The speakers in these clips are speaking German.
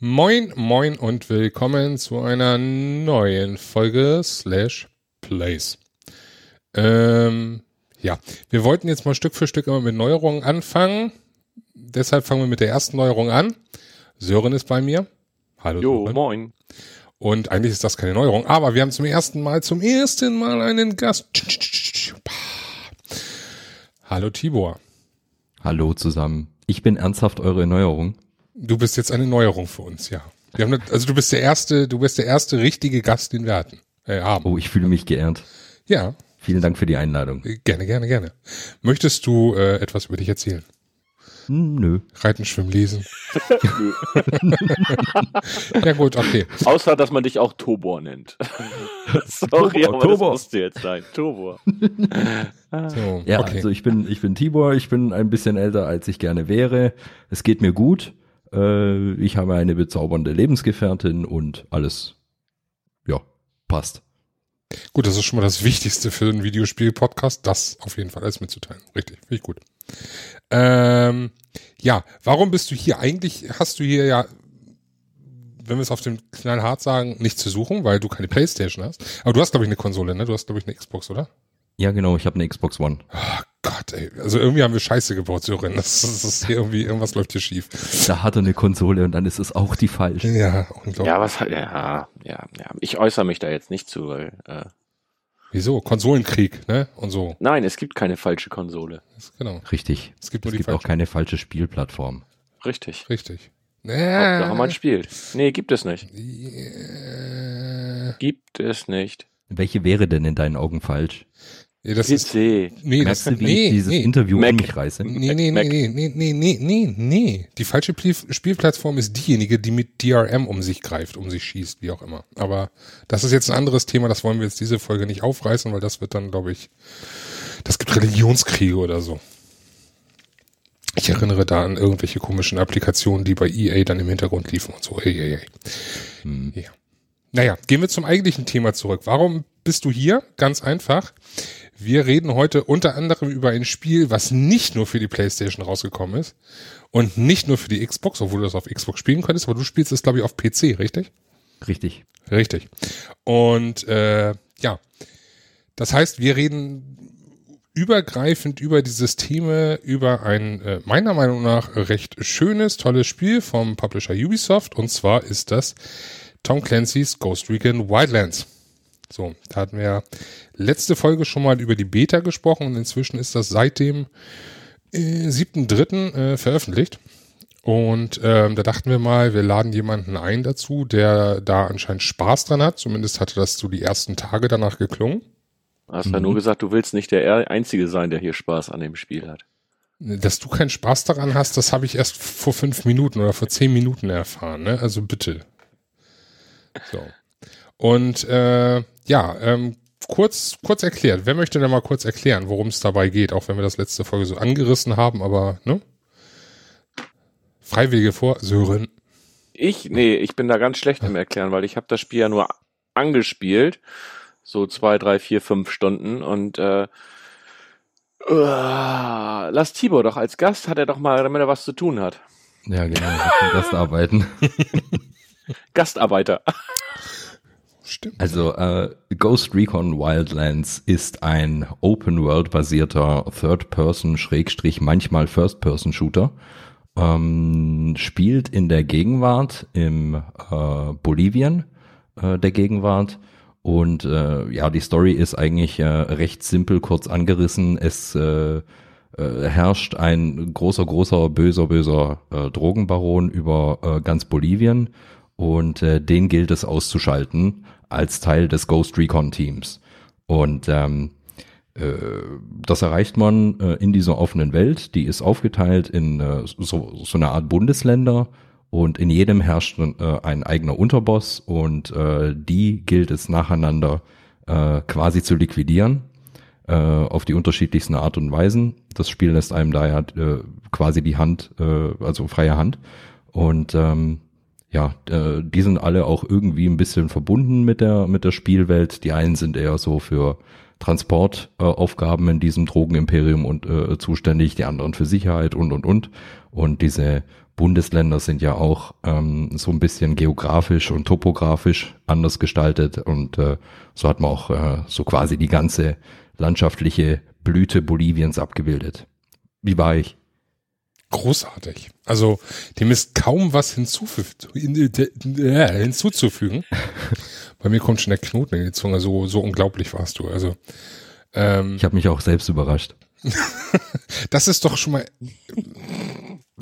Moin, moin und willkommen zu einer neuen Folge Slash Plays. Ähm, ja, wir wollten jetzt mal Stück für Stück immer mit Neuerungen anfangen. Deshalb fangen wir mit der ersten Neuerung an. Sören ist bei mir. Hallo. Jo, Sören. moin. Und eigentlich ist das keine Neuerung, aber wir haben zum ersten Mal, zum ersten Mal einen Gast. Hallo Tibor. Hallo zusammen. Ich bin ernsthaft eure Neuerung. Du bist jetzt eine Neuerung für uns, ja. Wir haben, also du bist der erste, du bist der erste richtige Gast, den wir hatten. Äh, haben. Oh, ich fühle mich geehrt. Ja. Vielen Dank für die Einladung. Gerne, gerne, gerne. Möchtest du äh, etwas über dich erzählen? Hm, nö. Reiten, schwimmen, lesen. ja gut, okay. Außer, dass man dich auch Tobor nennt. Sorry, Tobor, aber Tobor. das musste jetzt sein. Tobor. so, ja, okay. also ich bin, ich bin Tibor, ich bin ein bisschen älter, als ich gerne wäre. Es geht mir gut. Äh, ich habe eine bezaubernde Lebensgefährtin und alles, ja, passt. Gut, das ist schon mal das Wichtigste für einen Videospiel-Podcast, das auf jeden Fall alles mitzuteilen. Richtig, finde ich gut. Ähm, ja, warum bist du hier? Eigentlich hast du hier ja, wenn wir es auf dem Knallhart sagen, nicht zu suchen, weil du keine Playstation hast. Aber du hast, glaube ich, eine Konsole, ne? Du hast, glaube ich, eine Xbox, oder? Ja, genau, ich habe eine Xbox One. Oh Gott, ey. Also irgendwie haben wir Scheiße gebaut, Sören. Das, das ist hier irgendwie, irgendwas läuft hier schief. Da hat er eine Konsole und dann ist es auch die falsche. Ja, unglaublich. Ja, was, ja, ja, ja. Ich äußere mich da jetzt nicht zu, weil, äh, Wieso? Konsolenkrieg, ne? Und so. Nein, es gibt keine falsche Konsole. Genau. Richtig. Es gibt, nur es gibt auch keine falsche Spielplattform. Richtig. Richtig. Hauptsache man spielt. Nee, gibt es nicht. Yeah. Gibt es nicht. Welche wäre denn in deinen Augen falsch? Nee, das PC. Ist, nee, Merkst das du, wie nee, ich dieses nee. Interview Mac. um mich reiße? Nee, nee, Mac. nee, nee, nee, nee, nee, nee. Die falsche Spielplattform ist diejenige, die mit DRM um sich greift, um sich schießt, wie auch immer. Aber das ist jetzt ein anderes Thema, das wollen wir jetzt diese Folge nicht aufreißen, weil das wird dann, glaube ich, das gibt Religionskriege oder so. Ich erinnere da an irgendwelche komischen Applikationen, die bei EA dann im Hintergrund liefen und so. Ey, ey, ey. Hm. Ja. Naja, gehen wir zum eigentlichen Thema zurück. Warum bist du hier? Ganz einfach. Wir reden heute unter anderem über ein Spiel, was nicht nur für die PlayStation rausgekommen ist und nicht nur für die Xbox, obwohl du das auf Xbox spielen könntest, aber du spielst es, glaube ich, auf PC, richtig? Richtig. Richtig. Und äh, ja, das heißt, wir reden übergreifend über die Systeme, über ein äh, meiner Meinung nach recht schönes, tolles Spiel vom Publisher Ubisoft. Und zwar ist das Tom Clancy's Ghost Recon Wildlands. So, da hatten wir letzte Folge schon mal über die Beta gesprochen und inzwischen ist das seit dem äh, 7.3. Äh, veröffentlicht. Und ähm, da dachten wir mal, wir laden jemanden ein dazu, der da anscheinend Spaß dran hat. Zumindest hatte das so die ersten Tage danach geklungen. Hast mhm. ja nur gesagt, du willst nicht der Einzige sein, der hier Spaß an dem Spiel hat. Dass du keinen Spaß daran hast, das habe ich erst vor fünf Minuten oder vor zehn Minuten erfahren. Ne? Also bitte. So. Und äh, ja, ähm, kurz, kurz erklärt. Wer möchte denn mal kurz erklären, worum es dabei geht, auch wenn wir das letzte Folge so angerissen haben, aber, ne? Freiwillige vor, Sören. Ich, nee, ich bin da ganz schlecht im Erklären, weil ich habe das Spiel ja nur angespielt. So zwei, drei, vier, fünf Stunden und äh, uh, lass Tibor doch als Gast, hat er doch mal, damit er was zu tun hat. Ja, genau, Gastarbeiten. Gastarbeiter. Stimmt. Also äh, Ghost Recon Wildlands ist ein Open-World-basierter Third-Person, Schrägstrich, manchmal First-Person-Shooter. Ähm, spielt in der Gegenwart, im äh, Bolivien äh, der Gegenwart. Und äh, ja, die Story ist eigentlich äh, recht simpel, kurz angerissen. Es äh, äh, herrscht ein großer, großer, böser, böser äh, Drogenbaron über äh, ganz Bolivien und den gilt es auszuschalten als Teil des Ghost Recon Teams. Und ähm, äh, das erreicht man äh, in dieser offenen Welt. Die ist aufgeteilt in äh, so, so eine Art Bundesländer und in jedem herrscht ein eigener Unterboss und die gilt es nacheinander quasi zu liquidieren auf die unterschiedlichsten Art und Weisen. Das Spiel lässt einem daher quasi die Hand, also freie Hand. Und ähm, ja, äh, die sind alle auch irgendwie ein bisschen verbunden mit der, mit der Spielwelt. Die einen sind eher so für Transportaufgaben äh, in diesem Drogenimperium und äh, zuständig, die anderen für Sicherheit und und und. Und diese Bundesländer sind ja auch ähm, so ein bisschen geografisch und topografisch anders gestaltet und äh, so hat man auch äh, so quasi die ganze landschaftliche Blüte Boliviens abgebildet. Wie war ich? Großartig. Also dem ist kaum was hinzuzufügen. Bei mir kommt schon der Knoten in die Zunge. So, so unglaublich warst du. Also ähm, ich habe mich auch selbst überrascht. das ist doch schon mal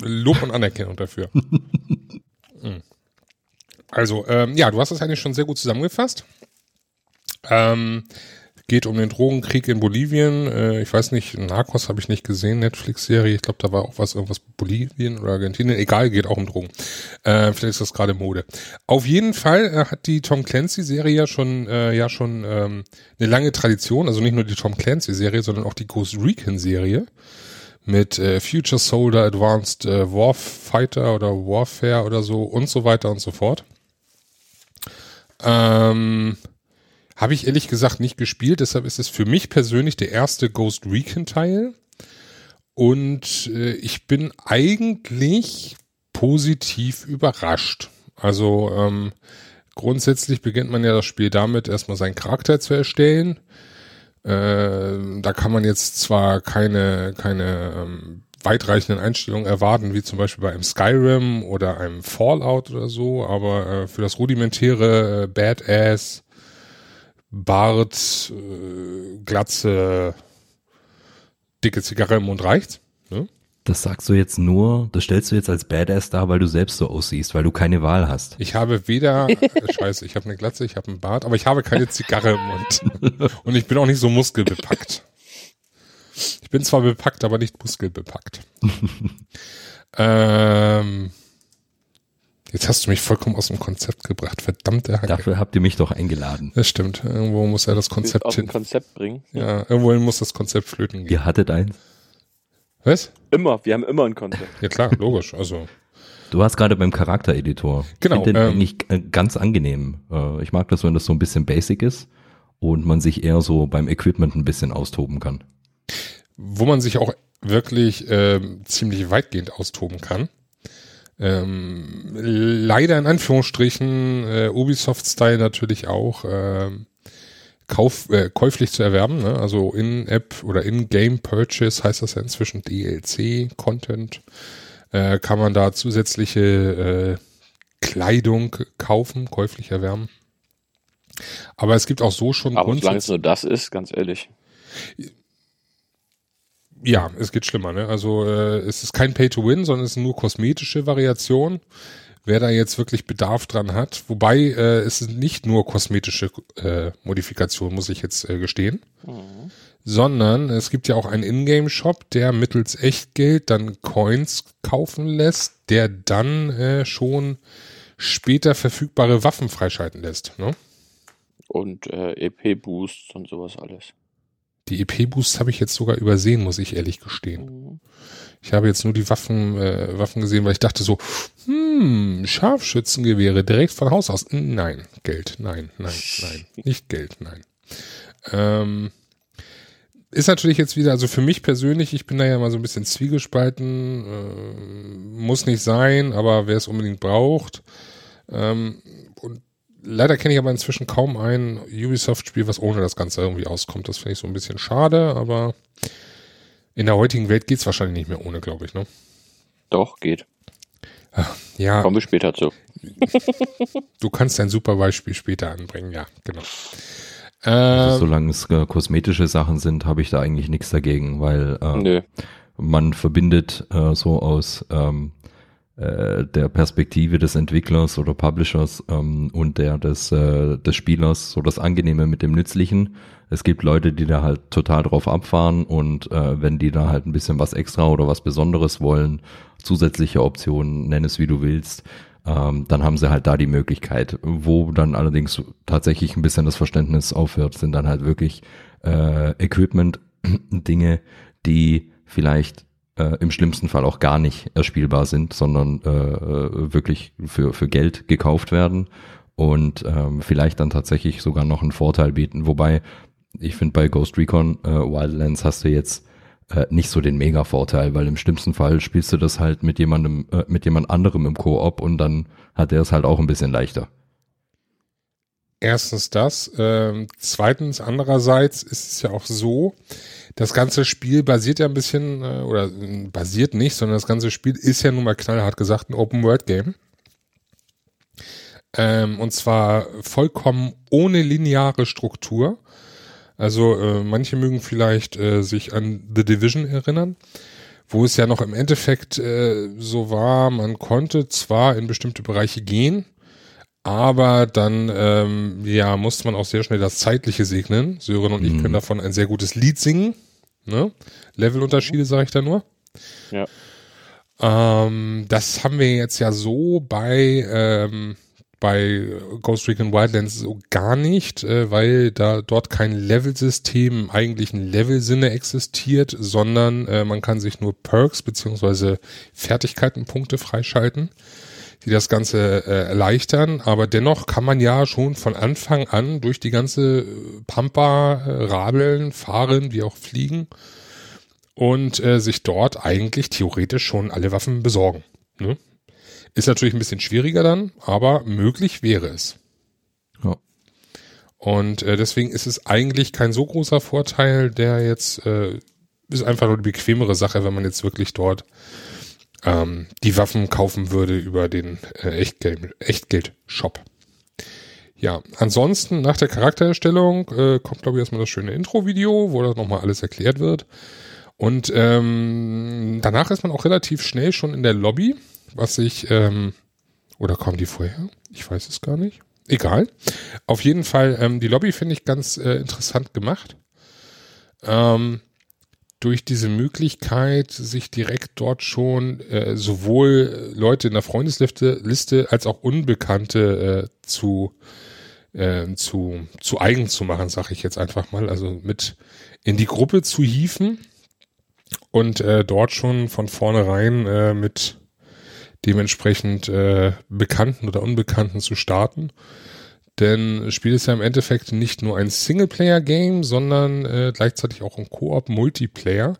Lob und Anerkennung dafür. Hm. Also, ähm, ja, du hast das eigentlich schon sehr gut zusammengefasst. Ähm, geht um den Drogenkrieg in Bolivien. Äh, ich weiß nicht, Narcos habe ich nicht gesehen, Netflix-Serie. Ich glaube, da war auch was, irgendwas Bolivien oder Argentinien. Egal, geht auch um Drogen. Äh, vielleicht ist das gerade Mode. Auf jeden Fall äh, hat die Tom Clancy-Serie ja schon, äh, ja schon ähm, eine lange Tradition. Also nicht nur die Tom Clancy-Serie, sondern auch die Ghost Recon-Serie mit äh, Future Soldier, Advanced äh, Warfighter oder Warfare oder so und so weiter und so fort. Ähm, habe ich ehrlich gesagt nicht gespielt, deshalb ist es für mich persönlich der erste Ghost Recon Teil. Und äh, ich bin eigentlich positiv überrascht. Also ähm, grundsätzlich beginnt man ja das Spiel damit, erstmal seinen Charakter zu erstellen. Äh, da kann man jetzt zwar keine, keine ähm, weitreichenden Einstellungen erwarten, wie zum Beispiel bei einem Skyrim oder einem Fallout oder so, aber äh, für das rudimentäre äh, Badass, Bart, äh, Glatze, dicke Zigarre im Mund reicht. Ne? Das sagst du jetzt nur, das stellst du jetzt als Badass dar, weil du selbst so aussiehst, weil du keine Wahl hast. Ich habe weder, äh, scheiße, ich habe eine Glatze, ich habe einen Bart, aber ich habe keine Zigarre im Mund. Und ich bin auch nicht so muskelbepackt. Ich bin zwar bepackt, aber nicht muskelbepackt. ähm, jetzt hast du mich vollkommen aus dem Konzept gebracht, verdammte Hacke. Dafür habt ihr mich doch eingeladen. Das stimmt. Irgendwo muss ja das Konzept hin. Konzept bringen. Ja, irgendwo muss das Konzept flöten gehen. Ihr hattet eins? Was? Immer, wir haben immer ein Konzept. Ja klar, logisch. Also. Du warst gerade beim Charaktereditor. Genau. Ich finde ähm, eigentlich äh, ganz angenehm. Äh, ich mag das, wenn das so ein bisschen basic ist und man sich eher so beim Equipment ein bisschen austoben kann. Wo man sich auch wirklich äh, ziemlich weitgehend austoben kann. Ähm, leider in Anführungsstrichen, äh, Ubisoft-Style natürlich auch. Äh, kauf, äh, käuflich zu erwerben, ne? also in-App oder in-Game-Purchase heißt das ja inzwischen DLC-Content, äh, kann man da zusätzliche äh, Kleidung kaufen, käuflich erwerben. Aber es gibt auch so schon Aber solange es nur das ist, ganz ehrlich. Ja, es geht schlimmer, ne? Also äh, es ist kein Pay-to-Win, sondern es ist nur kosmetische Variation wer da jetzt wirklich Bedarf dran hat. Wobei äh, es ist nicht nur kosmetische äh, Modifikation, muss ich jetzt äh, gestehen. Mhm. Sondern es gibt ja auch einen Ingame-Shop, der mittels Echtgeld dann Coins kaufen lässt, der dann äh, schon später verfügbare Waffen freischalten lässt. Ne? Und äh, EP-Boosts und sowas alles. Die EP-Boosts habe ich jetzt sogar übersehen, muss ich ehrlich gestehen. Ich habe jetzt nur die Waffen, äh, Waffen gesehen, weil ich dachte so, hm, Scharfschützengewehre direkt von Haus aus. Nein, Geld, nein, nein, nein, nicht Geld, nein. Ähm, ist natürlich jetzt wieder, also für mich persönlich, ich bin da ja mal so ein bisschen zwiegespalten, äh, muss nicht sein, aber wer es unbedingt braucht. Ähm, leider kenne ich aber inzwischen kaum ein Ubisoft-Spiel, was ohne das Ganze irgendwie auskommt. Das finde ich so ein bisschen schade, aber in der heutigen Welt geht's wahrscheinlich nicht mehr ohne, glaube ich, ne? Doch, geht. ja. Kommen wir später zu. du kannst dein super Beispiel später anbringen, ja, genau. Also, ähm, solange es äh, kosmetische Sachen sind, habe ich da eigentlich nichts dagegen, weil äh, man verbindet äh, so aus ähm, äh, der Perspektive des Entwicklers oder Publishers ähm, und der des, äh, des Spielers so das Angenehme mit dem Nützlichen. Es gibt Leute, die da halt total drauf abfahren und äh, wenn die da halt ein bisschen was extra oder was Besonderes wollen, zusätzliche Optionen, nenn es wie du willst, ähm, dann haben sie halt da die Möglichkeit. Wo dann allerdings tatsächlich ein bisschen das Verständnis aufhört, sind dann halt wirklich äh, Equipment-Dinge, die vielleicht äh, im schlimmsten Fall auch gar nicht erspielbar sind, sondern äh, äh, wirklich für, für Geld gekauft werden und ähm, vielleicht dann tatsächlich sogar noch einen Vorteil bieten. Wobei ich finde, bei Ghost Recon äh, Wildlands hast du jetzt äh, nicht so den Mega-Vorteil, weil im schlimmsten Fall spielst du das halt mit jemandem, äh, mit jemand anderem im Koop und dann hat der es halt auch ein bisschen leichter. Erstens das. Ähm, zweitens, andererseits ist es ja auch so, das ganze Spiel basiert ja ein bisschen, äh, oder äh, basiert nicht, sondern das ganze Spiel ist ja nun mal knallhart gesagt ein Open-World-Game. Ähm, und zwar vollkommen ohne lineare Struktur. Also äh, manche mögen vielleicht äh, sich an The Division erinnern, wo es ja noch im Endeffekt äh, so war, man konnte zwar in bestimmte Bereiche gehen, aber dann ähm, ja musste man auch sehr schnell das Zeitliche segnen. Sören und mhm. ich können davon ein sehr gutes Lied singen. Ne? Levelunterschiede sage ich da nur. Ja. Ähm, das haben wir jetzt ja so bei ähm, bei Ghost Recon Wildlands so gar nicht, äh, weil da dort kein Levelsystem im eigentlichen Levelsinne existiert, sondern äh, man kann sich nur Perks beziehungsweise Fertigkeitenpunkte freischalten die das Ganze äh, erleichtern. Aber dennoch kann man ja schon von Anfang an durch die ganze äh, Pampa äh, radeln, fahren, wie auch fliegen und äh, sich dort eigentlich theoretisch schon alle Waffen besorgen. Ne? Ist natürlich ein bisschen schwieriger dann, aber möglich wäre es. Ja. Und äh, deswegen ist es eigentlich kein so großer Vorteil, der jetzt äh, ist einfach nur die bequemere Sache, wenn man jetzt wirklich dort ähm, die Waffen kaufen würde über den äh, Echtgeld, Echtgeld-Shop. Ja, ansonsten nach der Charaktererstellung äh, kommt, glaube ich, erstmal das schöne Intro-Video, wo das nochmal alles erklärt wird. Und ähm, danach ist man auch relativ schnell schon in der Lobby, was ich, ähm, oder kommen die vorher? Ich weiß es gar nicht. Egal. Auf jeden Fall, ähm, die Lobby finde ich ganz äh, interessant gemacht. Ähm, durch diese Möglichkeit, sich direkt dort schon äh, sowohl Leute in der Freundesliste Liste als auch Unbekannte äh, zu, äh, zu, zu eigen zu machen, sage ich jetzt einfach mal. Also mit in die Gruppe zu hieven und äh, dort schon von vornherein äh, mit dementsprechend äh, Bekannten oder Unbekannten zu starten. Denn das Spiel ist ja im Endeffekt nicht nur ein Singleplayer-Game, sondern äh, gleichzeitig auch ein Koop-Multiplayer,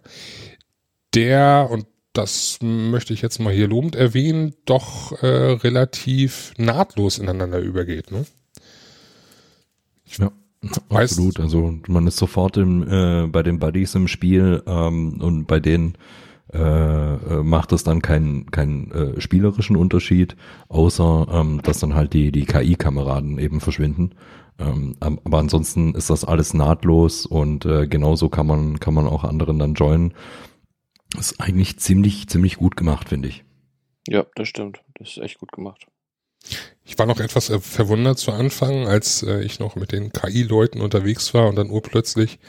der, und das möchte ich jetzt mal hier lobend erwähnen, doch äh, relativ nahtlos ineinander übergeht. Ne? ja, absolut. Also man ist sofort im, äh, bei den Buddies im Spiel ähm, und bei denen äh, äh, macht es dann keinen keinen äh, spielerischen Unterschied, außer ähm, dass dann halt die die KI-Kameraden eben verschwinden. Ähm, aber ansonsten ist das alles nahtlos und äh, genauso kann man kann man auch anderen dann joinen. ist eigentlich ziemlich ziemlich gut gemacht, finde ich. Ja, das stimmt. Das ist echt gut gemacht. Ich war noch etwas äh, verwundert zu Anfang, als äh, ich noch mit den KI-Leuten unterwegs war und dann urplötzlich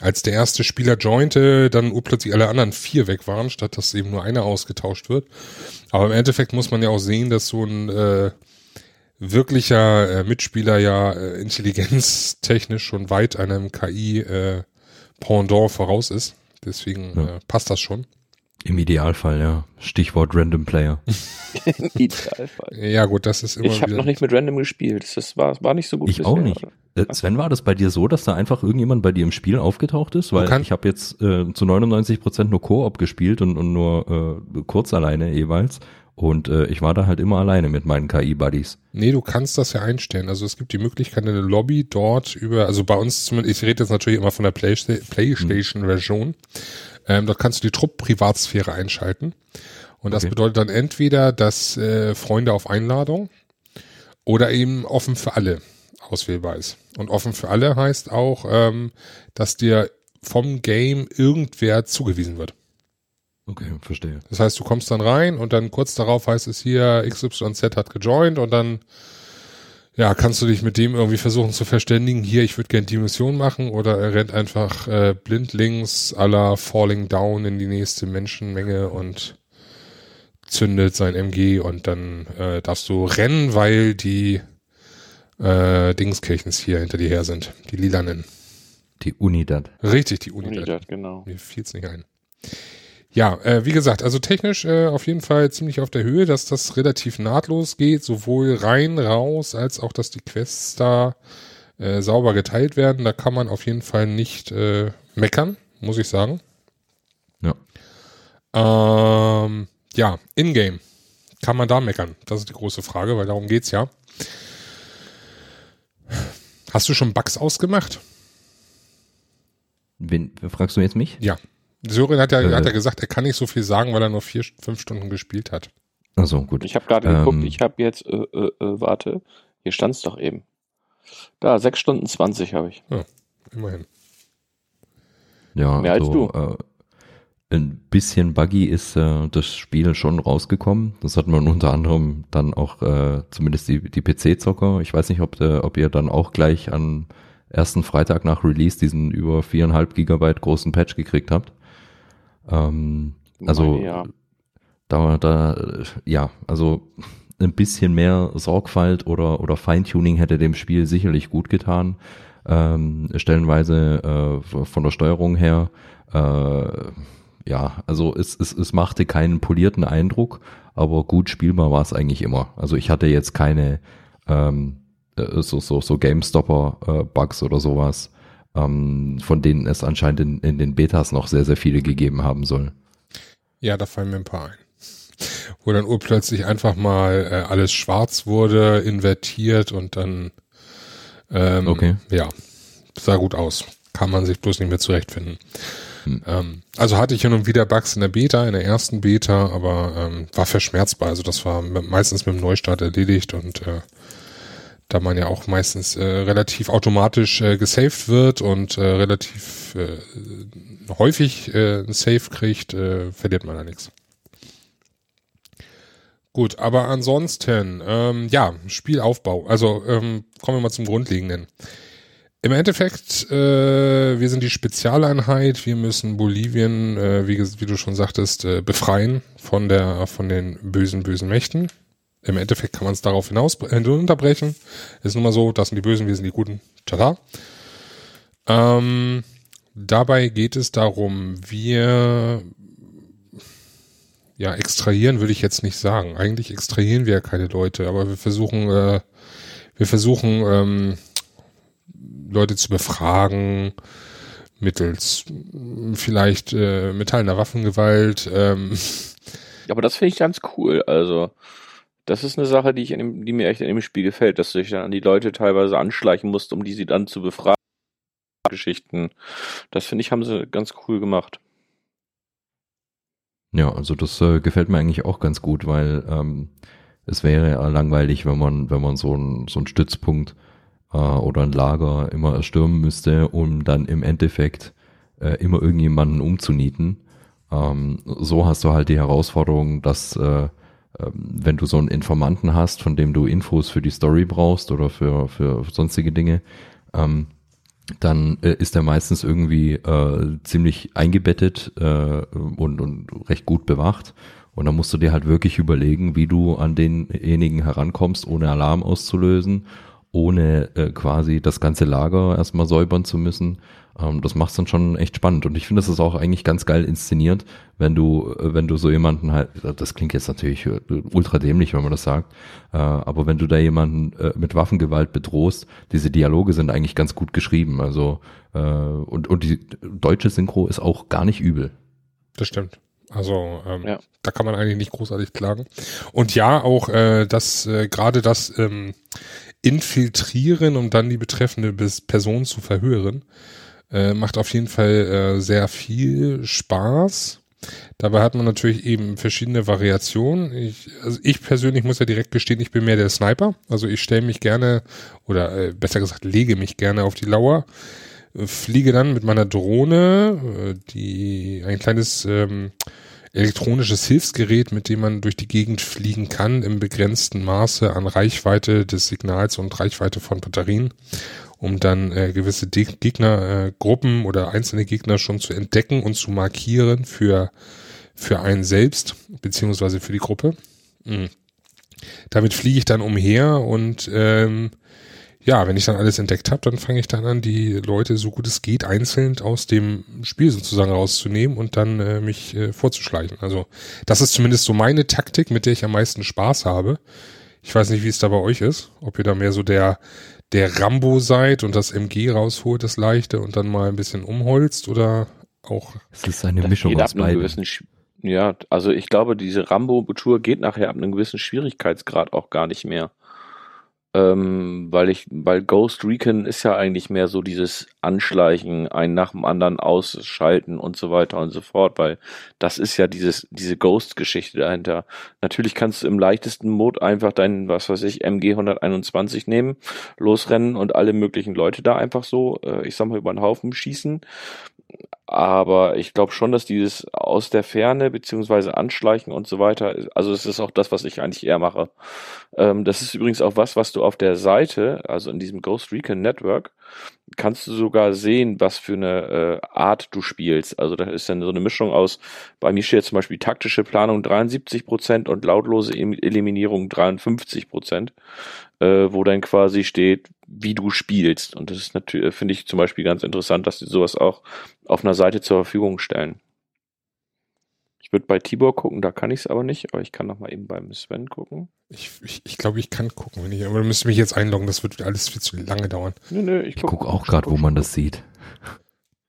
als der erste Spieler jointe, dann urplötzlich alle anderen vier weg waren, statt dass eben nur einer ausgetauscht wird. Aber im Endeffekt muss man ja auch sehen, dass so ein äh, wirklicher äh, Mitspieler ja äh, intelligenztechnisch schon weit einem KI äh, Pendant voraus ist. Deswegen ja. äh, passt das schon. Im Idealfall, ja. Stichwort Random Player. Im Idealfall. Ja, gut, das ist immer. Ich habe noch nicht mit Random gespielt. Das war, war nicht so gut. Ich bisher. auch nicht. Äh, Sven, war das bei dir so, dass da einfach irgendjemand bei dir im Spiel aufgetaucht ist? Weil ich habe jetzt äh, zu 99 Prozent nur Koop gespielt und, und nur äh, kurz alleine jeweils. Und äh, ich war da halt immer alleine mit meinen KI-Buddies. Nee, du kannst das ja einstellen. Also es gibt die Möglichkeit, eine Lobby dort über, also bei uns zumindest, ich rede jetzt natürlich immer von der Playstation-Version. Hm. Ähm, dort kannst du die Trupp-Privatsphäre einschalten. Und das okay. bedeutet dann entweder, dass äh, Freunde auf Einladung oder eben offen für alle auswählbar ist. Und offen für alle heißt auch, ähm, dass dir vom Game irgendwer zugewiesen wird. Okay, verstehe. Das heißt, du kommst dann rein und dann kurz darauf heißt es hier, XYZ hat gejoint und dann ja, kannst du dich mit dem irgendwie versuchen zu verständigen, hier, ich würde gerne die Mission machen oder er rennt einfach äh, blindlings aller Falling Down in die nächste Menschenmenge und zündet sein MG und dann äh, darfst du rennen, weil die äh, Dingskirchens hier hinter dir her sind, die lilanen. Die Unidad. Richtig, die Unidad. Unidad, genau. Mir fiel's nicht ein. Ja, äh, wie gesagt, also technisch äh, auf jeden Fall ziemlich auf der Höhe, dass das relativ nahtlos geht, sowohl rein, raus, als auch, dass die Quests da äh, sauber geteilt werden. Da kann man auf jeden Fall nicht äh, meckern, muss ich sagen. Ja. Ähm, ja, in-game. Kann man da meckern? Das ist die große Frage, weil darum geht's ja. Hast du schon Bugs ausgemacht? Wen, fragst du jetzt mich? Ja. Sören hat ja, äh, hat ja gesagt, er kann nicht so viel sagen, weil er nur vier, fünf Stunden gespielt hat. Also gut. Ich habe gerade ähm, geguckt, ich habe jetzt, äh, äh, äh warte, hier stand's doch eben. Da, sechs Stunden zwanzig habe ich. Ja, immerhin. Ja, Mehr also, als du. Äh, ein bisschen buggy ist äh, das Spiel schon rausgekommen. Das hat man unter anderem dann auch, äh, zumindest die, die PC-Zocker. Ich weiß nicht, ob, äh, ob ihr dann auch gleich am ersten Freitag nach Release diesen über viereinhalb Gigabyte großen Patch gekriegt habt. Ähm, also ja. da, da, ja, also ein bisschen mehr Sorgfalt oder, oder Feintuning hätte dem Spiel sicherlich gut getan. Ähm, stellenweise äh, von der Steuerung her äh, ja, also es, es, es machte keinen polierten Eindruck, aber gut spielbar war es eigentlich immer. Also ich hatte jetzt keine ähm, äh, so, so, so GameStopper-Bugs äh, oder sowas, ähm, von denen es anscheinend in, in den Betas noch sehr, sehr viele gegeben haben soll. Ja, da fallen mir ein paar ein. Wo dann urplötzlich einfach mal äh, alles schwarz wurde, invertiert und dann ähm, okay. ja, sah gut aus. Kann man sich bloß nicht mehr zurechtfinden. Hm. Ähm, also hatte ich hin und wieder Bugs in der Beta, in der ersten Beta, aber ähm, war verschmerzbar. Also das war meistens mit dem Neustart erledigt und äh, da man ja auch meistens äh, relativ automatisch äh, gesaved wird und äh, relativ äh, häufig äh, ein Save kriegt, äh, verliert man da nichts. Gut, aber ansonsten, ähm, ja, Spielaufbau. Also ähm, kommen wir mal zum Grundlegenden. Im Endeffekt, äh, wir sind die Spezialeinheit, wir müssen Bolivien, äh, wie, wie, du schon sagtest, äh, befreien von der, von den bösen, bösen Mächten. Im Endeffekt kann man es darauf hinaus äh, unterbrechen. ist nun mal so, das sind die Bösen, wir sind die Guten. Tada. Ähm, dabei geht es darum, wir ja, extrahieren würde ich jetzt nicht sagen. Eigentlich extrahieren wir ja keine Leute, aber wir versuchen, äh, wir versuchen, ähm, Leute zu befragen, mittels vielleicht äh, metallender Waffengewalt. Ähm. Aber das finde ich ganz cool. Also, das ist eine Sache, die, ich in dem, die mir echt in dem Spiel gefällt, dass du dich dann an die Leute teilweise anschleichen musst, um die sie dann zu befragen. Geschichten. Das finde ich, haben sie ganz cool gemacht. Ja, also das äh, gefällt mir eigentlich auch ganz gut, weil ähm, es wäre ja langweilig, wenn man, wenn man so einen so einen Stützpunkt äh, oder ein Lager immer erstürmen müsste, um dann im Endeffekt äh, immer irgendjemanden umzunieten. Ähm, so hast du halt die Herausforderung, dass äh, wenn du so einen Informanten hast, von dem du Infos für die Story brauchst oder für, für sonstige Dinge, ähm, dann äh, ist er meistens irgendwie äh, ziemlich eingebettet äh, und, und recht gut bewacht. Und dann musst du dir halt wirklich überlegen, wie du an denjenigen herankommst, ohne Alarm auszulösen ohne äh, quasi das ganze Lager erstmal säubern zu müssen. Ähm, das macht es dann schon echt spannend. Und ich finde, das ist auch eigentlich ganz geil inszeniert, wenn du, äh, wenn du so jemanden halt, das klingt jetzt natürlich äh, ultra dämlich, wenn man das sagt, äh, aber wenn du da jemanden äh, mit Waffengewalt bedrohst, diese Dialoge sind eigentlich ganz gut geschrieben. Also äh, und, und die deutsche Synchro ist auch gar nicht übel. Das stimmt. Also ähm, ja. da kann man eigentlich nicht großartig klagen. Und ja, auch äh, das äh, gerade das ähm, infiltrieren, um dann die betreffende Person zu verhören. Äh, macht auf jeden Fall äh, sehr viel Spaß. Dabei hat man natürlich eben verschiedene Variationen. Ich, also ich persönlich muss ja direkt gestehen, ich bin mehr der Sniper. Also ich stelle mich gerne oder äh, besser gesagt lege mich gerne auf die Lauer, fliege dann mit meiner Drohne, äh, die ein kleines ähm, elektronisches Hilfsgerät, mit dem man durch die Gegend fliegen kann, im begrenzten Maße an Reichweite des Signals und Reichweite von Batterien, um dann äh, gewisse Gegnergruppen äh, oder einzelne Gegner schon zu entdecken und zu markieren für, für einen selbst, beziehungsweise für die Gruppe. Mhm. Damit fliege ich dann umher und ähm, ja, wenn ich dann alles entdeckt habe, dann fange ich dann an, die Leute so gut es geht einzeln aus dem Spiel sozusagen rauszunehmen und dann äh, mich äh, vorzuschleichen. Also das ist zumindest so meine Taktik, mit der ich am meisten Spaß habe. Ich weiß nicht, wie es da bei euch ist, ob ihr da mehr so der der Rambo seid und das MG rausholt, das leichte und dann mal ein bisschen umholzt oder auch. Es ist eine Mischung aus beiden. Ja, also ich glaube, diese Rambo-Tour geht nachher ab einem gewissen Schwierigkeitsgrad auch gar nicht mehr. Ähm, weil ich, weil Ghost Recon ist ja eigentlich mehr so dieses Anschleichen, einen nach dem anderen ausschalten und so weiter und so fort, weil das ist ja dieses, diese Ghost-Geschichte dahinter. Natürlich kannst du im leichtesten Mode einfach deinen, was weiß ich, MG 121 nehmen, losrennen und alle möglichen Leute da einfach so, äh, ich sag mal, über den Haufen schießen. Aber ich glaube schon, dass dieses aus der Ferne beziehungsweise Anschleichen und so weiter, also es ist auch das, was ich eigentlich eher mache. Ähm, das ist übrigens auch was, was du auf der Seite, also in diesem Ghost Recon Network, kannst du sogar sehen, was für eine äh, Art du spielst. Also da ist dann so eine Mischung aus, bei mir steht zum Beispiel taktische Planung 73 Prozent und lautlose Eliminierung 53 Prozent, äh, wo dann quasi steht, wie du spielst. Und das ist natürlich, finde ich zum Beispiel ganz interessant, dass sie sowas auch auf einer Seite zur Verfügung stellen. Ich würde bei Tibor gucken, da kann ich es aber nicht, aber ich kann noch mal eben beim Sven gucken. Ich, ich, ich glaube, ich kann gucken, wenn ich, aber du müsstest mich jetzt einloggen, das wird alles viel zu lange dauern. Nö, nö, ich gucke guck auch gerade, wo man das sieht.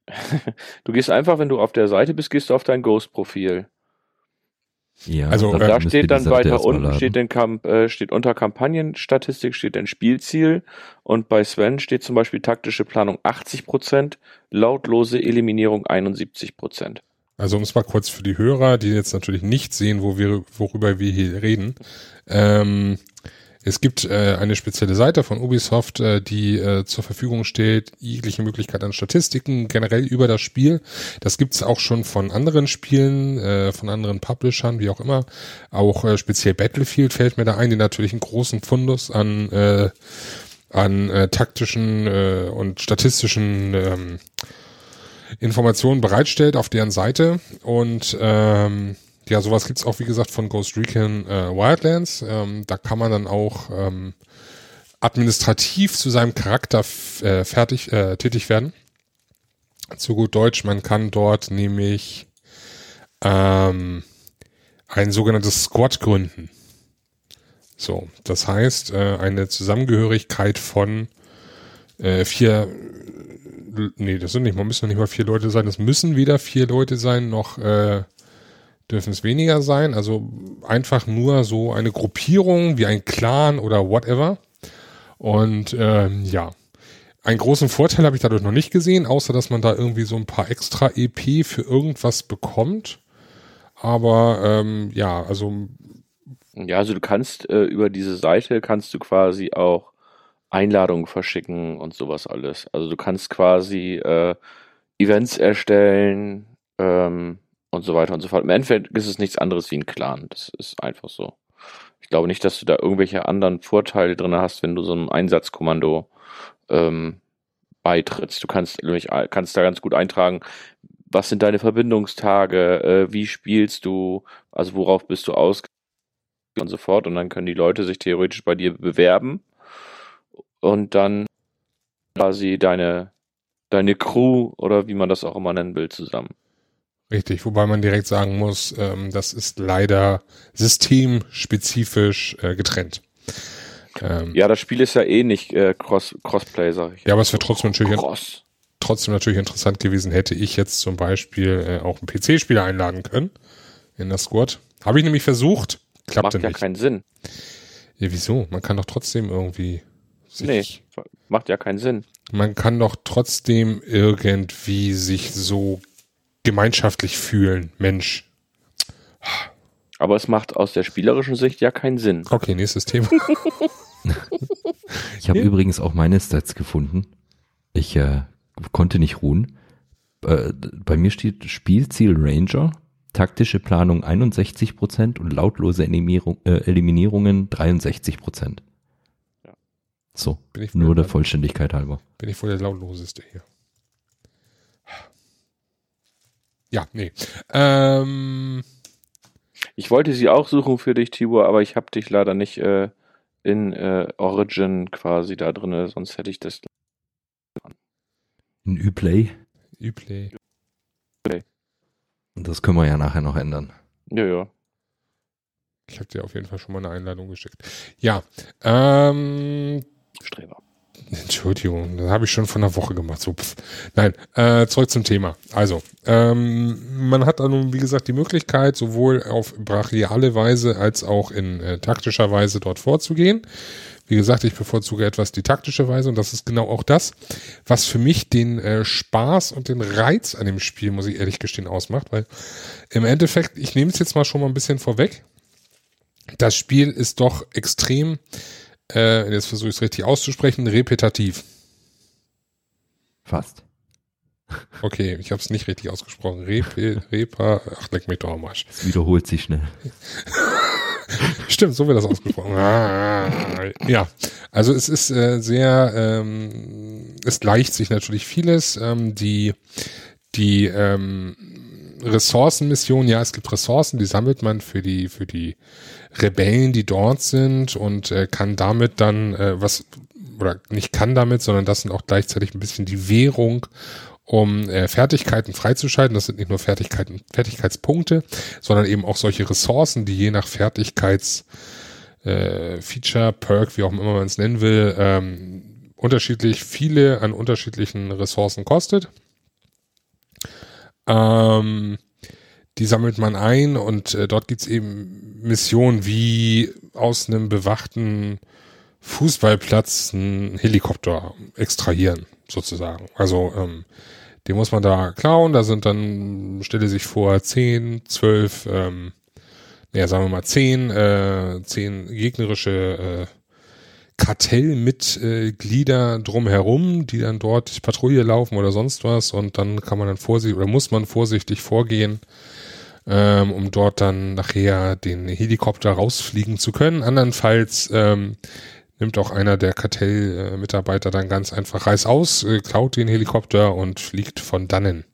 du gehst einfach, wenn du auf der Seite bist, gehst du auf dein Ghost-Profil. Ja, also äh, da steht dann weiter unten steht, den Kamp äh, steht unter Kampagnenstatistik steht ein Spielziel und bei Sven steht zum Beispiel taktische Planung 80 Prozent, lautlose Eliminierung 71 Prozent. Also um es mal kurz für die Hörer, die jetzt natürlich nicht sehen, wo wir, worüber wir hier reden. Ähm, es gibt äh, eine spezielle Seite von Ubisoft, äh, die äh, zur Verfügung steht, jegliche Möglichkeit an Statistiken generell über das Spiel. Das gibt's auch schon von anderen Spielen, äh, von anderen Publishern, wie auch immer. Auch äh, speziell Battlefield fällt mir da ein, die natürlich einen großen Fundus an äh, an äh, taktischen äh, und statistischen ähm, Informationen bereitstellt auf deren Seite und ähm, ja, sowas gibt's auch, wie gesagt, von Ghost Recon äh, Wildlands. Ähm, da kann man dann auch ähm, administrativ zu seinem Charakter äh, fertig äh, tätig werden. Zu gut Deutsch, man kann dort nämlich ähm, ein sogenanntes Squad gründen. So, das heißt, äh, eine Zusammengehörigkeit von äh, vier nee, das sind nicht, man müssen nicht mal vier Leute sein. Das müssen weder vier Leute sein, noch äh, dürfen es weniger sein. Also einfach nur so eine Gruppierung wie ein Clan oder whatever. Und ähm, ja, einen großen Vorteil habe ich dadurch noch nicht gesehen, außer dass man da irgendwie so ein paar extra EP für irgendwas bekommt. Aber ähm, ja, also ja, also du kannst äh, über diese Seite kannst du quasi auch Einladungen verschicken und sowas alles. Also du kannst quasi äh, Events erstellen ähm, und so weiter und so fort. Im Endeffekt ist es nichts anderes wie ein Clan. Das ist einfach so. Ich glaube nicht, dass du da irgendwelche anderen Vorteile drin hast, wenn du so einem Einsatzkommando ähm, beitrittst. Du kannst, kannst da ganz gut eintragen, was sind deine Verbindungstage, äh, wie spielst du, also worauf bist du aus und so fort. Und dann können die Leute sich theoretisch bei dir bewerben und dann quasi deine, deine Crew oder wie man das auch immer nennen will, zusammen. Richtig, wobei man direkt sagen muss, ähm, das ist leider systemspezifisch äh, getrennt. Ähm, ja, das Spiel ist ja eh nicht äh, Cross, Crossplay, sag ich. Ja, aber es wäre trotzdem natürlich, Cross. trotzdem natürlich interessant gewesen, hätte ich jetzt zum Beispiel äh, auch einen PC-Spieler einladen können in das Squad. Habe ich nämlich versucht, klappte Macht ja nicht. keinen Sinn. Ja, wieso? Man kann doch trotzdem irgendwie Nee, macht ja keinen Sinn. Man kann doch trotzdem irgendwie sich so gemeinschaftlich fühlen, Mensch. Aber es macht aus der spielerischen Sicht ja keinen Sinn. Okay, nächstes Thema. ich habe ja. übrigens auch meine Stats gefunden. Ich äh, konnte nicht ruhen. Äh, bei mir steht Spielziel Ranger, taktische Planung 61% und lautlose Eliminierung, äh, Eliminierungen 63%. So, nur der Vollständigkeit halber. Bin ich wohl der lautloseste hier. Ja, nee. Ähm, ich wollte sie auch suchen für dich, Tibor, aber ich habe dich leider nicht äh, in äh, Origin quasi da drin, sonst hätte ich das. In Uplay? Uplay. Uplay. Und das können wir ja nachher noch ändern. Ja, ja. Ich habe dir auf jeden Fall schon mal eine Einladung geschickt. Ja, ähm, Streber. Entschuldigung, das habe ich schon vor einer Woche gemacht. So, pf. Nein, äh, zurück zum Thema. Also, ähm, man hat dann, wie gesagt, die Möglichkeit, sowohl auf brachiale Weise als auch in äh, taktischer Weise dort vorzugehen. Wie gesagt, ich bevorzuge etwas die taktische Weise und das ist genau auch das, was für mich den äh, Spaß und den Reiz an dem Spiel, muss ich ehrlich gestehen, ausmacht, weil im Endeffekt, ich nehme es jetzt mal schon mal ein bisschen vorweg, das Spiel ist doch extrem äh, jetzt versuche ich es richtig auszusprechen, repetitiv. Fast. Okay, ich habe es nicht richtig ausgesprochen. Repe, Repa, ach, leck mich doch am Arsch. Es wiederholt sich schnell. Stimmt, so wird das ausgesprochen. ja, also es ist äh, sehr, ähm, es gleicht sich natürlich vieles. Ähm, die die ähm, Ressourcenmission, ja, es gibt Ressourcen, die sammelt man für die für die Rebellen, die dort sind und äh, kann damit dann äh, was oder nicht kann damit, sondern das sind auch gleichzeitig ein bisschen die Währung, um äh, Fertigkeiten freizuschalten. Das sind nicht nur Fertigkeiten, Fertigkeitspunkte, sondern eben auch solche Ressourcen, die je nach Fertigkeits äh, Perk, wie auch immer man es nennen will, ähm, unterschiedlich viele an unterschiedlichen Ressourcen kostet. Ähm, die sammelt man ein und äh, dort gibt's eben Missionen wie aus einem bewachten Fußballplatz einen Helikopter extrahieren, sozusagen. Also ähm, den muss man da klauen, da sind dann, stelle sich vor, zehn, zwölf, ähm, naja, sagen wir mal zehn, äh, zehn gegnerische äh, Kartellmitglieder äh, drumherum, die dann dort Patrouille laufen oder sonst was und dann kann man dann vorsichtig oder muss man vorsichtig vorgehen, ähm, um dort dann nachher den Helikopter rausfliegen zu können. Andernfalls ähm, nimmt auch einer der Kartellmitarbeiter dann ganz einfach Reiß aus, äh, klaut den Helikopter und fliegt von dannen.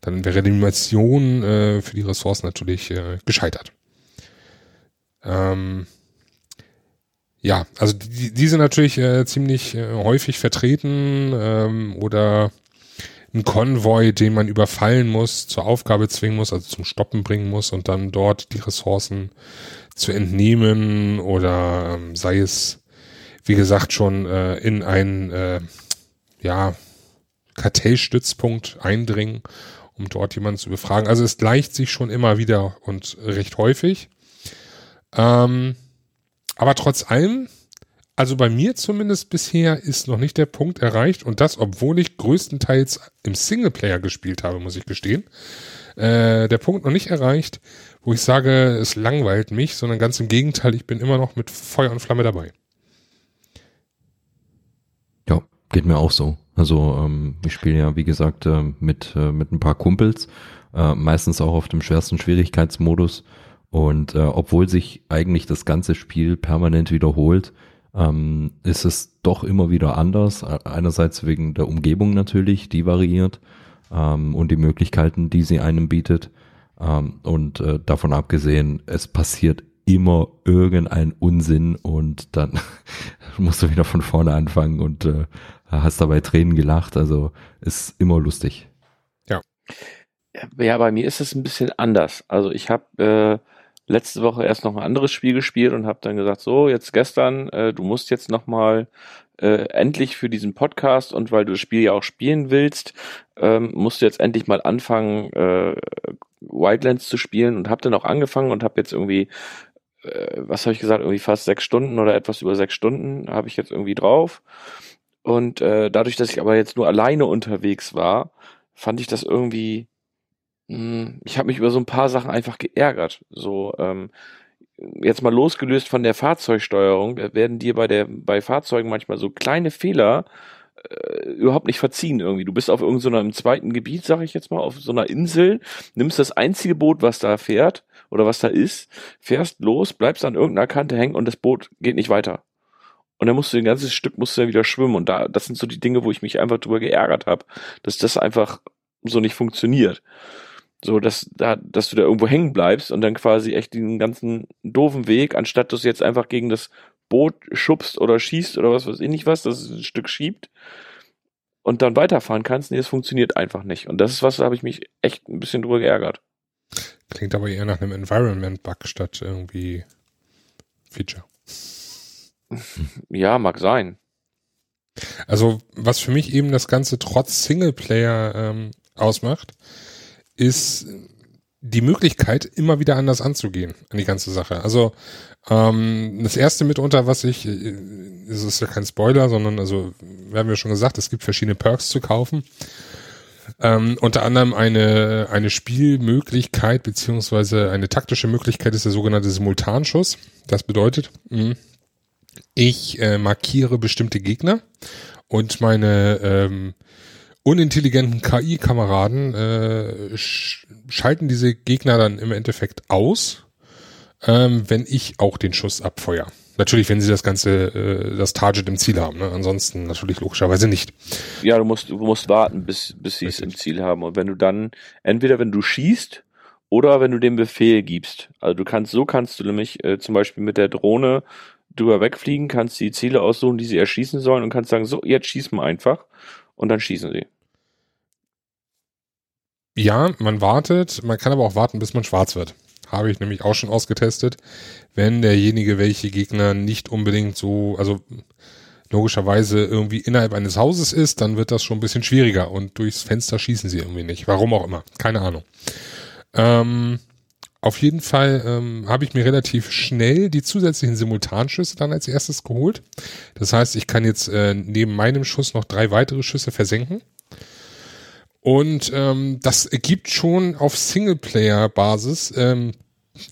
Dann wäre die Mission äh, für die Ressourcen natürlich äh, gescheitert. Ähm, ja, also die, die sind natürlich äh, ziemlich äh, häufig vertreten ähm, oder ein Konvoi, den man überfallen muss, zur Aufgabe zwingen muss, also zum Stoppen bringen muss und dann dort die Ressourcen zu entnehmen oder ähm, sei es, wie gesagt, schon äh, in einen äh, ja, Kartellstützpunkt eindringen, um dort jemanden zu befragen. Also es gleicht sich schon immer wieder und recht häufig. Ähm, aber trotz allem also bei mir zumindest bisher ist noch nicht der Punkt erreicht und das, obwohl ich größtenteils im Singleplayer gespielt habe, muss ich gestehen. Äh, der Punkt noch nicht erreicht, wo ich sage, es langweilt mich, sondern ganz im Gegenteil, ich bin immer noch mit Feuer und Flamme dabei. Ja, geht mir auch so. Also ähm, ich spiele ja, wie gesagt, äh, mit, äh, mit ein paar Kumpels, äh, meistens auch auf dem schwersten Schwierigkeitsmodus. Und äh, obwohl sich eigentlich das ganze Spiel permanent wiederholt, ähm, ist es doch immer wieder anders. Einerseits wegen der Umgebung natürlich, die variiert ähm, und die Möglichkeiten, die sie einem bietet. Ähm, und äh, davon abgesehen, es passiert immer irgendein Unsinn und dann musst du wieder von vorne anfangen und äh, hast dabei Tränen gelacht. Also ist immer lustig. Ja. Ja, bei mir ist es ein bisschen anders. Also ich habe äh, letzte Woche erst noch ein anderes Spiel gespielt und habe dann gesagt, so, jetzt gestern, äh, du musst jetzt noch mal äh, endlich für diesen Podcast und weil du das Spiel ja auch spielen willst, ähm, musst du jetzt endlich mal anfangen, äh, Wildlands zu spielen und habe dann auch angefangen und habe jetzt irgendwie, äh, was habe ich gesagt, irgendwie fast sechs Stunden oder etwas über sechs Stunden habe ich jetzt irgendwie drauf. Und äh, dadurch, dass ich aber jetzt nur alleine unterwegs war, fand ich das irgendwie ich habe mich über so ein paar Sachen einfach geärgert. So, ähm, jetzt mal losgelöst von der Fahrzeugsteuerung, werden dir bei der, bei Fahrzeugen manchmal so kleine Fehler äh, überhaupt nicht verziehen irgendwie. Du bist auf irgendeinem so zweiten Gebiet, sag ich jetzt mal, auf so einer Insel, nimmst das einzige Boot, was da fährt oder was da ist, fährst los, bleibst an irgendeiner Kante hängen und das Boot geht nicht weiter. Und dann musst du ein ganzes Stück musst du dann wieder schwimmen. Und da, das sind so die Dinge, wo ich mich einfach drüber geärgert habe, dass das einfach so nicht funktioniert. So, dass, da, dass du da irgendwo hängen bleibst und dann quasi echt den ganzen doofen Weg, anstatt dass du jetzt einfach gegen das Boot schubst oder schießt oder was weiß ich nicht was, das ein Stück schiebt und dann weiterfahren kannst. Nee, das funktioniert einfach nicht. Und das ist was, da habe ich mich echt ein bisschen drüber geärgert. Klingt aber eher nach einem Environment-Bug statt irgendwie Feature. Ja, mag sein. Also, was für mich eben das Ganze trotz Singleplayer ähm, ausmacht, ist die Möglichkeit, immer wieder anders anzugehen an die ganze Sache. Also ähm, das erste mitunter, was ich, äh, es ist ja kein Spoiler, sondern also, wir haben ja schon gesagt, es gibt verschiedene Perks zu kaufen. Ähm, unter anderem eine, eine Spielmöglichkeit beziehungsweise eine taktische Möglichkeit ist der sogenannte Simultanschuss. Das bedeutet, mh, ich äh, markiere bestimmte Gegner und meine ähm, unintelligenten KI-Kameraden äh, sch schalten diese Gegner dann im Endeffekt aus, ähm, wenn ich auch den Schuss abfeuer. Natürlich, wenn sie das ganze, äh, das Target im Ziel haben. Ne? Ansonsten natürlich logischerweise nicht. Ja, du musst, du musst warten, bis, bis sie es im Ziel haben. Und wenn du dann, entweder wenn du schießt oder wenn du den Befehl gibst. Also du kannst, so kannst du nämlich äh, zum Beispiel mit der Drohne drüber wegfliegen, kannst die Ziele aussuchen, die sie erschießen sollen und kannst sagen, so, jetzt schießen wir einfach und dann schießen sie. Ja, man wartet, man kann aber auch warten, bis man schwarz wird. Habe ich nämlich auch schon ausgetestet. Wenn derjenige, welche Gegner nicht unbedingt so, also logischerweise irgendwie innerhalb eines Hauses ist, dann wird das schon ein bisschen schwieriger und durchs Fenster schießen sie irgendwie nicht. Warum auch immer. Keine Ahnung. Ähm, auf jeden Fall ähm, habe ich mir relativ schnell die zusätzlichen Simultanschüsse dann als erstes geholt. Das heißt, ich kann jetzt äh, neben meinem Schuss noch drei weitere Schüsse versenken. Und ähm, das ergibt schon auf Singleplayer-Basis ähm,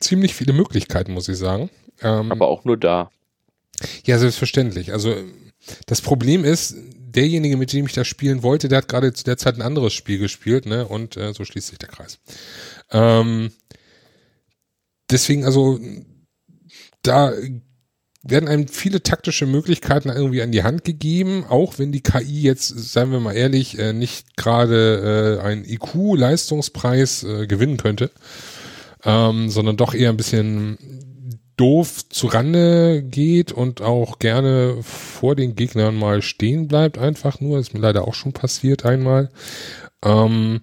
ziemlich viele Möglichkeiten, muss ich sagen. Ähm, Aber auch nur da. Ja, selbstverständlich. Also das Problem ist, derjenige, mit dem ich das spielen wollte, der hat gerade zu der Zeit ein anderes Spiel gespielt, ne? Und äh, so schließt sich der Kreis. Ähm, deswegen, also da werden einem viele taktische Möglichkeiten irgendwie an die Hand gegeben, auch wenn die KI jetzt, seien wir mal ehrlich, äh, nicht gerade äh, einen IQ-Leistungspreis äh, gewinnen könnte, ähm, sondern doch eher ein bisschen doof zu Rande geht und auch gerne vor den Gegnern mal stehen bleibt, einfach nur. Das ist mir leider auch schon passiert einmal. Ähm,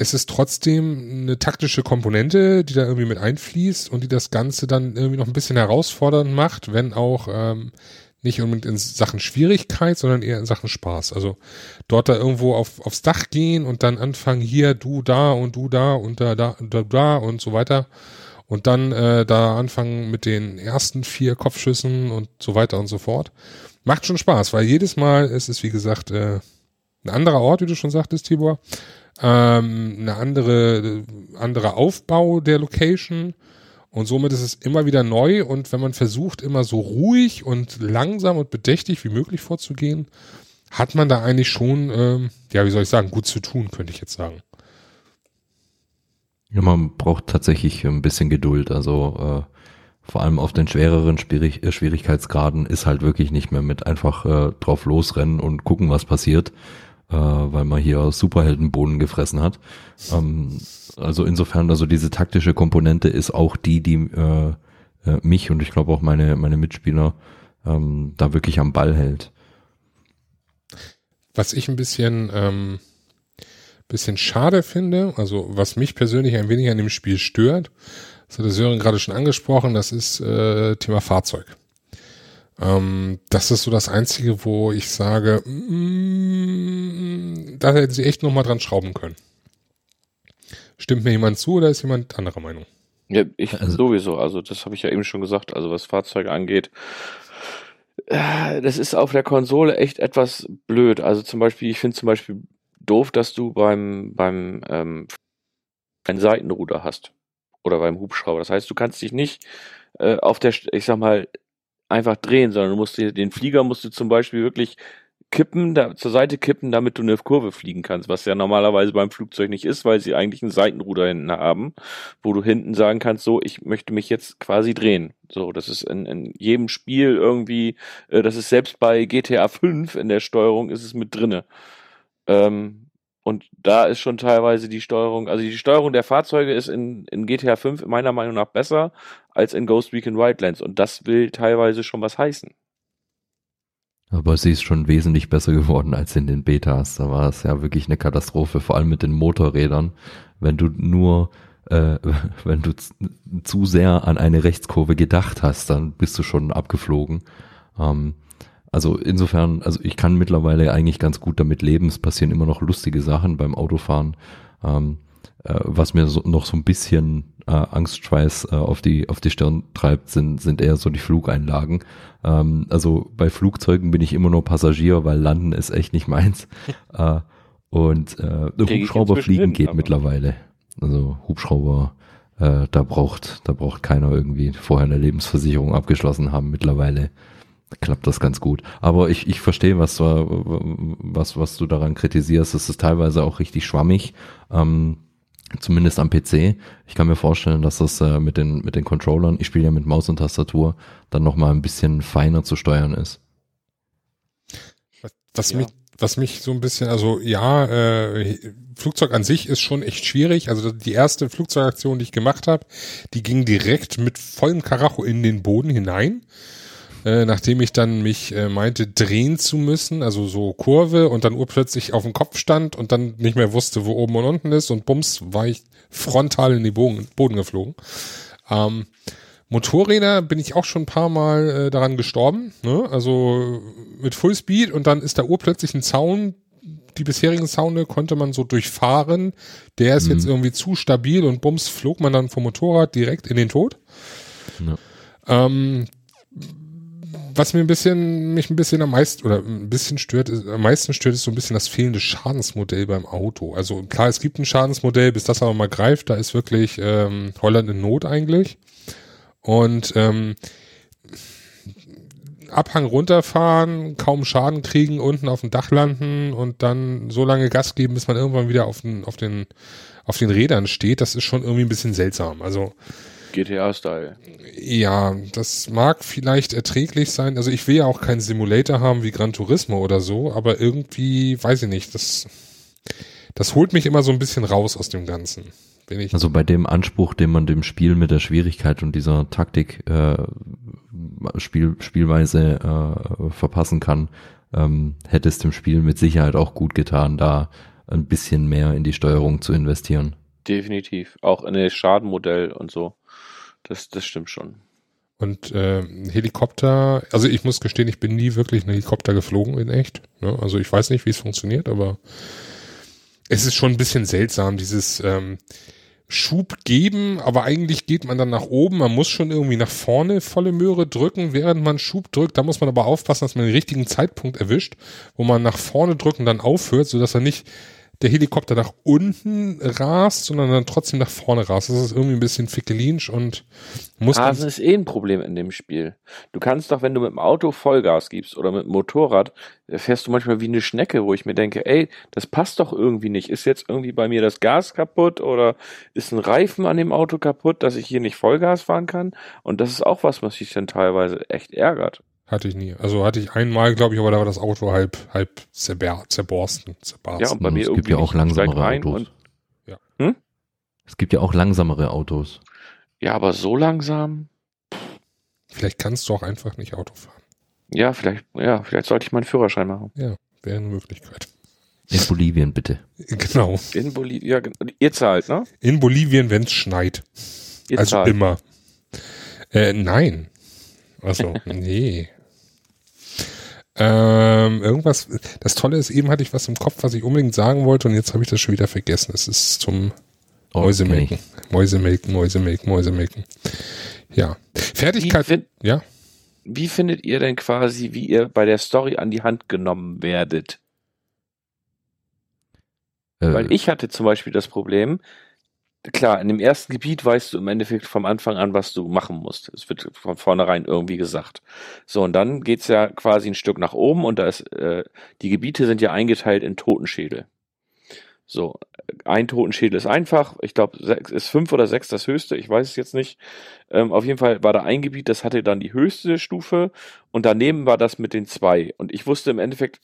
es ist trotzdem eine taktische Komponente, die da irgendwie mit einfließt und die das Ganze dann irgendwie noch ein bisschen herausfordernd macht, wenn auch ähm, nicht unbedingt in Sachen Schwierigkeit, sondern eher in Sachen Spaß. Also dort da irgendwo auf, aufs Dach gehen und dann anfangen, hier, du da und du da und da, da, da, da und so weiter. Und dann äh, da anfangen mit den ersten vier Kopfschüssen und so weiter und so fort. Macht schon Spaß, weil jedes Mal ist es, wie gesagt, äh, ein anderer Ort, wie du schon sagtest, Tibor ähm, eine andere, andere Aufbau der Location und somit ist es immer wieder neu und wenn man versucht, immer so ruhig und langsam und bedächtig wie möglich vorzugehen, hat man da eigentlich schon, ähm, ja, wie soll ich sagen, gut zu tun, könnte ich jetzt sagen. Ja, man braucht tatsächlich ein bisschen Geduld. Also äh, vor allem auf den schwereren Schwierig äh, Schwierigkeitsgraden ist halt wirklich nicht mehr mit einfach äh, drauf losrennen und gucken, was passiert, äh, weil man hier Superheldenbohnen gefressen hat. Ähm, also insofern, also diese taktische Komponente ist auch die, die äh, äh, mich und ich glaube auch meine, meine Mitspieler ähm, da wirklich am Ball hält. Was ich ein bisschen, ähm, bisschen schade finde, also was mich persönlich ein wenig an dem Spiel stört, das hat der Sören gerade schon angesprochen, das ist äh, Thema Fahrzeug. Ähm, das ist so das Einzige, wo ich sage, mm, da hätten sie echt nochmal dran schrauben können. Stimmt mir jemand zu oder ist jemand anderer Meinung? Ja, ich also, sowieso. Also das habe ich ja eben schon gesagt. Also was Fahrzeuge angeht, äh, das ist auf der Konsole echt etwas blöd. Also zum Beispiel, ich finde zum Beispiel doof, dass du beim beim ähm, ein Seitenruder hast oder beim Hubschrauber. Das heißt, du kannst dich nicht äh, auf der, ich sag mal, einfach drehen, sondern du musst den Flieger musst du zum Beispiel wirklich kippen, da, zur Seite kippen, damit du eine Kurve fliegen kannst, was ja normalerweise beim Flugzeug nicht ist, weil sie eigentlich ein Seitenruder hinten haben, wo du hinten sagen kannst, so, ich möchte mich jetzt quasi drehen. So, das ist in, in jedem Spiel irgendwie, äh, das ist selbst bei GTA 5 in der Steuerung ist es mit drinne. Ähm, Und da ist schon teilweise die Steuerung, also die Steuerung der Fahrzeuge ist in, in GTA 5 meiner Meinung nach besser als in Ghost Recon Wildlands. Und das will teilweise schon was heißen. Aber sie ist schon wesentlich besser geworden als in den Betas. Da war es ja wirklich eine Katastrophe, vor allem mit den Motorrädern. Wenn du nur, äh, wenn du zu sehr an eine Rechtskurve gedacht hast, dann bist du schon abgeflogen. Ähm, also insofern, also ich kann mittlerweile eigentlich ganz gut damit leben. Es passieren immer noch lustige Sachen beim Autofahren. Ähm, äh, was mir so, noch so ein bisschen äh, Angstschweiß äh, auf die auf die Stirn treibt, sind sind eher so die Flugeinlagen. Ähm, also bei Flugzeugen bin ich immer nur Passagier, weil Landen ist echt nicht meins. äh, und äh, Hubschrauber fliegen hin, geht mittlerweile. Also Hubschrauber, äh, da braucht da braucht keiner irgendwie vorher eine Lebensversicherung abgeschlossen haben. Mittlerweile klappt das ganz gut. Aber ich, ich verstehe, was, was, was du daran kritisierst. Es ist teilweise auch richtig schwammig. Ähm, zumindest am PC. Ich kann mir vorstellen, dass das äh, mit den mit den Controllern, ich spiele ja mit Maus und Tastatur, dann noch mal ein bisschen feiner zu steuern ist. Was ja. mich was mich so ein bisschen, also ja, äh, Flugzeug an sich ist schon echt schwierig. Also die erste Flugzeugaktion, die ich gemacht habe, die ging direkt mit vollem Karacho in den Boden hinein. Äh, nachdem ich dann mich äh, meinte, drehen zu müssen, also so Kurve und dann urplötzlich auf dem Kopf stand und dann nicht mehr wusste, wo oben und unten ist und bums, war ich frontal in den Boden, Boden geflogen. Ähm, Motorräder bin ich auch schon ein paar Mal äh, daran gestorben, ne? also mit Fullspeed und dann ist da urplötzlich ein Zaun, die bisherigen Zaune konnte man so durchfahren, der ist mhm. jetzt irgendwie zu stabil und bums flog man dann vom Motorrad direkt in den Tod. Ja. Ähm, was mir ein bisschen, mich ein bisschen am meisten oder ein bisschen stört, ist, am meisten stört, ist so ein bisschen das fehlende Schadensmodell beim Auto. Also klar, es gibt ein Schadensmodell, bis das aber mal greift, da ist wirklich ähm, Holland in Not eigentlich. Und ähm, Abhang runterfahren, kaum Schaden kriegen, unten auf dem Dach landen und dann so lange Gas geben, bis man irgendwann wieder auf den, auf den, auf den Rädern steht, das ist schon irgendwie ein bisschen seltsam. Also GTA-Style. Ja, das mag vielleicht erträglich sein. Also ich will ja auch keinen Simulator haben wie Gran Turismo oder so, aber irgendwie, weiß ich nicht, das, das holt mich immer so ein bisschen raus aus dem Ganzen. Wenn ich also bei dem Anspruch, den man dem Spiel mit der Schwierigkeit und dieser Taktik äh, Spiel, Spielweise äh, verpassen kann, ähm, hätte es dem Spiel mit Sicherheit auch gut getan, da ein bisschen mehr in die Steuerung zu investieren. Definitiv. Auch in das Schadenmodell und so. Das, das stimmt schon. Und äh, Helikopter, also ich muss gestehen, ich bin nie wirklich ein Helikopter geflogen in echt. Ne? Also ich weiß nicht, wie es funktioniert, aber es ist schon ein bisschen seltsam, dieses ähm, Schub geben, aber eigentlich geht man dann nach oben, man muss schon irgendwie nach vorne volle Möhre drücken, während man Schub drückt. Da muss man aber aufpassen, dass man den richtigen Zeitpunkt erwischt, wo man nach vorne drücken dann aufhört, sodass er nicht der Helikopter nach unten rast, sondern dann trotzdem nach vorne rast. Das ist irgendwie ein bisschen fickelinsch und muss. Rasen ist eh ein Problem in dem Spiel. Du kannst doch, wenn du mit dem Auto Vollgas gibst oder mit dem Motorrad, fährst du manchmal wie eine Schnecke, wo ich mir denke, ey, das passt doch irgendwie nicht. Ist jetzt irgendwie bei mir das Gas kaputt oder ist ein Reifen an dem Auto kaputt, dass ich hier nicht Vollgas fahren kann? Und das ist auch was, was mich dann teilweise echt ärgert. Hatte ich nie. Also hatte ich einmal, glaube ich, aber da war das Auto halb, halb zerber zerborsten. zerborsten. Ja, und bei mir es gibt ja auch langsamere Autos. ja. Hm? Es gibt ja auch langsamere Autos. Ja, aber so langsam. Vielleicht kannst du auch einfach nicht Auto fahren. Ja, vielleicht, ja, vielleicht sollte ich meinen Führerschein machen. Ja, wäre eine Möglichkeit. In Bolivien, bitte. Genau. In Bolivien, ja, ihr zahlt, ne? In Bolivien, wenn es schneit. Ihr also zahlt. immer. Äh, nein. Also, nee. Ähm, irgendwas, das Tolle ist, eben hatte ich was im Kopf, was ich unbedingt sagen wollte und jetzt habe ich das schon wieder vergessen. Es ist zum oh, Mäusemelken. Mäusemelken, Mäusemelken, Mäusemelken. Ja. Fertigkeit, wie find, ja. Wie findet ihr denn quasi, wie ihr bei der Story an die Hand genommen werdet? Äh. Weil ich hatte zum Beispiel das Problem, klar, in dem ersten Gebiet weißt du im Endeffekt vom Anfang an, was du machen musst. Es wird von vornherein irgendwie gesagt. So, und dann geht's ja quasi ein Stück nach oben und da ist, äh, die Gebiete sind ja eingeteilt in Totenschädel. So, ein Totenschädel ist einfach, ich glaube, ist fünf oder sechs das höchste, ich weiß es jetzt nicht. Ähm, auf jeden Fall war da ein Gebiet, das hatte dann die höchste Stufe und daneben war das mit den zwei. Und ich wusste im Endeffekt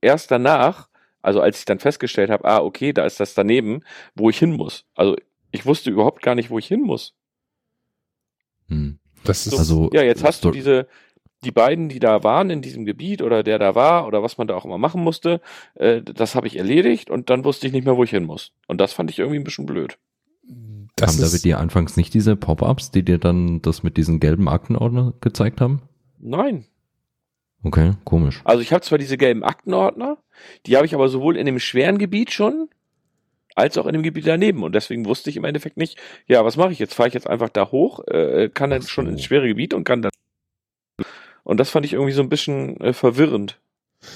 erst danach, Also als ich dann festgestellt habe, ah, okay, da ist das daneben, wo ich hin muss. Also ich wusste überhaupt gar nicht, wo ich hin muss. Hm. Das ist So, Also, ja, jetzt hast du diese, die beiden, die da waren in diesem Gebiet oder der da war oder was man da auch immer machen musste, äh, das habe ich erledigt und dann wusste ich nicht mehr, wo ich hin muss. Und das fand ich irgendwie ein bisschen blöd. das haben David ist, dir anfangs nicht diese Pop-ups, die dir dann das mit diesen gelben Aktenordner gezeigt haben? Nein. Okay, komisch. Also ich habe zwar diese gelben Aktenordner, die habe ich aber sowohl in dem schweren Gebiet schon, als auch in dem Gebiet daneben. Und deswegen wusste ich im Endeffekt nicht, ja, was mache ich jetzt? Fahre ich jetzt einfach da hoch, äh, kann dann schon so. ins schwere Gebiet und kann dann. Und das fand ich irgendwie so ein bisschen äh, verwirrend.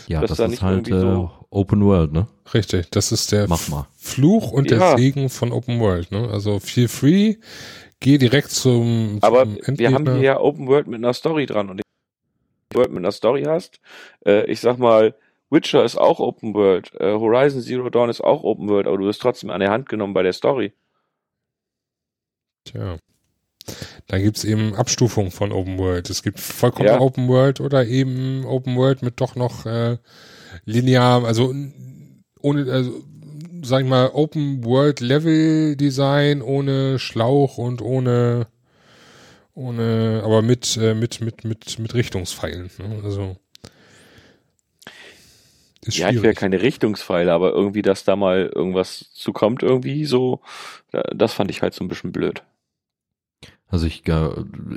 Ja, das da ist nicht halt irgendwie äh, so- Open World, ne? richtig. Das ist der Mach mal. Fluch und der Ja. Segen von Open World. Ne? Also feel free, geh direkt zum, Aber zum wir haben Endgegner. hier ja Open World mit einer Story dran. Und wenn du World mit einer Story hast, äh, ich sag mal, Witcher ist auch Open World, äh, Horizon Zero Dawn ist auch Open World, aber du wirst trotzdem an der Hand genommen bei der Story. Tja. Da gibt's eben Abstufungen von Open World. Es gibt vollkommen Ja. Open World oder eben Open World mit doch noch äh, linear, also ohne, also sag ich mal, Open World Level Design ohne Schlauch und ohne ohne, aber mit äh, mit mit mit mit Richtungspfeilen. Ne? Also ist Ja, ich wäre keine Richtungspfeile, aber irgendwie, dass da mal irgendwas zukommt, irgendwie so, da- das fand ich halt so ein bisschen blöd. Also ich,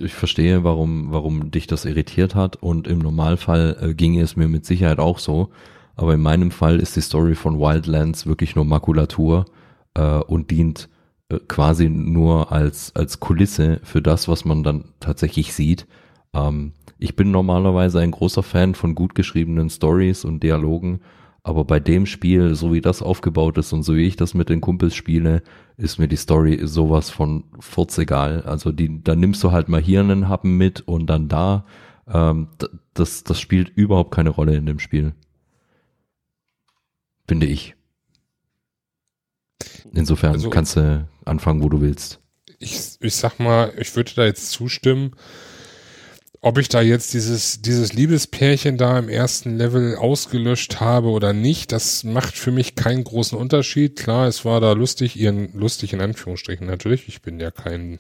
ich verstehe, warum, warum dich das irritiert hat und im Normalfall äh, ginge es mir mit Sicherheit auch so. Aber in meinem Fall ist die Story von Wildlands wirklich nur Makulatur äh, und dient äh, quasi nur als, als Kulisse für das, was man dann tatsächlich sieht. Ähm, ich bin normalerweise ein großer Fan von gut geschriebenen Stories und Dialogen, aber bei dem Spiel, so wie das aufgebaut ist und so wie ich das mit den Kumpels spiele, ist mir die Story sowas von furzegal. Also die, da nimmst du halt mal hier einen Happen mit und dann da. Ähm, das, das spielt überhaupt keine Rolle in dem Spiel. Finde ich. Insofern Also- kannst du anfangen, wo du willst. ich, ich sag mal, ich würde da jetzt zustimmen. Ob ich da jetzt dieses, dieses Liebespärchen da im ersten Level ausgelöscht habe oder nicht, das macht für mich keinen großen Unterschied. Klar, es war da lustig, ihren, lustig in Anführungsstrichen natürlich. Ich bin ja kein,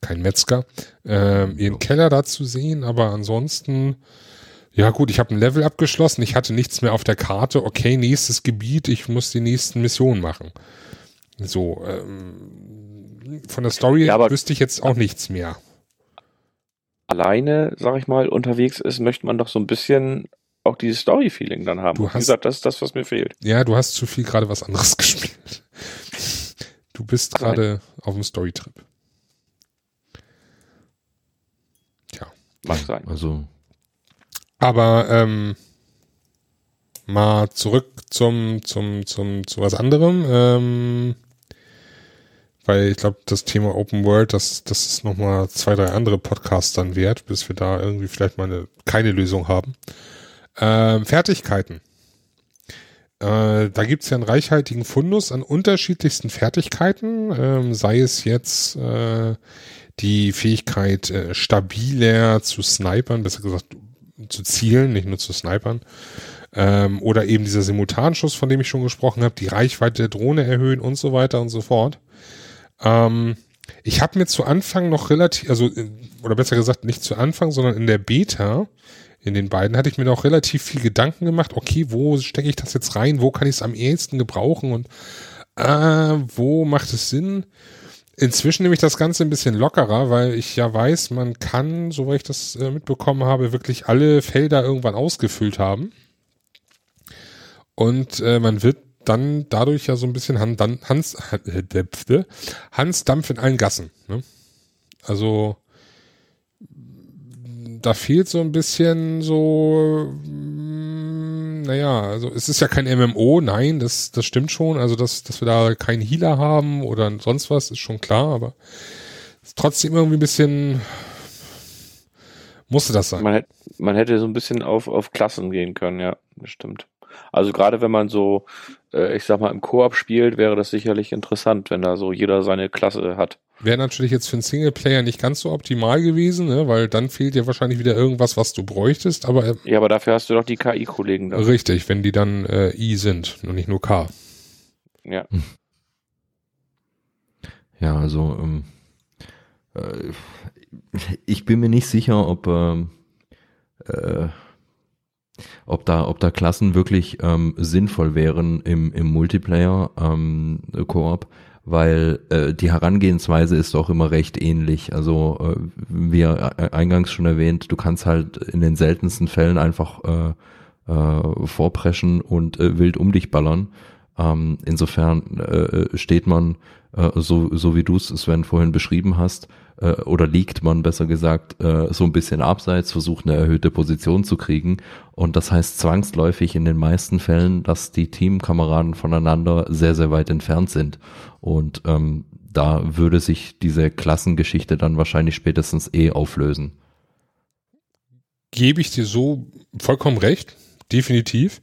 kein Metzger, ähm, ihren Keller da zu sehen, aber ansonsten, ja gut, ich habe ein Level abgeschlossen, ich hatte nichts mehr auf der Karte, okay, nächstes Gebiet, ich muss die nächsten Missionen machen. So, ähm, von der Story Ja, wüsste ich jetzt auch nichts mehr. Alleine, sag ich mal, unterwegs ist, möchte man doch so ein bisschen auch dieses Story-Feeling dann haben. Du Und Wie hast- gesagt, das ist das, was mir fehlt. Ja, du hast zu viel gerade was anderes gespielt. Du bist gerade auf dem Storytrip. Tja. Mag sein. Also Aber ähm, mal zurück zum, zum, zum, zu was anderem. Ähm, weil ich glaube, das Thema Open World, das, das ist nochmal zwei, drei andere Podcasts dann wert, bis wir da irgendwie vielleicht mal eine, keine Lösung haben. Ähm, Fertigkeiten. Äh, da gibt's ja einen reichhaltigen Fundus an unterschiedlichsten Fertigkeiten, ähm, sei es jetzt äh, die Fähigkeit, äh, stabiler zu snipern, besser gesagt zu zielen, nicht nur zu snipern. Ähm, oder eben dieser Simultanschuss, von dem ich schon gesprochen habe, die Reichweite der Drohne erhöhen und so weiter und so fort. Ähm, ich habe mir zu Anfang noch relativ, also, äh, oder besser gesagt, nicht zu Anfang, sondern in der Beta, in den beiden, hatte ich mir noch relativ viel Gedanken gemacht, okay, wo stecke ich das jetzt rein, wo kann ich es am ehesten gebrauchen und äh, wo macht es Sinn? Inzwischen nehme ich das Ganze ein bisschen lockerer, weil ich ja weiß, man kann, soweit ich das äh, mitbekommen habe, wirklich alle Felder irgendwann ausgefüllt haben. Und äh, man wird dann dadurch ja so ein bisschen Hans, äh, Hans Dampf in allen Gassen. Ne? Also da fehlt so ein bisschen so, mm, naja, also es ist ja kein MMO, nein, das, das stimmt schon. Also, dass, dass wir da keinen Healer haben oder sonst was, ist schon klar, aber trotzdem irgendwie ein bisschen, musste das sein. Man, hätte, man hätte so ein bisschen auf, auf Klassen gehen können, ja, das stimmt. Also gerade wenn man so, äh, ich sag mal, im Koop spielt, wäre das sicherlich interessant, wenn da so jeder seine Klasse hat. Wäre natürlich jetzt für einen Singleplayer nicht ganz so optimal gewesen, ne? weil dann fehlt dir wahrscheinlich wieder irgendwas, was du bräuchtest. Aber äh, ja, aber dafür hast du doch die KI-Kollegen da. Richtig, wenn die dann äh, I sind und nicht nur K. Ja. Ja, also ähm, äh, ich bin mir nicht sicher, ob ähm, äh, ob da, ob da Klassen wirklich ähm, sinnvoll wären im, im Multiplayer ähm, Koop, weil äh, die Herangehensweise ist auch immer recht ähnlich. Also äh, wie äh, eingangs schon erwähnt, du kannst halt in den seltensten Fällen einfach äh, äh, vorpreschen und äh, wild um dich ballern. Ähm, insofern äh, steht man, äh, so, so wie du es, Sven, vorhin beschrieben hast, äh, oder liegt man besser gesagt äh, so ein bisschen abseits, versucht eine erhöhte Position zu kriegen. Und das heißt zwangsläufig in den meisten Fällen, dass die Teamkameraden voneinander sehr, sehr weit entfernt sind. Und ähm, da würde sich diese Klassengeschichte dann wahrscheinlich spätestens eh auflösen. Gebe ich dir so vollkommen recht, definitiv.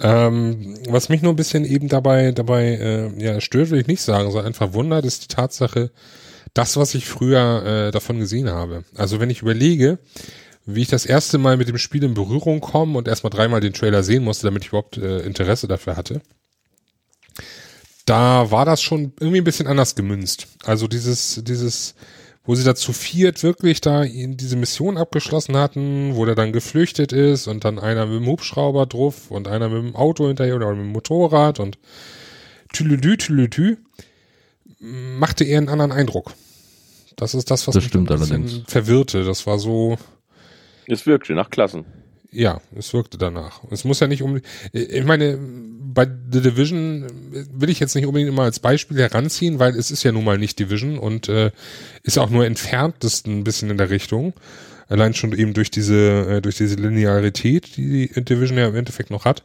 Ähm, was mich nur ein bisschen eben dabei, dabei äh, ja, stört, will ich nicht sagen, sondern einfach wundert, ist die Tatsache, das, was ich früher äh, davon gesehen habe. Also wenn ich überlege, wie ich das erste Mal mit dem Spiel in Berührung komme und erstmal dreimal den Trailer sehen musste, damit ich überhaupt äh, Interesse dafür hatte, da war das schon irgendwie ein bisschen anders gemünzt. Also dieses, dieses, wo sie da zu viert wirklich da in diese Mission abgeschlossen hatten, wo der dann geflüchtet ist und dann einer mit dem Hubschrauber drauf und einer mit dem Auto hinterher oder mit dem Motorrad und tülüdü, tülüdü, machte eher einen anderen Eindruck. Das ist das, was das mich ein bisschen allerdings. verwirrte. Das war so. Es wirkte nach Klassen. Ja, es wirkte danach. Es muss ja nicht um. Ich meine, bei The Division will ich jetzt nicht unbedingt immer als Beispiel heranziehen, weil es ist ja nun mal nicht Division und äh, ist auch nur entferntest ein bisschen in der Richtung. Allein schon eben durch diese, äh, durch diese Linearität, die die Division ja im Endeffekt noch hat.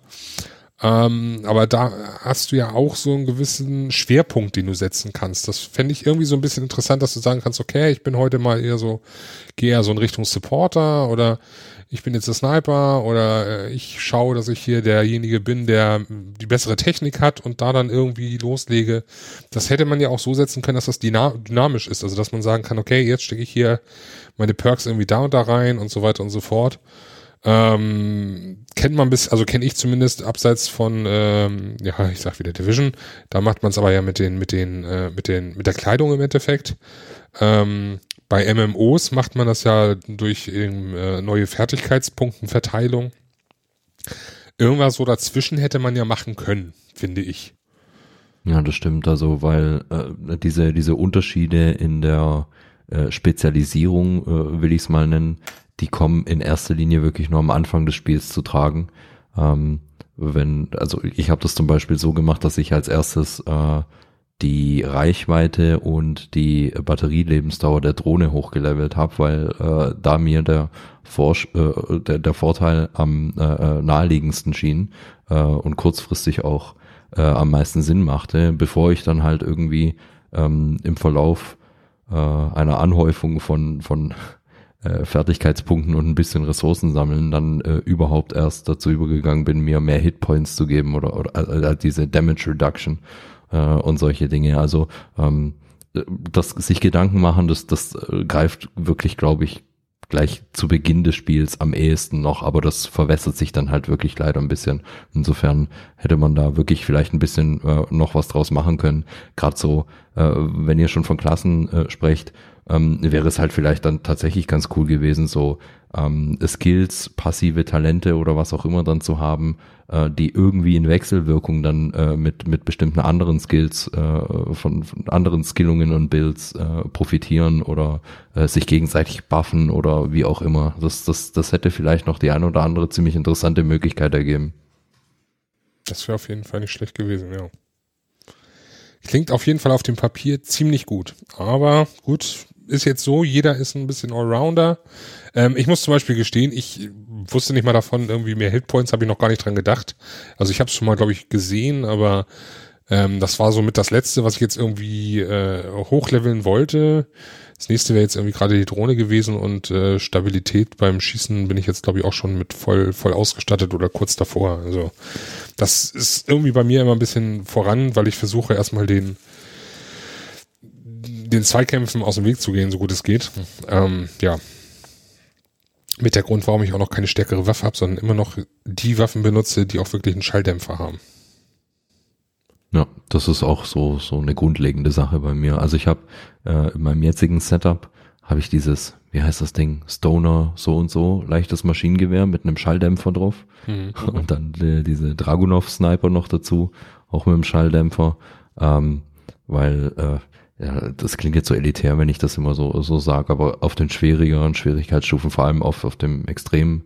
Ähm, aber da hast du ja auch so einen gewissen Schwerpunkt, den du setzen kannst. Das fände ich irgendwie so ein bisschen interessant, dass du sagen kannst, okay, ich bin heute mal eher so, gehe eher so in Richtung Supporter oder ich bin jetzt der Sniper oder äh, ich schaue, dass ich hier derjenige bin, der die bessere Technik hat und da dann irgendwie loslege. Das hätte man ja auch so setzen können, dass das dynamisch ist. Also dass man sagen kann, okay, jetzt stecke ich hier meine Perks irgendwie da und da rein und so weiter und so fort. Ähm, kennt man bis, also kenne ich zumindest abseits von, ähm, ja, ich sag wieder Division. Da macht man es aber ja mit den, mit den, äh, mit den, mit der Kleidung im Endeffekt. Ähm, bei MMOs macht man das ja durch eben, äh, neue Fertigkeitspunktenverteilung. Irgendwas so dazwischen hätte man ja machen können, finde ich. Ja, das stimmt. Also, weil äh, diese, diese Unterschiede in der äh, Spezialisierung, äh, will ich es mal nennen, die kommen in erster Linie wirklich nur am Anfang des Spiels zu tragen. Ähm, wenn, also ich habe das zum Beispiel so gemacht, dass ich als erstes äh, die Reichweite und die Batterielebensdauer der Drohne hochgelevelt habe, weil äh, da mir der, Vor äh, der, der Vorteil am äh, äh, naheliegendsten schien äh, und kurzfristig auch äh, am meisten Sinn machte, bevor ich dann halt irgendwie ähm, im Verlauf äh, einer Anhäufung von, von äh, Fertigkeitspunkten und ein bisschen Ressourcen sammeln, dann äh, überhaupt erst dazu übergegangen bin, mir mehr Hitpoints zu geben oder, oder äh, diese Damage Reduction äh, und solche Dinge. Also ähm, das sich Gedanken machen, das, das äh, greift wirklich, glaube ich, gleich zu Beginn des Spiels am ehesten noch, aber das verwässert sich dann halt wirklich leider ein bisschen. Insofern hätte man da wirklich vielleicht ein bisschen äh, noch was draus machen können. Gerade so, äh, wenn ihr schon von Klassen äh, sprecht, ähm, wäre es halt vielleicht dann tatsächlich ganz cool gewesen, so ähm, Skills, passive Talente oder was auch immer dann zu haben, äh, die irgendwie in Wechselwirkung dann äh, mit, mit bestimmten anderen Skills, äh, von, von anderen Skillungen und Builds äh, profitieren oder äh, sich gegenseitig buffen oder wie auch immer. Das, das, das hätte vielleicht noch die eine oder andere ziemlich interessante Möglichkeit ergeben. Das wäre auf jeden Fall nicht schlecht gewesen, ja. Klingt auf jeden Fall auf dem Papier ziemlich gut. Aber gut, ist jetzt so, jeder ist ein bisschen Allrounder. Ähm, ich muss zum Beispiel gestehen, ich wusste nicht mal davon, irgendwie mehr Hitpoints habe ich noch gar nicht dran gedacht. Also ich habe es schon mal, glaube ich, gesehen, aber ähm, das war so mit das Letzte, was ich jetzt irgendwie äh, hochleveln wollte. Das nächste wäre jetzt irgendwie gerade die Drohne gewesen und äh, Stabilität beim Schießen bin ich jetzt, glaube ich, auch schon mit voll, voll ausgestattet oder kurz davor. Also das ist irgendwie bei mir immer ein bisschen voran, weil ich versuche erstmal den den Zweikämpfen aus dem Weg zu gehen, so gut es geht. Ähm, ja. Mit der Grund, warum ich auch noch keine stärkere Waffe habe, sondern immer noch die Waffen benutze, die auch wirklich einen Schalldämpfer haben. Ja, das ist auch so so eine grundlegende Sache bei mir. Also ich habe äh, in meinem jetzigen Setup habe ich dieses, wie heißt das Ding, Stoner so und so, leichtes Maschinengewehr mit einem Schalldämpfer drauf mhm. und dann äh, diese Dragunov Sniper noch dazu, auch mit einem Schalldämpfer, ähm, weil äh, ja, das klingt jetzt so elitär, wenn ich das immer so so sage, aber auf den schwierigeren Schwierigkeitsstufen, vor allem auf auf dem Extrem,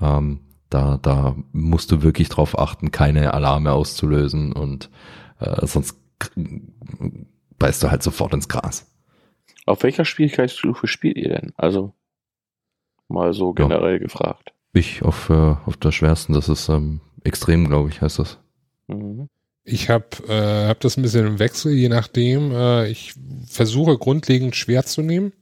ähm, da da musst du wirklich drauf achten, keine Alarme auszulösen und äh, sonst beißt du halt sofort ins Gras. Auf welcher Schwierigkeitsstufe spielt ihr denn? Also mal so generell ja. gefragt. Ich auf, äh, auf der schwersten, das ist ähm, extrem, glaube ich, heißt das. Mhm. Ich habe äh, hab das ein bisschen im Wechsel, je nachdem. Äh, ich versuche grundlegend schwer zu nehmen.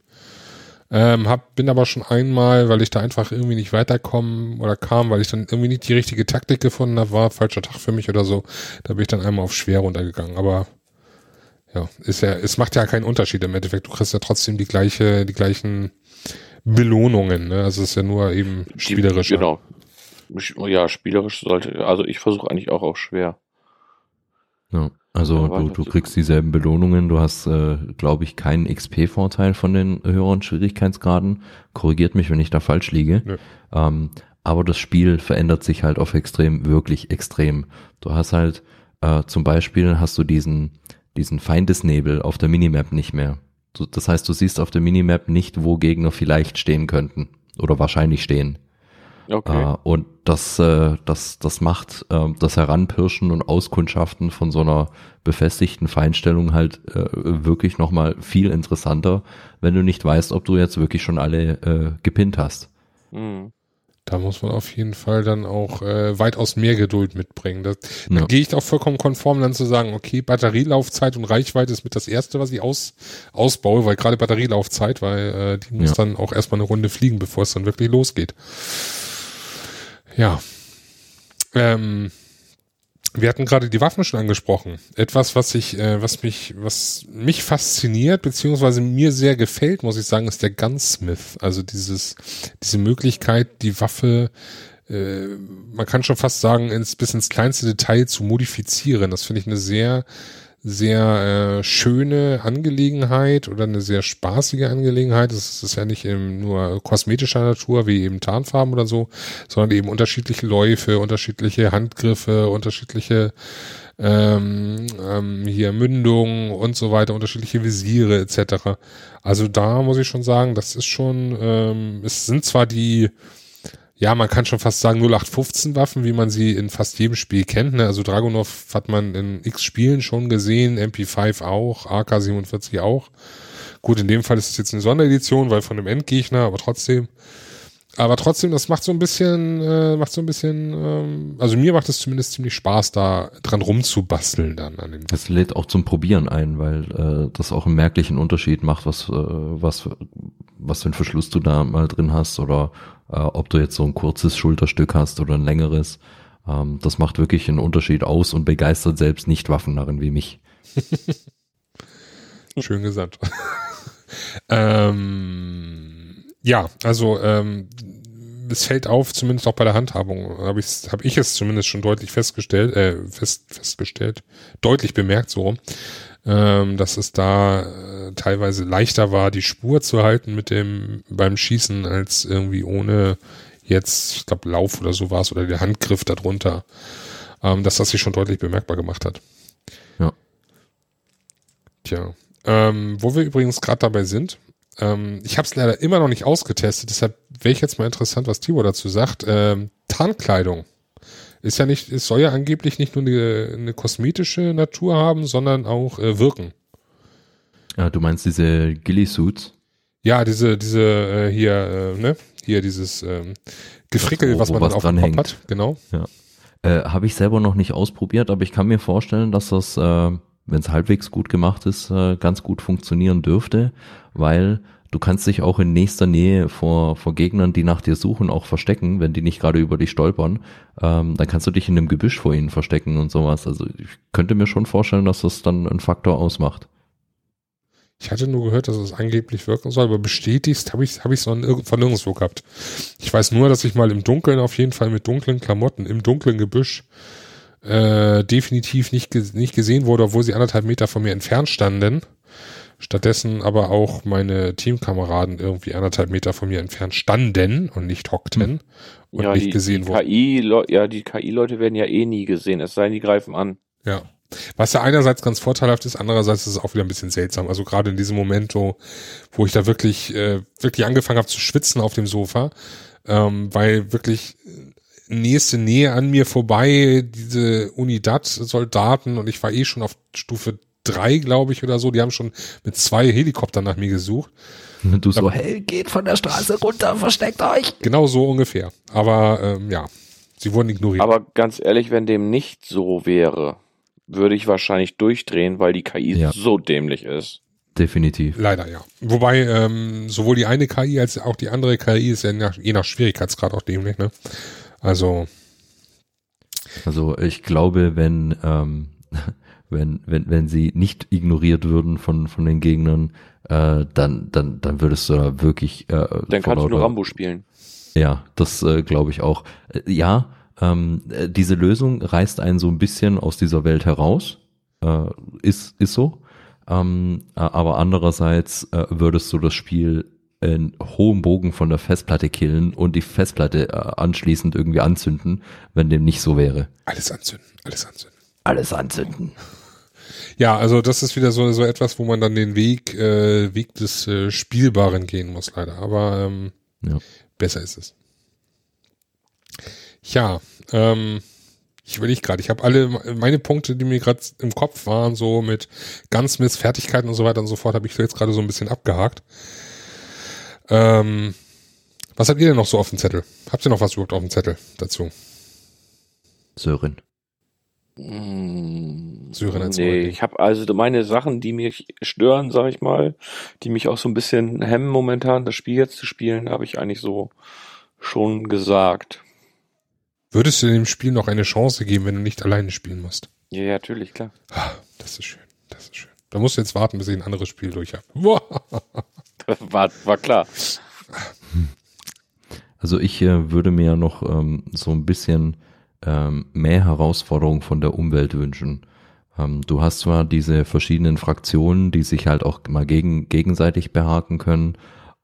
Ähm, hab, bin aber schon einmal, weil ich da einfach irgendwie nicht weiterkommen oder kam, weil ich dann irgendwie nicht die richtige Taktik gefunden habe, war falscher Tag für mich oder so. Da bin ich dann einmal auf schwer runtergegangen. Aber ja, ist ja, es macht ja keinen Unterschied im Endeffekt. Du kriegst ja trotzdem die gleiche, die gleichen Belohnungen. Ne? Also es ist ja nur eben spielerisch. Genau. Ja, spielerisch sollte, also ich versuche eigentlich auch auch schwer. Ja. Also du, du kriegst dieselben Belohnungen, du hast, äh, glaube ich, keinen XP-Vorteil von den höheren Schwierigkeitsgraden. Korrigiert mich, wenn ich da falsch liege. Ja. Ähm, aber das Spiel verändert sich halt auf extrem, wirklich extrem. Du hast halt, äh, zum Beispiel hast du diesen, diesen Feindesnebel auf der Minimap nicht mehr. Du, das heißt, du siehst auf der Minimap nicht, wo Gegner vielleicht stehen könnten oder wahrscheinlich stehen. Okay. Äh, und das, äh, das, das macht äh, das Heranpirschen und Auskundschaften von so einer befestigten Feinstellung halt äh, wirklich nochmal viel interessanter, wenn du nicht weißt, ob du jetzt wirklich schon alle äh, gepinnt hast. Mhm. Da muss man auf jeden Fall dann auch äh, weitaus mehr Geduld mitbringen. Das, ja. Da gehe ich auch vollkommen konform, dann zu sagen, okay, Batterielaufzeit und Reichweite ist mit das Erste, was ich aus, ausbaue, weil gerade Batterielaufzeit, weil äh, die muss ja. dann auch erstmal eine Runde fliegen, bevor es dann wirklich losgeht. Ja. Ähm, wir hatten gerade die Waffen schon angesprochen. Etwas, was ich, äh, was mich, was mich fasziniert, beziehungsweise mir sehr gefällt, muss ich sagen, ist der Gunsmith. Also dieses, diese Möglichkeit, die Waffe, äh, man kann schon fast sagen, ins, bis ins kleinste Detail zu modifizieren. Das finde ich eine sehr, sehr äh, schöne Angelegenheit oder eine sehr spaßige Angelegenheit. Es ist ja nicht eben nur kosmetischer Natur, wie eben Tarnfarben oder so, sondern eben unterschiedliche Läufe, unterschiedliche Handgriffe, unterschiedliche ähm, ähm, hier Mündungen und so weiter, unterschiedliche Visiere etc. Also da muss ich schon sagen, das ist schon, ähm, es sind zwar die ja, man kann schon fast sagen 0815 Waffen, wie man sie in fast jedem Spiel kennt. Ne? Also Dragunov hat man in x Spielen schon gesehen, MP5 auch, AK-47 auch. Gut, in dem Fall ist es jetzt eine Sonderedition, weil von einem Endgegner, aber trotzdem. Aber trotzdem, das macht so ein bisschen, äh, macht so ein bisschen, ähm, also mir macht es zumindest ziemlich Spaß, da dran rumzubasteln dann an dem. Es lädt auch zum Probieren ein, weil äh, das auch einen merklichen Unterschied macht, was, äh, was, was für ein Verschluss du da mal drin hast oder äh, ob du jetzt so ein kurzes Schulterstück hast oder ein längeres. Ähm, das macht wirklich einen Unterschied aus und begeistert selbst nicht Waffennarren wie mich. Schön gesagt. ähm, ja, also ähm, es fällt auf, zumindest auch bei der Handhabung, habe ich, hab ich es zumindest schon deutlich festgestellt, äh, fest, festgestellt, deutlich bemerkt so, ähm, dass es da äh, teilweise leichter war, die Spur zu halten mit dem beim Schießen, als irgendwie ohne jetzt, ich glaube, Lauf oder so war es oder der Handgriff darunter, ähm, dass das sich schon deutlich bemerkbar gemacht hat. Ja. Tja. Ähm, wo wir übrigens gerade dabei sind, ähm, ich habe es leider immer noch nicht ausgetestet, deshalb wäre ich jetzt mal interessant, was Tibor dazu sagt. Ähm, Tarnkleidung ist ja nicht, es soll ja angeblich nicht nur eine, eine kosmetische Natur haben, sondern auch äh, wirken. Ja, du meinst diese Ghillie-Suits? Ja, diese, diese äh, hier, äh, ne, hier dieses ähm, Gefrickel, wo, was man dann auf dem Kopf hat, genau. Ja. Äh, Habe ich selber noch nicht ausprobiert, aber ich kann mir vorstellen, dass das äh, wenn es halbwegs gut gemacht ist, äh, ganz gut funktionieren dürfte, weil du kannst dich auch in nächster Nähe vor, vor Gegnern, die nach dir suchen, auch verstecken, wenn die nicht gerade über dich stolpern. Ähm, dann kannst du dich in einem Gebüsch vor ihnen verstecken und sowas. Also ich könnte mir schon vorstellen, dass das dann einen Faktor ausmacht. Ich hatte nur gehört, dass es angeblich wirken soll, aber bestätigt habe ich habe ich es von nirgendwo gehabt. Ich weiß nur, dass ich mal im Dunkeln auf jeden Fall mit dunklen Klamotten im dunklen Gebüsch äh, definitiv nicht, nicht gesehen wurde, obwohl sie anderthalb Meter von mir entfernt standen. Stattdessen aber auch meine Teamkameraden irgendwie anderthalb Meter von mir entfernt standen und nicht hockten hm. und ja, nicht die, gesehen die wurden. KI, ja, die KI-Leute werden ja eh nie gesehen, es sei denn, die greifen an. Ja. Was ja einerseits ganz vorteilhaft ist, andererseits ist es auch wieder ein bisschen seltsam. Also gerade in diesem Moment, wo, wo ich da wirklich, äh, wirklich angefangen habe zu schwitzen auf dem Sofa, ähm, weil wirklich nächste Nähe an mir vorbei, diese Unidad-Soldaten und ich war eh schon auf Stufe drei, glaube ich, oder so. Die haben schon mit zwei Helikoptern nach mir gesucht. Und du so, hey, geht von der Straße runter, versteckt euch. Genau so ungefähr. Aber ähm, ja, sie wurden ignoriert. Aber ganz ehrlich, wenn dem nicht so wäre, würde ich wahrscheinlich durchdrehen, weil die KI ja. so dämlich ist. Definitiv. Leider ja. Wobei ähm, sowohl die eine KI als auch die andere KI ist ja nach, je nach Schwierigkeitsgrad auch dämlich. Ne? Also also ich glaube, wenn ähm, wenn wenn wenn sie nicht ignoriert würden von von den Gegnern, äh, dann dann dann würdest du da wirklich. Äh, dann kannst du nur Rambo spielen. Ja, das äh, glaube ich auch. Äh, ja, ähm, äh, diese Lösung reißt einen so ein bisschen aus dieser Welt heraus. Äh, ist, ist so. Ähm, äh, aber andererseits äh, würdest du das Spiel in hohem Bogen von der Festplatte killen und die Festplatte äh, anschließend irgendwie anzünden, wenn dem nicht so wäre. Alles anzünden, alles anzünden. Alles anzünden. Ja, also das ist wieder so, so etwas, wo man dann den Weg, äh, Weg des äh, Spielbaren gehen muss, leider. Aber ähm, ja. besser ist es. Ja, ähm, ich überlege gerade, ich habe alle meine Punkte, die mir gerade im Kopf waren, so mit Gunsmiths Fertigkeiten und so weiter und so fort, habe ich jetzt gerade so ein bisschen abgehakt. Ähm, was habt ihr denn noch so auf dem Zettel? Habt ihr noch was überhaupt auf dem Zettel dazu? Sören. Mmh, Sören nee, ich habe also meine Sachen, die mich stören, sag ich mal, die mich auch so ein bisschen hemmen momentan, das Spiel jetzt zu spielen, habe ich eigentlich so schon gesagt. Würdest du dem Spiel noch eine Chance geben, wenn du nicht alleine spielen musst? Ja, ja natürlich, klar. Das ist schön, das ist schön. Da musst du jetzt warten, bis ich ein anderes Spiel durch habe. war, war klar. Also ich äh, würde mir noch ähm, so ein bisschen ähm, mehr Herausforderung von der Umwelt wünschen. Ähm, du hast zwar diese verschiedenen Fraktionen, die sich halt auch mal gegen, gegenseitig behaken können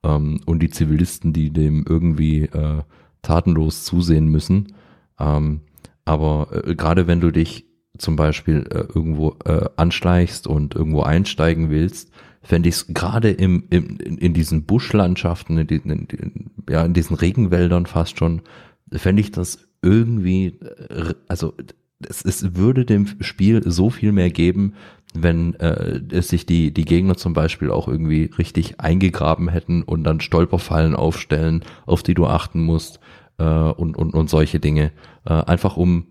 ähm, und die Zivilisten, die dem irgendwie äh, tatenlos zusehen müssen. Ähm, aber äh, gerade wenn du dich zum Beispiel äh, irgendwo äh, anschleichst und irgendwo einsteigen willst, fände ich es gerade im, im, in diesen Buschlandschaften, in, diesen, in, ja, in diesen Regenwäldern fast schon, fände ich das irgendwie, äh, also es, es würde dem Spiel so viel mehr geben, wenn äh, es sich die, die Gegner zum Beispiel auch irgendwie richtig eingegraben hätten und dann Stolperfallen aufstellen, auf die du achten musst äh, und, und, und solche Dinge. Äh, einfach um,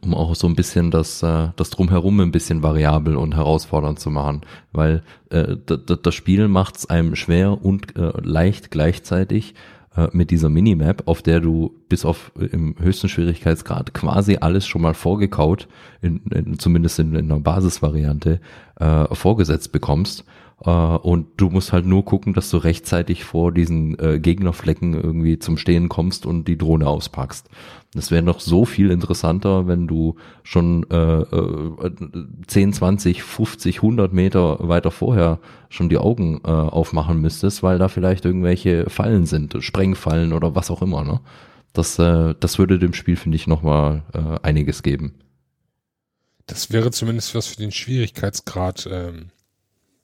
um auch so ein bisschen das, äh, das drumherum ein bisschen variabel und herausfordernd zu machen. Weil äh, das Spiel macht es einem schwer und äh, leicht gleichzeitig äh, mit dieser Minimap, auf der du bis auf äh, im höchsten Schwierigkeitsgrad quasi alles schon mal vorgekaut, in, in, zumindest in, in einer Basisvariante, äh, vorgesetzt bekommst. Uh, und du musst halt nur gucken, dass du rechtzeitig vor diesen äh, Gegnerflecken irgendwie zum Stehen kommst und die Drohne auspackst. Das wäre noch so viel interessanter, wenn du schon äh, äh, 10, 20, 50, 100 Meter weiter vorher schon die Augen äh, aufmachen müsstest, weil da vielleicht irgendwelche Fallen sind, Sprengfallen oder was auch immer. Ne? Das, äh, das würde dem Spiel, finde ich, nochmal äh, einiges geben. Das wäre zumindest was für den Schwierigkeitsgrad ähm,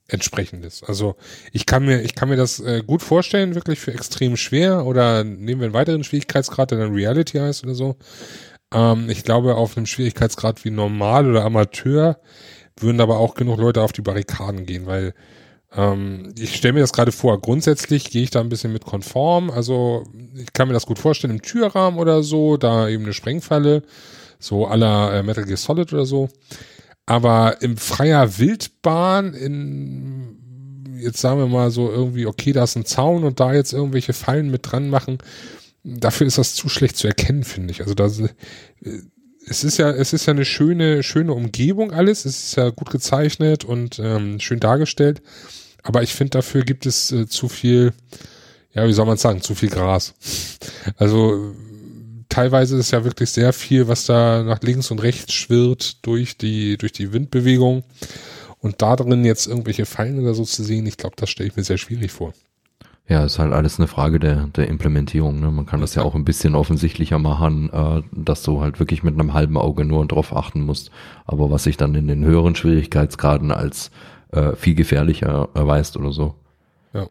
entsprechendes. Also ich kann mir, ich kann mir das äh, gut vorstellen, wirklich für extrem schwer oder nehmen wir einen weiteren Schwierigkeitsgrad, der dann Reality heißt oder so. Ähm, ich glaube, auf einem Schwierigkeitsgrad wie normal oder Amateur würden aber auch genug Leute auf die Barrikaden gehen, weil ähm, ich stelle mir das gerade vor, grundsätzlich gehe ich da ein bisschen mit konform, also ich kann mir das gut vorstellen im Türrahmen oder so, da eben eine Sprengfalle, so aller äh, Metal Gear Solid oder so. Aber im freier Wildbahn, in, jetzt sagen wir mal so irgendwie, okay, da ist ein Zaun und da jetzt irgendwelche Fallen mit dran machen, dafür ist das zu schlecht zu erkennen, finde ich. Also da, es ist ja, es ist ja eine schöne, schöne Umgebung alles. Es ist ja gut gezeichnet und ähm, schön dargestellt. Aber ich finde, dafür gibt es äh, zu viel, ja, wie soll man sagen, zu viel Gras. Also teilweise ist ja wirklich sehr viel, was da nach links und rechts schwirrt durch die, durch die Windbewegung. Und da drin jetzt irgendwelche Fallen oder so zu sehen, ich glaube, das stelle ich mir sehr schwierig vor. Ja, ist halt alles eine Frage der, der Implementierung. Ne? Man kann das ja auch ein bisschen offensichtlicher machen, äh, dass du halt wirklich mit einem halben Auge nur drauf achten musst. Aber was sich dann in den höheren Schwierigkeitsgraden als äh, viel gefährlicher erweist oder so. Ja.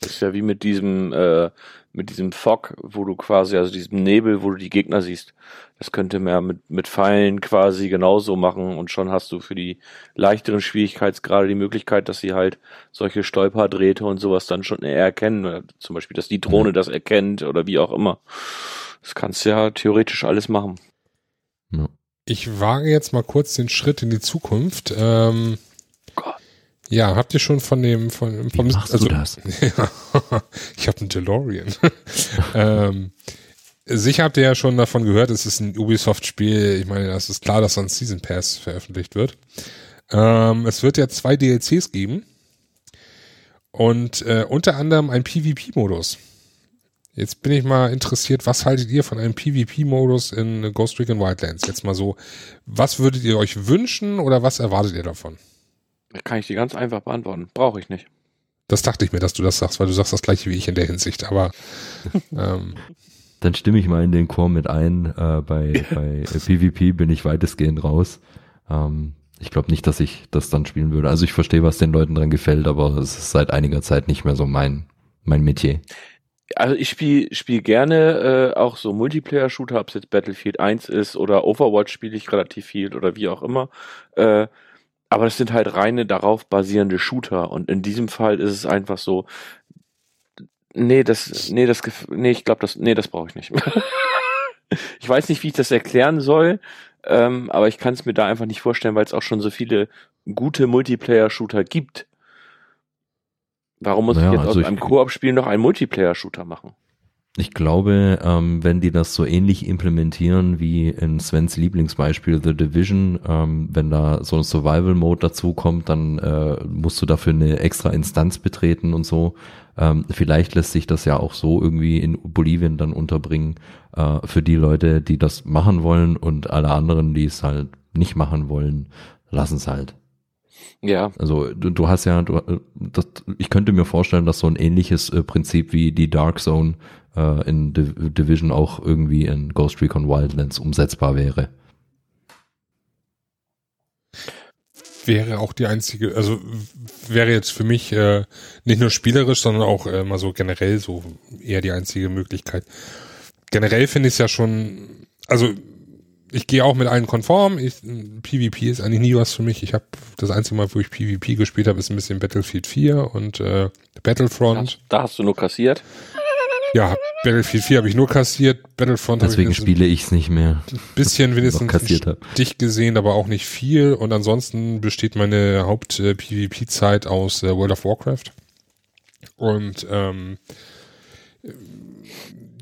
Das ist ja wie mit diesem äh, mit diesem Fog, wo du quasi, also diesem Nebel, wo du die Gegner siehst. Das könnte man mit, mit Pfeilen quasi genauso machen und schon hast du für die leichteren Schwierigkeitsgrade die Möglichkeit, dass sie halt solche Stolperdrähte und sowas dann schon eher erkennen. Zum Beispiel, dass die Drohne das erkennt oder wie auch immer. Das kannst du ja theoretisch alles machen. Ich wage jetzt mal kurz den Schritt in die Zukunft. Ähm, ja, habt ihr schon von dem von Wie machst also, du das? Ja, ich habe einen DeLorean. ähm, sicher habt ihr ja schon davon gehört, es ist ein Ubisoft-Spiel. Ich meine, das ist klar, dass ein Season Pass veröffentlicht wird. Ähm, es wird ja zwei DLCs geben und äh, unter anderem ein PvP-Modus. Jetzt bin ich mal interessiert, was haltet ihr von einem PvP-Modus in Ghost Recon Wildlands? Jetzt mal so, was würdet ihr euch wünschen oder was erwartet ihr davon? Kann ich dir ganz einfach beantworten. Brauche ich nicht. Das dachte ich mir, dass du das sagst, weil du sagst das gleiche wie ich in der Hinsicht, aber ähm, dann stimme ich mal in den Chor mit ein. Äh, bei, bei PvP bin ich weitestgehend raus. Ähm, ich glaube nicht, dass ich das dann spielen würde. Also ich verstehe, was den Leuten dran gefällt, aber es ist seit einiger Zeit nicht mehr so mein, mein Metier. Also ich spiele spiel gerne äh, auch so Multiplayer-Shooter, ob es jetzt Battlefield 1 ist oder Overwatch spiele ich relativ viel oder wie auch immer. Äh, aber es sind halt reine darauf basierende Shooter und in diesem Fall ist es einfach so, nee, das, nee, das, nee, ich glaube, das, nee, das brauche ich nicht. ich weiß nicht, wie ich das erklären soll, ähm, aber ich kann es mir da einfach nicht vorstellen, weil es auch schon so viele gute Multiplayer-Shooter gibt. Warum muss naja, ich jetzt also aus einem Koop-Spiel noch einen Multiplayer-Shooter machen? Ich glaube, ähm, wenn die das so ähnlich implementieren wie in Svens Lieblingsbeispiel The Division, ähm, wenn da so ein Survival-Mode dazu kommt, dann äh, musst du dafür eine extra Instanz betreten und so. Ähm, vielleicht lässt sich das ja auch so irgendwie in Bolivien dann unterbringen äh, für die Leute, die das machen wollen und alle anderen, die es halt nicht machen wollen, lassen es halt. Ja. Also du, du hast ja, du, das, ich könnte mir vorstellen, dass so ein ähnliches äh, Prinzip wie die Dark Zone äh, in Div Division auch irgendwie in Ghost Recon Wildlands umsetzbar wäre. Wäre auch die einzige, also wäre jetzt für mich äh, nicht nur spielerisch, sondern auch äh, mal so generell so eher die einzige Möglichkeit. Generell finde ich es ja schon, also ich gehe auch mit allen konform. Ich, PvP ist eigentlich nie was für mich. Ich habe das einzige Mal, wo ich PvP gespielt habe, ist ein bisschen Battlefield 4 und äh, Battlefront. Da hast du nur kassiert. Ja, Battlefield 4 habe ich nur kassiert, Battlefront Deswegen ich spiele ich es nicht mehr. Bisschen wenigstens dich gesehen, aber auch nicht viel. Und ansonsten besteht meine Haupt-PvP-Zeit aus äh, World of Warcraft. Und ähm,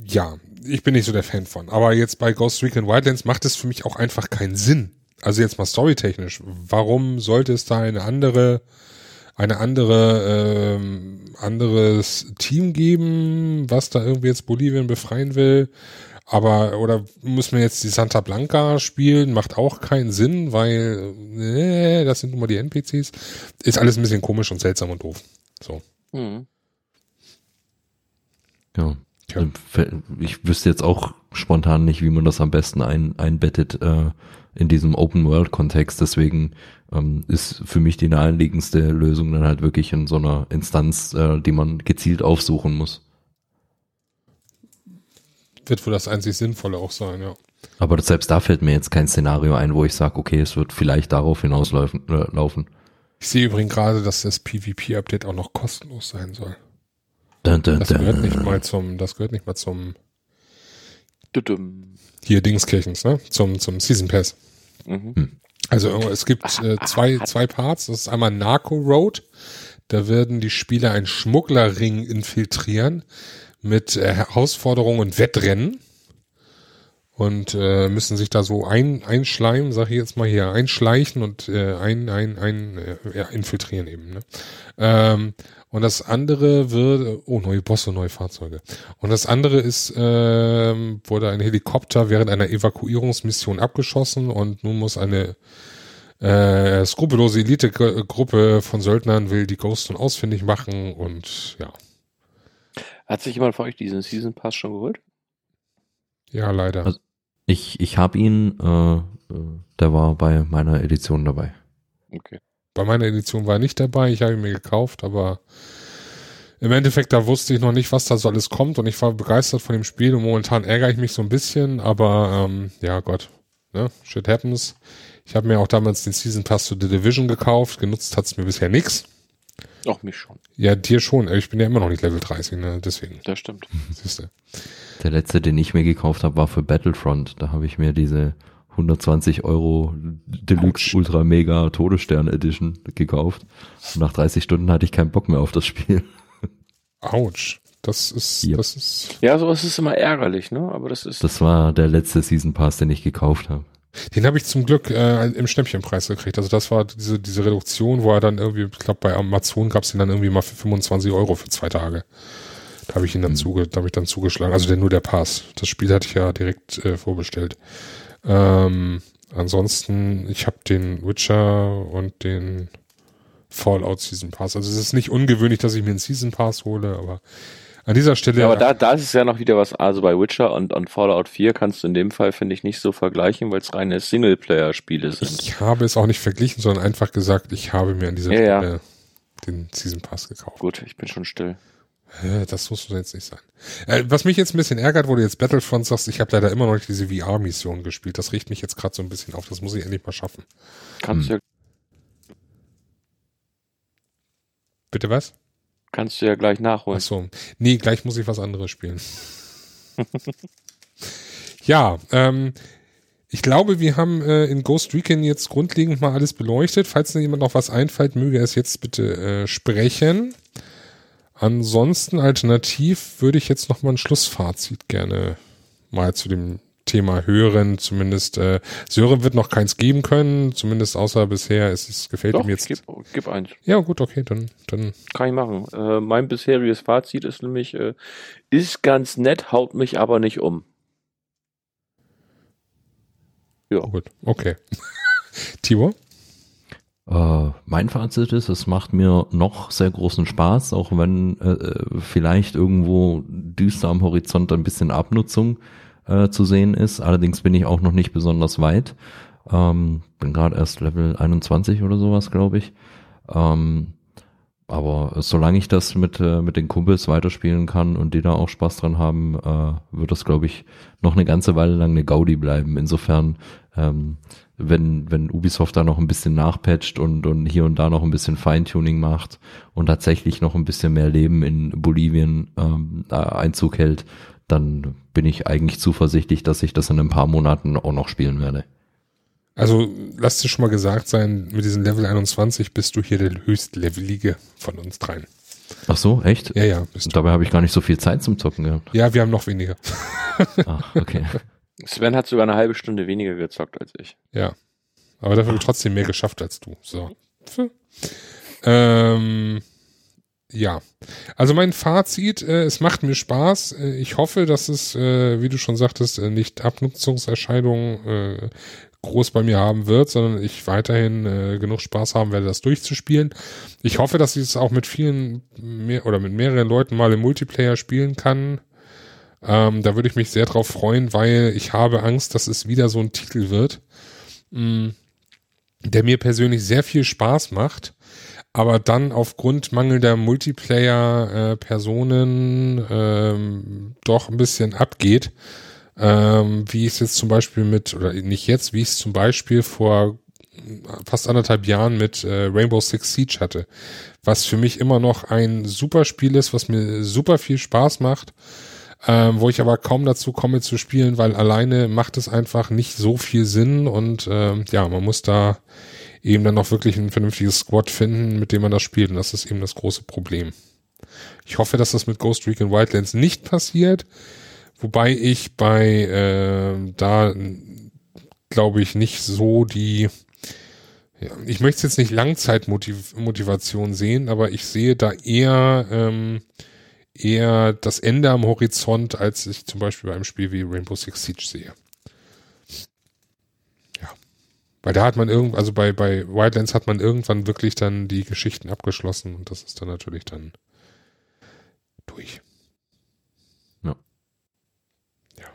ja, ich bin nicht so der Fan von. Aber jetzt bei Ghost Recon Wildlands macht es für mich auch einfach keinen Sinn. Also jetzt mal storytechnisch. Warum sollte es da eine andere eine andere ähm, anderes Team geben, was da irgendwie jetzt Bolivien befreien will. Aber, oder müssen wir jetzt die Santa Blanca spielen? Macht auch keinen Sinn, weil, äh, das sind nun mal die NPCs. Ist alles ein bisschen komisch und seltsam und doof. So. Mhm. Ja. ja. Ich wüsste jetzt auch spontan nicht, wie man das am besten ein, einbettet äh, in diesem Open-World-Kontext. Deswegen ähm, ist für mich die naheliegendste Lösung dann halt wirklich in so einer Instanz, äh, die man gezielt aufsuchen muss. Wird wohl das einzig Sinnvolle auch sein, ja. Aber selbst da fällt mir jetzt kein Szenario ein, wo ich sage, okay, es wird vielleicht darauf hinauslaufen. Äh, laufen. Ich sehe übrigens gerade, dass das PvP-Update auch noch kostenlos sein soll. Dun, dun, das gehört nicht mal zum, das gehört nicht mal zum hier Dingskirchens, ne? Zum, zum Season Pass. Mhm. Hm. Also es gibt äh, zwei, zwei Parts. Das ist einmal Narco Road. Da werden die Spieler einen Schmugglerring infiltrieren mit äh, Herausforderungen und Wettrennen und äh, müssen sich da so ein, einschleimen, sag ich jetzt mal hier, einschleichen und äh, ein, ein, ein, äh, ja, infiltrieren eben. Ne? Ähm, und das andere wird, oh, neue Bosse, neue Fahrzeuge. Und das andere ist, ähm, wurde ein Helikopter während einer Evakuierungsmission abgeschossen und nun muss eine äh, skrupellose Elite-Gruppe von Söldnern will die Ghost nun ausfindig machen und ja. Hat sich jemand von euch diesen Season Pass schon geholt? Ja, leider. Also ich ich habe ihn, äh, äh, der war bei meiner Edition dabei. Okay. Bei meiner Edition war er nicht dabei, ich habe ihn mir gekauft, aber im Endeffekt, da wusste ich noch nicht, was da so alles kommt und ich war begeistert von dem Spiel und momentan ärgere ich mich so ein bisschen, aber ähm, ja Gott, ne? shit happens. Ich habe mir auch damals den Season Pass zu The Division gekauft, genutzt hat es mir bisher nichts. Auch mich schon. Ja, dir schon. Ich bin ja immer noch nicht Level 30, ne? Deswegen. Das stimmt. Siehste. Der letzte, den ich mir gekauft habe, war für Battlefront. Da habe ich mir diese 120 Euro Deluxe Ouch. Ultra Mega Todesstern Edition gekauft. Und nach 30 Stunden hatte ich keinen Bock mehr auf das Spiel. Autsch. Das ist, yep. das ist. Ja, sowas ist immer ärgerlich, ne? Aber das ist. Das war der letzte Season Pass, den ich gekauft habe. Den habe ich zum Glück äh, im Schnäppchenpreis gekriegt. Also das war diese, diese Reduktion, wo er dann irgendwie, ich glaube bei Amazon gab es den dann irgendwie mal für 25 Euro für zwei Tage. Da habe ich ihn dann mhm. zuge, da habe ich dann zugeschlagen. Also der, nur der Pass. Das Spiel hatte ich ja direkt äh, vorbestellt. Ähm, ansonsten, ich habe den Witcher und den Fallout Season Pass. Also es ist nicht ungewöhnlich, dass ich mir einen Season Pass hole, aber an dieser Stelle. Ja, aber da, da ist es ja noch wieder was. Also bei Witcher und, und Fallout 4 kannst du in dem Fall, finde ich, nicht so vergleichen, weil es reine Singleplayer-Spiele sind. Ich habe es auch nicht verglichen, sondern einfach gesagt, ich habe mir an dieser ja, Stelle ja. den Season Pass gekauft. Gut, ich bin schon still. Das muss jetzt nicht sein. Äh, was mich jetzt ein bisschen ärgert, wo du jetzt Battlefront sagst, ich habe leider immer noch nicht diese VR-Mission gespielt. Das riecht mich jetzt gerade so ein bisschen auf. Das muss ich endlich mal schaffen. Kannst hm. du ja. Bitte was? Kannst du ja gleich nachholen. Ach so. Nee, gleich muss ich was anderes spielen. ja, ähm, ich glaube, wir haben äh, in Ghost Recon jetzt grundlegend mal alles beleuchtet. Falls jemand noch was einfällt, möge er es jetzt bitte äh, sprechen. Ansonsten alternativ würde ich jetzt noch mal ein Schlussfazit gerne mal zu dem Thema hören. Zumindest äh, Sören wird noch keins geben können, zumindest außer bisher ist es gefällt Doch, ihm jetzt. Gib, gib eins. Ja, gut, okay, dann dann kann ich machen. Äh, mein bisheriges Fazit ist nämlich äh, ist ganz nett, haut mich aber nicht um. Ja. Oh, gut, okay. Tibor? Äh, mein Fazit ist, es macht mir noch sehr großen Spaß, auch wenn äh, äh vielleicht irgendwo düster am Horizont ein bisschen Abnutzung äh, zu sehen ist. Allerdings bin ich auch noch nicht besonders weit. Ähm, bin gerade erst Level 21 oder sowas, glaube ich. Ähm, aber solange ich das mit, äh, mit den Kumpels weiterspielen kann und die da auch Spaß dran haben, äh, wird das, glaube ich, noch eine ganze Weile lang eine Gaudi bleiben. Insofern, ähm, wenn, wenn Ubisoft da noch ein bisschen nachpatcht und, und hier und da noch ein bisschen Feintuning macht und tatsächlich noch ein bisschen mehr Leben in Bolivien ähm, Einzug hält, dann bin ich eigentlich zuversichtlich, dass ich das in ein paar Monaten auch noch spielen werde. Also lass dir schon mal gesagt sein, mit diesem Level 21 bist du hier der höchstlevelige von uns dreien. Ach so, echt? Ja, ja. Bist Dabei habe ich gar nicht so viel Zeit zum Zocken gehabt. Ja, wir haben noch weniger. Ach, okay. Sven hat sogar eine halbe Stunde weniger gezockt als ich. Ja. Aber dafür habe ich trotzdem mehr geschafft als du. So. Ähm, ja, also mein Fazit, äh, es macht mir Spaß. Äh, ich hoffe, dass es, äh, wie du schon sagtest, äh, nicht Abnutzungserscheinungen äh, groß bei mir haben wird, sondern ich weiterhin äh, genug Spaß haben werde, das durchzuspielen. Ich hoffe, dass ich es auch mit vielen mehr oder mit mehreren Leuten mal im Multiplayer spielen kann. Ähm, da würde ich mich sehr drauf freuen, weil ich habe Angst, dass es wieder so ein Titel wird, mh, mm, der mir persönlich sehr viel Spaß macht aber dann aufgrund mangelnder Multiplayer-Personen äh, ähm, doch ein bisschen abgeht, ähm, wie es jetzt zum Beispiel mit, oder nicht jetzt, wie ich es zum Beispiel vor fast anderthalb Jahren mit äh, Rainbow Six Siege hatte, was für mich immer noch ein super Spiel ist, was mir super viel Spaß macht, ähm, wo ich aber kaum dazu komme zu spielen, weil alleine macht es einfach nicht so viel Sinn. Und ähm, ja, man muss da eben dann noch wirklich ein vernünftiges Squad finden, mit dem man das spielt und das ist eben das große Problem. Ich hoffe, dass das mit Ghost Recon Wildlands nicht passiert, wobei ich bei äh, da glaube ich nicht so die ja, ich möchte es jetzt nicht Langzeitmotivation sehen, aber ich sehe da eher ähm, eher das Ende am Horizont, als ich zum Beispiel bei einem Spiel wie Rainbow Six Siege sehe. Weil da hat man irgend, also bei, bei Wildlands hat man irgendwann wirklich dann die Geschichten abgeschlossen und das ist dann natürlich dann durch. Ja. Ja.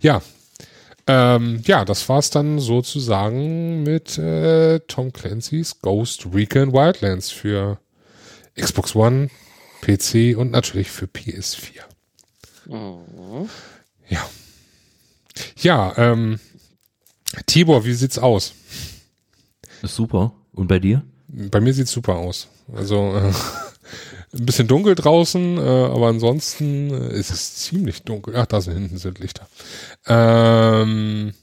Ja. Ähm, ja, das war's dann sozusagen mit äh, Tom Clancy's Ghost Recon Wildlands für Xbox One, PC und natürlich für PS4. Mhm. Ja. Ja, ähm, Tibor, wie sieht's aus? Ist super. Und bei dir? Bei mir sieht's super aus. Also äh, ein bisschen dunkel draußen, äh, aber ansonsten äh, ist es ziemlich dunkel. Ach, da sind hinten sind Lichter. Ähm,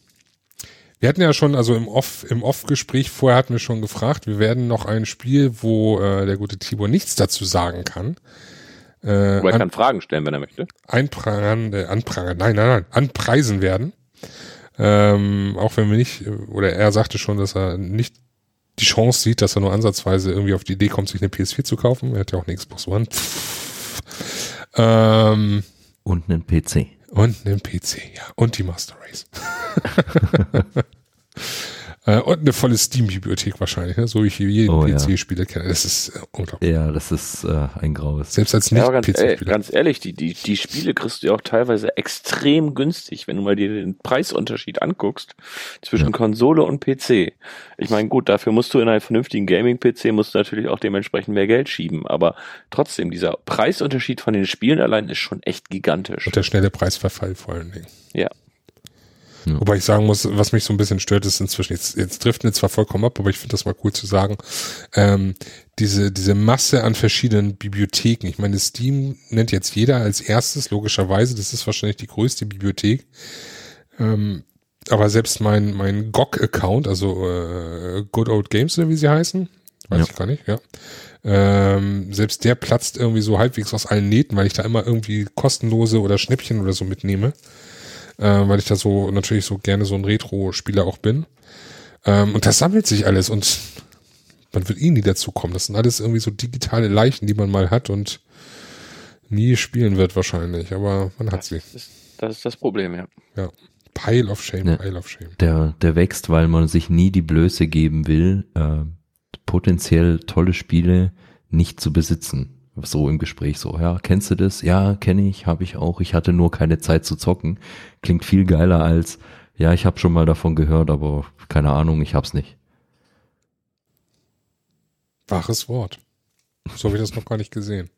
wir hatten ja schon, also im Off, im Off-Gespräch vorher hatten wir schon gefragt, wir werden noch ein Spiel, wo äh, der gute Tibor nichts dazu sagen kann. Äh, er kann Fragen stellen, wenn er möchte. Einprangern, äh, anprangern, nein, nein, nein, anpreisen werden. Ähm, auch wenn wir nicht, oder er sagte schon, dass er nicht die Chance sieht, dass er nur ansatzweise irgendwie auf die Idee kommt, sich eine PS4 zu kaufen. Er hat ja auch eine Xbox One. Ähm, und einen PC. Und einen PC, ja. Und die Master Race. Äh, und eine volle Steam-Bibliothek wahrscheinlich, ne? so wie ich jeden oh, PC-Spieler ja. kenne. Das ist äh, unglaublich. Ja, das ist äh, ein graues. Selbst als nicht ja, ganz, -Spieler. ganz ehrlich, die, die, die Spiele kriegst du ja auch teilweise extrem günstig, wenn du mal dir den Preisunterschied anguckst zwischen ja. Konsole und PC. Ich meine, gut, dafür musst du in einen vernünftigen Gaming-PC musst du natürlich auch dementsprechend mehr Geld schieben, aber trotzdem, dieser Preisunterschied von den Spielen allein ist schon echt gigantisch. Und der schnelle Preisverfall vor allen Dingen. Ja. Ja. Wobei ich sagen muss, was mich so ein bisschen stört, ist inzwischen, jetzt, jetzt driften wir zwar vollkommen ab, aber ich finde das mal cool zu sagen, ähm, diese, diese Masse an verschiedenen Bibliotheken. Ich meine, Steam nennt jetzt jeder als erstes, logischerweise, das ist wahrscheinlich die größte Bibliothek. Ähm, aber selbst mein, mein GOG-Account, also äh, Good Old Games, wie sie heißen, weiß ja. ich gar nicht, ja. Ähm, selbst der platzt irgendwie so halbwegs aus allen Nähten, weil ich da immer irgendwie kostenlose oder Schnäppchen oder so mitnehme äh, weil ich da so natürlich so gerne so ein Retro-Spieler auch bin. Ähm, und das sammelt sich alles und man wird eh nie dazu kommen. Das sind alles irgendwie so digitale Leichen, die man mal hat und nie spielen wird wahrscheinlich, aber man hat das sie. Ist, das ist das Problem, ja. Ja. Pile of Shame, ja, Pile of Shame. Der, der wächst, weil man sich nie die Blöße geben will, äh, potenziell tolle Spiele nicht zu besitzen so im Gespräch so, ja, kennst du das? Ja, kenne ich, habe ich auch. Ich hatte nur keine Zeit zu zocken. Klingt viel geiler als, ja, ich habe schon mal davon gehört, aber keine Ahnung, ich hab's nicht. Waches Wort. So habe ich das noch gar nicht gesehen.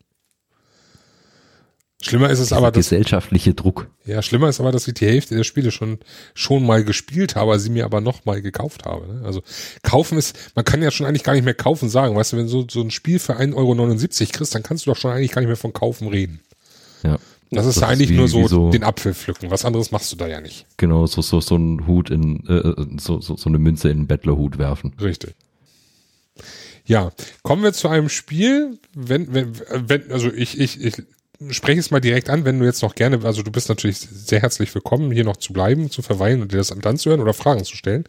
Schlimmer ist es Dieser aber, dass, gesellschaftliche Druck. Ja, schlimmer ist aber, dass ich die Hälfte der Spiele schon schon mal gespielt habe, sie mir aber noch mal gekauft habe. Ne? Also kaufen ist, man kann ja schon eigentlich gar nicht mehr kaufen sagen. Weißt du, wenn du so, so ein Spiel für 1,79 Euro kriegst, dann kannst du doch schon eigentlich gar nicht mehr von kaufen reden. Ja. Das ist das eigentlich ist wie, nur so, so, den Apfel pflücken. Was anderes machst du da ja nicht. Genau, so, so, so ein Hut in, äh, so, so, so eine Münze in einen Bettlerhut werfen. Richtig. Ja, kommen wir zu einem Spiel, wenn, wenn, wenn, also ich, ich, ich spreche es mal direkt an, wenn du jetzt noch gerne, also du bist natürlich sehr herzlich willkommen, hier noch zu bleiben, zu verweilen und dir das anzuhören oder Fragen zu stellen.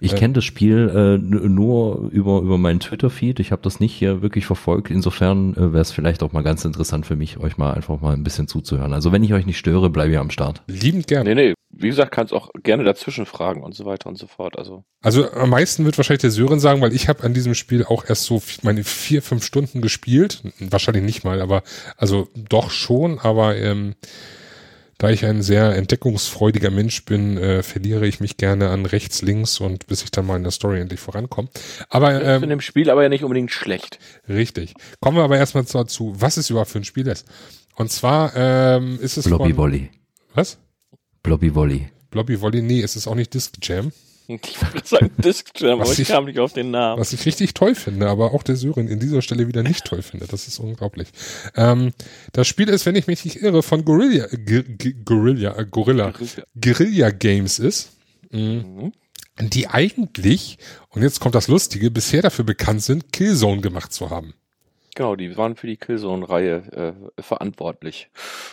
Ich äh, kenne das Spiel äh, nur über, über meinen Twitter-Feed. Ich habe das nicht hier wirklich verfolgt. Insofern äh, wäre es vielleicht auch mal ganz interessant für mich, euch mal einfach mal ein bisschen zuzuhören. Also wenn ich euch nicht störe, bleibe ich am Start. Liebend gerne. Nee, nee, wie gesagt, kannst auch gerne dazwischen fragen und so weiter und so fort. Also, also am meisten wird wahrscheinlich der Sören sagen, weil ich habe an diesem Spiel auch erst so meine vier, fünf Stunden gespielt. Wahrscheinlich nicht mal, aber also doch schon, aber ähm, da ich ein sehr entdeckungsfreudiger Mensch bin, äh, verliere ich mich gerne an rechts, links und bis ich dann mal in der Story endlich vorankomme. Aber ähm, in dem Spiel aber ja nicht unbedingt schlecht. Richtig. Kommen wir aber erstmal dazu, was es überhaupt für ein Spiel ist. Und zwar ähm, ist es Blobby Volley. Was? Blobby Volley. Blobby Volley, nee, es ist auch nicht Disc Jam. Ich wollte sagen Disc Jam, aber ich, ich, kam nicht auf den Namen. Was ich richtig toll finde, aber auch der Syrin in dieser Stelle wieder nicht toll finde. Das ist unglaublich. Ähm, das Spiel ist, wenn ich mich nicht irre, von Gorilla, Gorilla, äh, Gorilla, Guerilla Games ist. Mhm. Die eigentlich, und jetzt kommt das Lustige, bisher dafür bekannt sind, Killzone gemacht zu haben. Genau, die waren für die Killzone-Reihe äh, verantwortlich.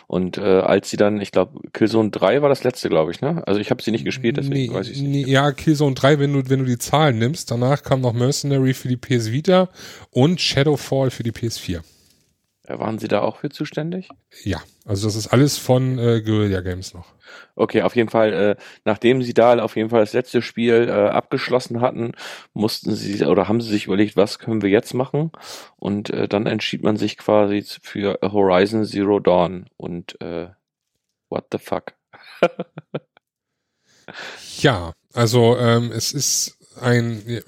Und äh, als sie dann, ich glaube, Killzone 3 war das letzte, glaube ich, ne? Also ich habe sie nicht gespielt, deswegen nee, weiß ich nicht. Ja, Killzone 3, wenn du, wenn du die Zahlen nimmst, danach kam noch Mercenary für die PS Vita und Shadowfall für die PS4. Äh, waren Sie da auch für zuständig? Ja, also das ist alles von äh, Guerilla Games noch. Okay, auf jeden Fall, äh, nachdem Sie da auf jeden Fall das letzte Spiel äh, abgeschlossen hatten, mussten Sie oder haben Sie sich überlegt, was können wir jetzt machen? Und äh, dann entschied man sich quasi für Horizon Zero Dawn und äh, what the fuck? ja, also ähm, es ist ein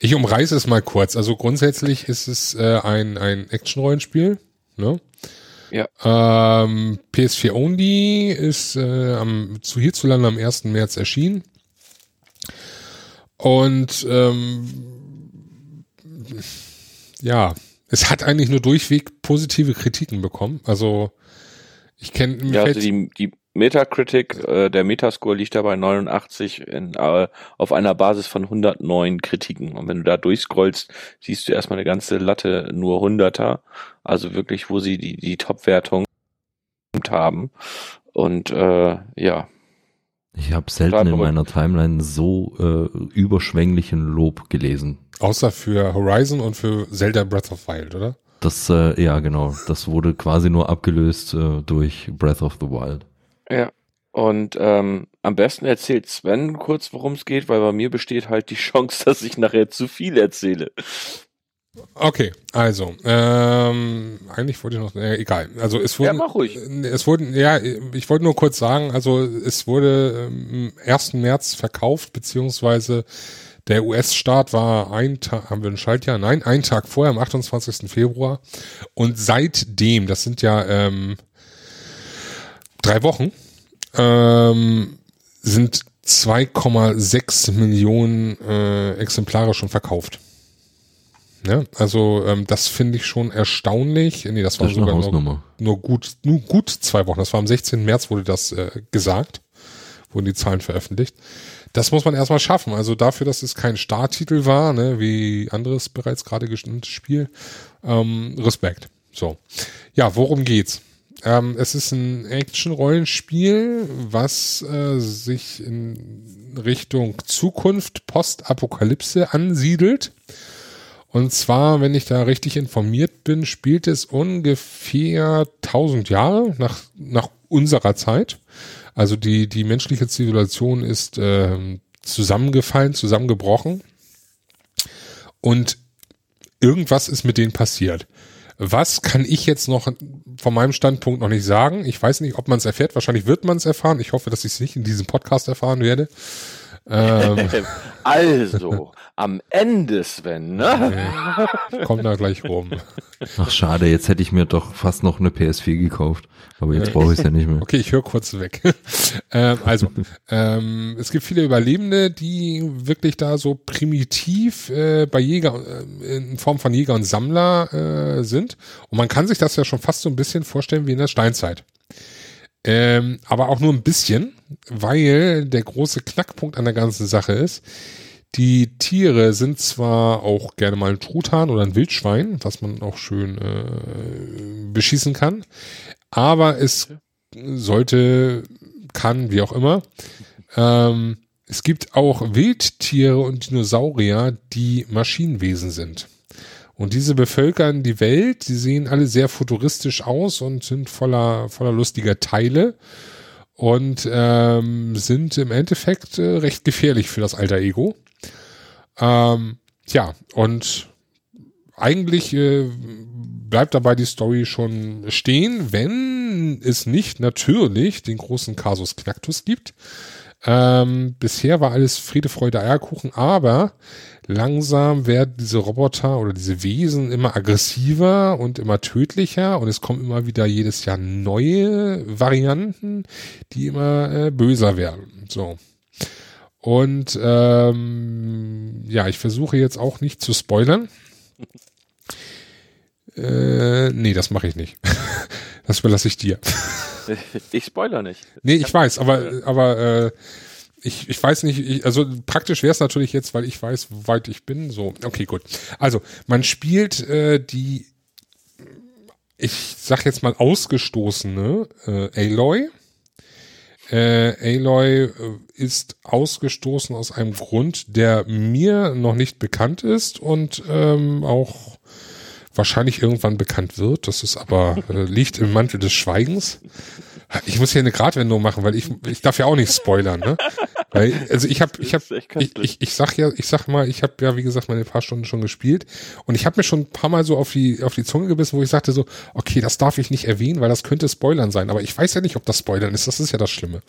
ich umreiße es mal kurz. Also grundsätzlich ist es äh, ein, ein Action-Rollenspiel. Ne? Ja. Ähm, PS4 Only ist äh, am, zu hierzulande am 1. März erschienen. Und ähm, ja, es hat eigentlich nur durchweg positive Kritiken bekommen. Also ich kenne ja, also die, die Metacritic, äh, der Metascore liegt da bei 89 in, äh, auf einer Basis von 109 Kritiken. Und wenn du da durchscrollst, siehst du erstmal eine ganze Latte nur Hunderter. Also wirklich, wo sie die, die Top-Wertung haben. Und äh, ja. Ich habe selten in meiner Timeline so äh, überschwänglichen Lob gelesen. Außer für Horizon und für Zelda Breath of Wild, oder? Das, äh, ja genau, das wurde quasi nur abgelöst äh, durch Breath of the Wild. Ja. Und ähm, am besten erzählt Sven kurz, worum es geht, weil bei mir besteht halt die Chance, dass ich nachher zu viel erzähle. Okay, also ähm, eigentlich wollte ich noch, äh, egal. Also es wurde, ja, mach ruhig. es wurden, ja, ich wollte nur kurz sagen, also es wurde ähm, 1. März verkauft, beziehungsweise der US-Start war ein Tag, haben wir ein Schaltjahr? Nein, ein Tag vorher, am 28. Februar. Und seitdem, das sind ja ähm, drei Wochen ähm, sind 2,6 Millionen äh, Exemplare schon verkauft. Ja, also ähm, das finde ich schon erstaunlich. Nee, das, das war sogar nur, nur, gut, nur gut zwei Wochen. Das war am 16. März wurde das äh, gesagt, wurden die Zahlen veröffentlicht. Das muss man erstmal schaffen. Also dafür, dass es kein Starttitel war, ne, wie anderes bereits gerade gestimmtes Spiel, ähm, Respekt. So. Ja, worum geht's? Ähm, es ist ein Action-Rollenspiel, was äh, sich in Richtung Zukunft, Postapokalypse ansiedelt. Und zwar, wenn ich da richtig informiert bin, spielt es ungefähr 1000 Jahre nach, nach unserer Zeit. Also die, die menschliche Zivilisation ist äh, zusammengefallen, zusammengebrochen. Und irgendwas ist mit denen passiert. Was kann ich jetzt noch von meinem Standpunkt noch nicht sagen? Ich weiß nicht, ob man es erfährt. Wahrscheinlich wird man es erfahren. Ich hoffe, dass ich es nicht in diesem Podcast erfahren werde. Ähm. also, am Ende, Sven, ne? Okay. Kommt da gleich rum. Ach, schade, jetzt hätte ich mir doch fast noch eine PS4 gekauft. Aber jetzt brauche ich es ja nicht mehr. Okay, ich höre kurz weg. ähm, also, ähm, es gibt viele Überlebende, die wirklich da so primitiv äh, bei Jäger, äh, in Form von Jäger und Sammler äh, sind. Und man kann sich das ja schon fast so ein bisschen vorstellen wie in der Steinzeit. Ähm, aber auch nur ein bisschen, weil der große Knackpunkt an der ganzen Sache ist, die Tiere sind zwar auch gerne mal ein Truthahn oder ein Wildschwein, was man auch schön äh, beschießen kann, aber es sollte, kann, wie auch immer, ähm, es gibt auch Wildtiere und Dinosaurier, die Maschinenwesen sind. Und diese bevölkern die Welt, die sehen alle sehr futuristisch aus und sind voller, voller lustiger Teile und ähm, sind im Endeffekt äh, recht gefährlich für das alter Ego. Ähm, ja, und eigentlich äh, bleibt dabei die Story schon stehen, wenn es nicht natürlich den großen Kasus Knacktus gibt. Ähm, bisher war alles Friede, Freude, Eierkuchen, aber langsam werden diese Roboter oder diese Wesen immer aggressiver und immer tödlicher und es kommen immer wieder jedes Jahr neue Varianten, die immer äh, böser werden. So. Und ähm, ja, ich versuche jetzt auch nicht zu spoilern. Äh, nee, das mache ich nicht. das überlasse ich dir. Ich spoiler nicht. Nee, ich weiß, aber, aber äh, ich, ich weiß nicht, ich, also praktisch wäre es natürlich jetzt, weil ich weiß, wo weit ich bin. So, okay, gut. Also, man spielt äh, die, ich sag jetzt mal ausgestoßene äh, Aloy. Äh, Aloy äh, ist ausgestoßen aus einem Grund, der mir noch nicht bekannt ist und ähm, auch wahrscheinlich irgendwann bekannt wird. Das ist aber äh, liegt im Mantel des Schweigens. Ich muss hier eine Gratwendung machen, weil ich ich darf ja auch nicht spoilern, ne? Weil, also ich habe ich habe ich, ich, ich sag ja ich sag mal ich habe ja wie gesagt meine paar Stunden schon gespielt und ich habe mir schon ein paar Mal so auf die auf die Zunge gebissen, wo ich sagte so okay das darf ich nicht erwähnen, weil das könnte Spoilern sein, aber ich weiß ja nicht, ob das Spoilern ist. Das ist ja das Schlimme.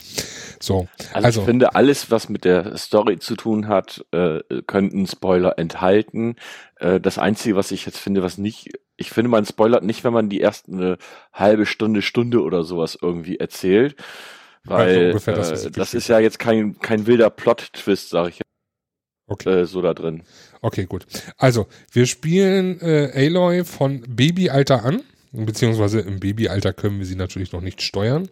So also, also ich finde alles, was mit der Story zu tun hat, äh, könnten Spoiler enthalten. Äh, das Einzige, was ich jetzt finde, was nicht, ich finde, man spoilert nicht, wenn man die erste eine halbe Stunde, Stunde oder sowas irgendwie erzählt. Weil also das, äh, das ist ja jetzt kein, kein wilder Plot-Twist, sag ich okay. äh, so da drin. Okay, gut. Also, wir spielen äh, Aloy von Babyalter an, beziehungsweise im Babyalter können wir sie natürlich noch nicht steuern.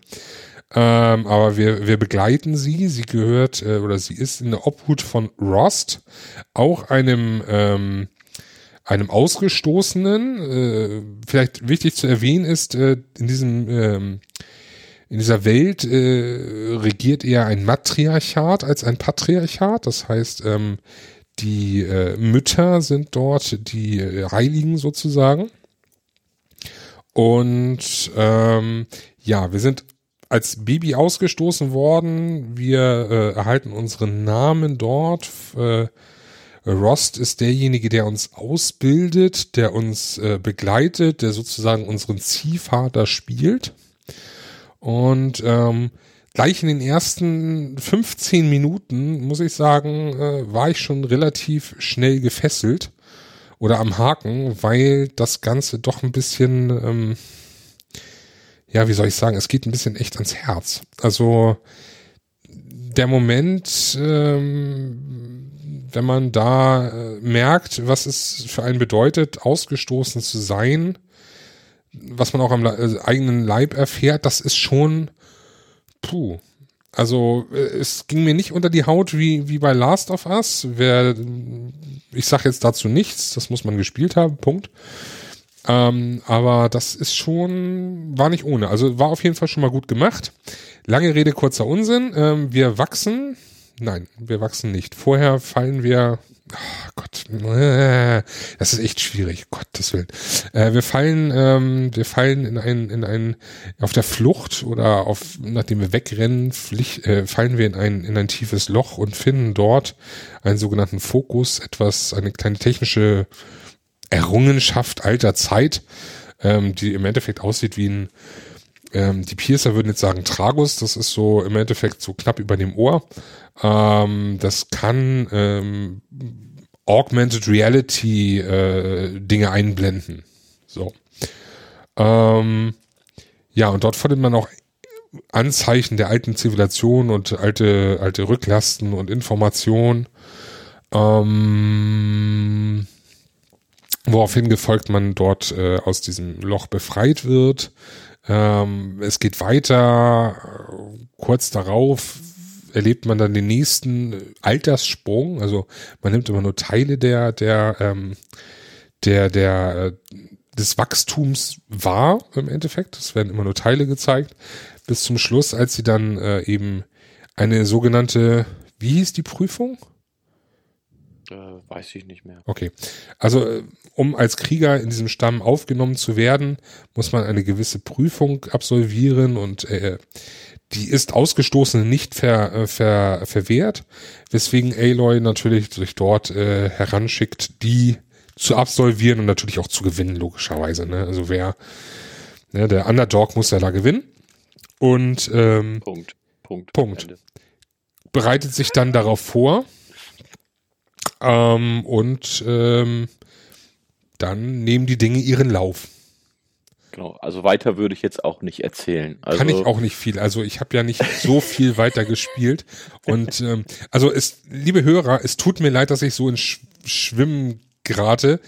Ähm, aber wir, wir begleiten sie. Sie gehört äh, oder sie ist in der Obhut von Rost, auch einem ähm, einem Ausgestoßenen. Äh, vielleicht wichtig zu erwähnen ist, äh, in diesem ähm, in dieser Welt äh, regiert eher ein Matriarchat als ein Patriarchat. Das heißt, ähm, die äh, Mütter sind dort die äh, Heiligen sozusagen. Und ähm, ja, wir sind als Baby ausgestoßen worden. Wir äh, erhalten unseren Namen dort. Äh, Rost ist derjenige, der uns ausbildet, der uns äh, begleitet, der sozusagen unseren Ziehvater spielt. Und ähm, gleich in den ersten 15 Minuten, muss ich sagen, äh, war ich schon relativ schnell gefesselt oder am Haken, weil das Ganze doch ein bisschen, ähm, ja, wie soll ich sagen, es geht ein bisschen echt ans Herz. Also der Moment, ähm, wenn man da äh, merkt, was es für einen bedeutet, ausgestoßen zu sein, was man auch am äh, eigenen Leib erfährt, das ist schon puh. Also äh, es ging mir nicht unter die Haut wie, wie bei Last of Us. Wer, ich sag jetzt dazu nichts, das muss man gespielt haben, Punkt. Ähm, aber das ist schon, war nicht ohne. Also war auf jeden Fall schon mal gut gemacht. Lange Rede, kurzer Unsinn. Ähm, wir wachsen Nein, wir wachsen nicht. Vorher fallen wir, oh Gott, äh, das ist echt schwierig, Gottes Willen. Äh, wir fallen, ähm, wir fallen in ein, in ein, auf der Flucht oder auf, nachdem wir wegrennen, pflicht, äh, fallen wir in ein, in ein tiefes Loch und finden dort einen sogenannten Fokus, etwas, eine kleine technische Errungenschaft alter Zeit, ähm, die im Endeffekt aussieht wie ein, ähm, die Piercer würden jetzt sagen Tragus, das ist so im Endeffekt so knapp über dem Ohr. Ähm, das kann ähm, Augmented Reality äh, Dinge einblenden. So. Ähm, ja, und dort findet man auch Anzeichen der alten Zivilisation und alte, alte Rücklasten und Informationen. Ähm, woraufhin gefolgt man dort äh, aus diesem Loch befreit wird. Ähm, es geht weiter. Kurz darauf erlebt man dann den nächsten Alterssprung. Also man nimmt immer nur Teile der, der, ähm, der, der, äh, des Wachstums wahr im Endeffekt. Es werden immer nur Teile gezeigt. Bis zum Schluss, als sie dann äh, eben eine sogenannte, wie hieß die Prüfung? Äh, weiß ich nicht mehr. Okay. Also, äh, um als Krieger in diesem Stamm aufgenommen zu werden, muss man eine gewisse Prüfung absolvieren und äh, die ist ausgestoßen nicht ver, äh, ver, verwehrt, weswegen Aloy natürlich sich dort äh, heranschickt, die zu absolvieren und natürlich auch zu gewinnen, logischerweise. Ne? Also wer, ne, der Underdog muss ja da gewinnen. Und ähm, Punkt. Punkt. Punkt. Bereitet sich dann darauf vor ähm, und ähm, dann nehmen die Dinge ihren Lauf. Genau, also weiter würde ich jetzt auch nicht erzählen. Also Kann ich auch nicht viel. Also ich habe ja nicht so viel weiter gespielt. Und ähm, also es, liebe Hörer, es tut mir leid, dass ich so in Sch Schwimmen gerate.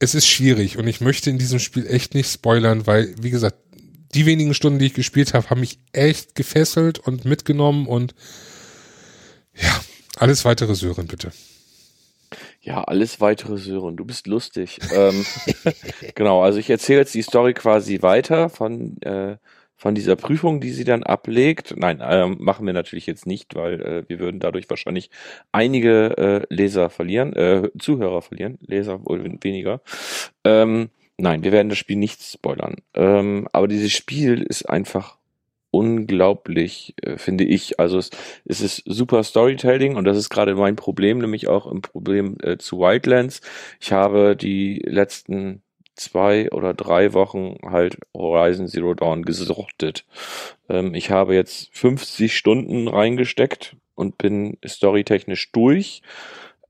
Es ist schwierig und ich möchte in diesem Spiel echt nicht spoilern, weil, wie gesagt, die wenigen Stunden, die ich gespielt habe, haben mich echt gefesselt und mitgenommen und ja, alles weitere Sören, bitte. Ja, alles weitere Sören, du bist lustig. ähm, genau, also ich erzähle jetzt die Story quasi weiter von, äh, von dieser Prüfung, die sie dann ablegt. Nein, äh, machen wir natürlich jetzt nicht, weil äh, wir würden dadurch wahrscheinlich einige äh, Leser verlieren, äh, Zuhörer verlieren, Leser wohl weniger. Ähm, nein, wir werden das Spiel nicht spoilern. Ähm, aber dieses Spiel ist einfach unglaublich, äh, finde ich. Also es, es ist super Storytelling und das ist gerade mein Problem, nämlich auch im Problem äh, zu Wildlands. Ich habe die letzten zwei oder drei Wochen halt Horizon Zero Dawn gesuchtet. Ähm, ich habe jetzt 50 Stunden reingesteckt und bin storytechnisch durch.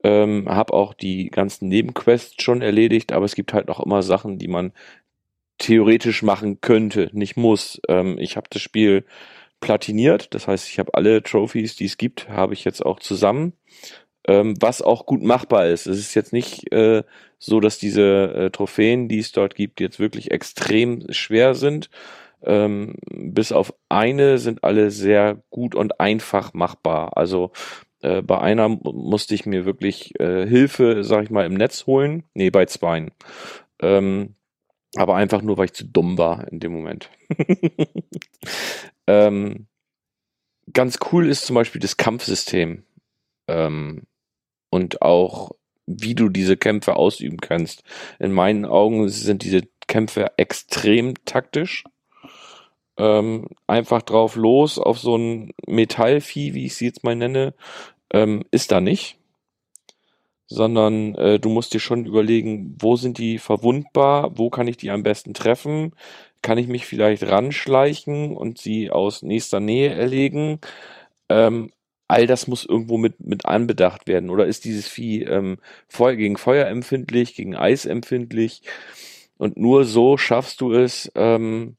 Ähm, habe auch die ganzen Nebenquests schon erledigt, aber es gibt halt noch immer Sachen, die man theoretisch machen könnte, nicht muss. Ähm, ich habe das Spiel platiniert, das heißt, ich habe alle Trophies, die es gibt, habe ich jetzt auch zusammen, ähm, was auch gut machbar ist. Es ist jetzt nicht äh, so, dass diese äh, Trophäen, die es dort gibt, jetzt wirklich extrem schwer sind. Ähm, bis auf eine sind alle sehr gut und einfach machbar. Also äh, bei einer musste ich mir wirklich äh, Hilfe, sag ich mal, im Netz holen. Nee, bei zweien. Ähm, aber einfach nur, weil ich zu dumm war in dem Moment. ähm, ganz cool ist zum Beispiel das Kampfsystem. Ähm, und auch, wie du diese Kämpfe ausüben kannst. In meinen Augen sind diese Kämpfe extrem taktisch. Ähm, einfach drauf los auf so ein Metallvieh, wie ich sie jetzt mal nenne, ähm, ist da nicht sondern äh, du musst dir schon überlegen, wo sind die verwundbar, wo kann ich die am besten treffen, kann ich mich vielleicht ranschleichen und sie aus nächster Nähe erlegen. Ähm, all das muss irgendwo mit, mit anbedacht werden. Oder ist dieses Vieh ähm, Feuer, gegen Feuer empfindlich, gegen Eis empfindlich? Und nur so schaffst du es, ähm,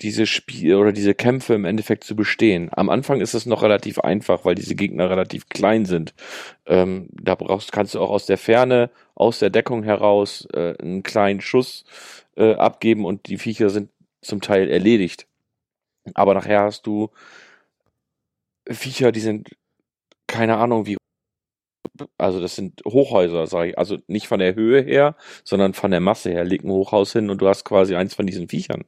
diese Spiel oder diese Kämpfe im Endeffekt zu bestehen. Am Anfang ist es noch relativ einfach, weil diese Gegner relativ klein sind. Ähm, da brauchst, kannst du auch aus der Ferne, aus der Deckung heraus äh, einen kleinen Schuss äh, abgeben und die Viecher sind zum Teil erledigt. Aber nachher hast du Viecher, die sind keine Ahnung wie also das sind Hochhäuser, sage ich, also nicht von der Höhe her, sondern von der Masse her. Leg ein Hochhaus hin und du hast quasi eins von diesen Viechern.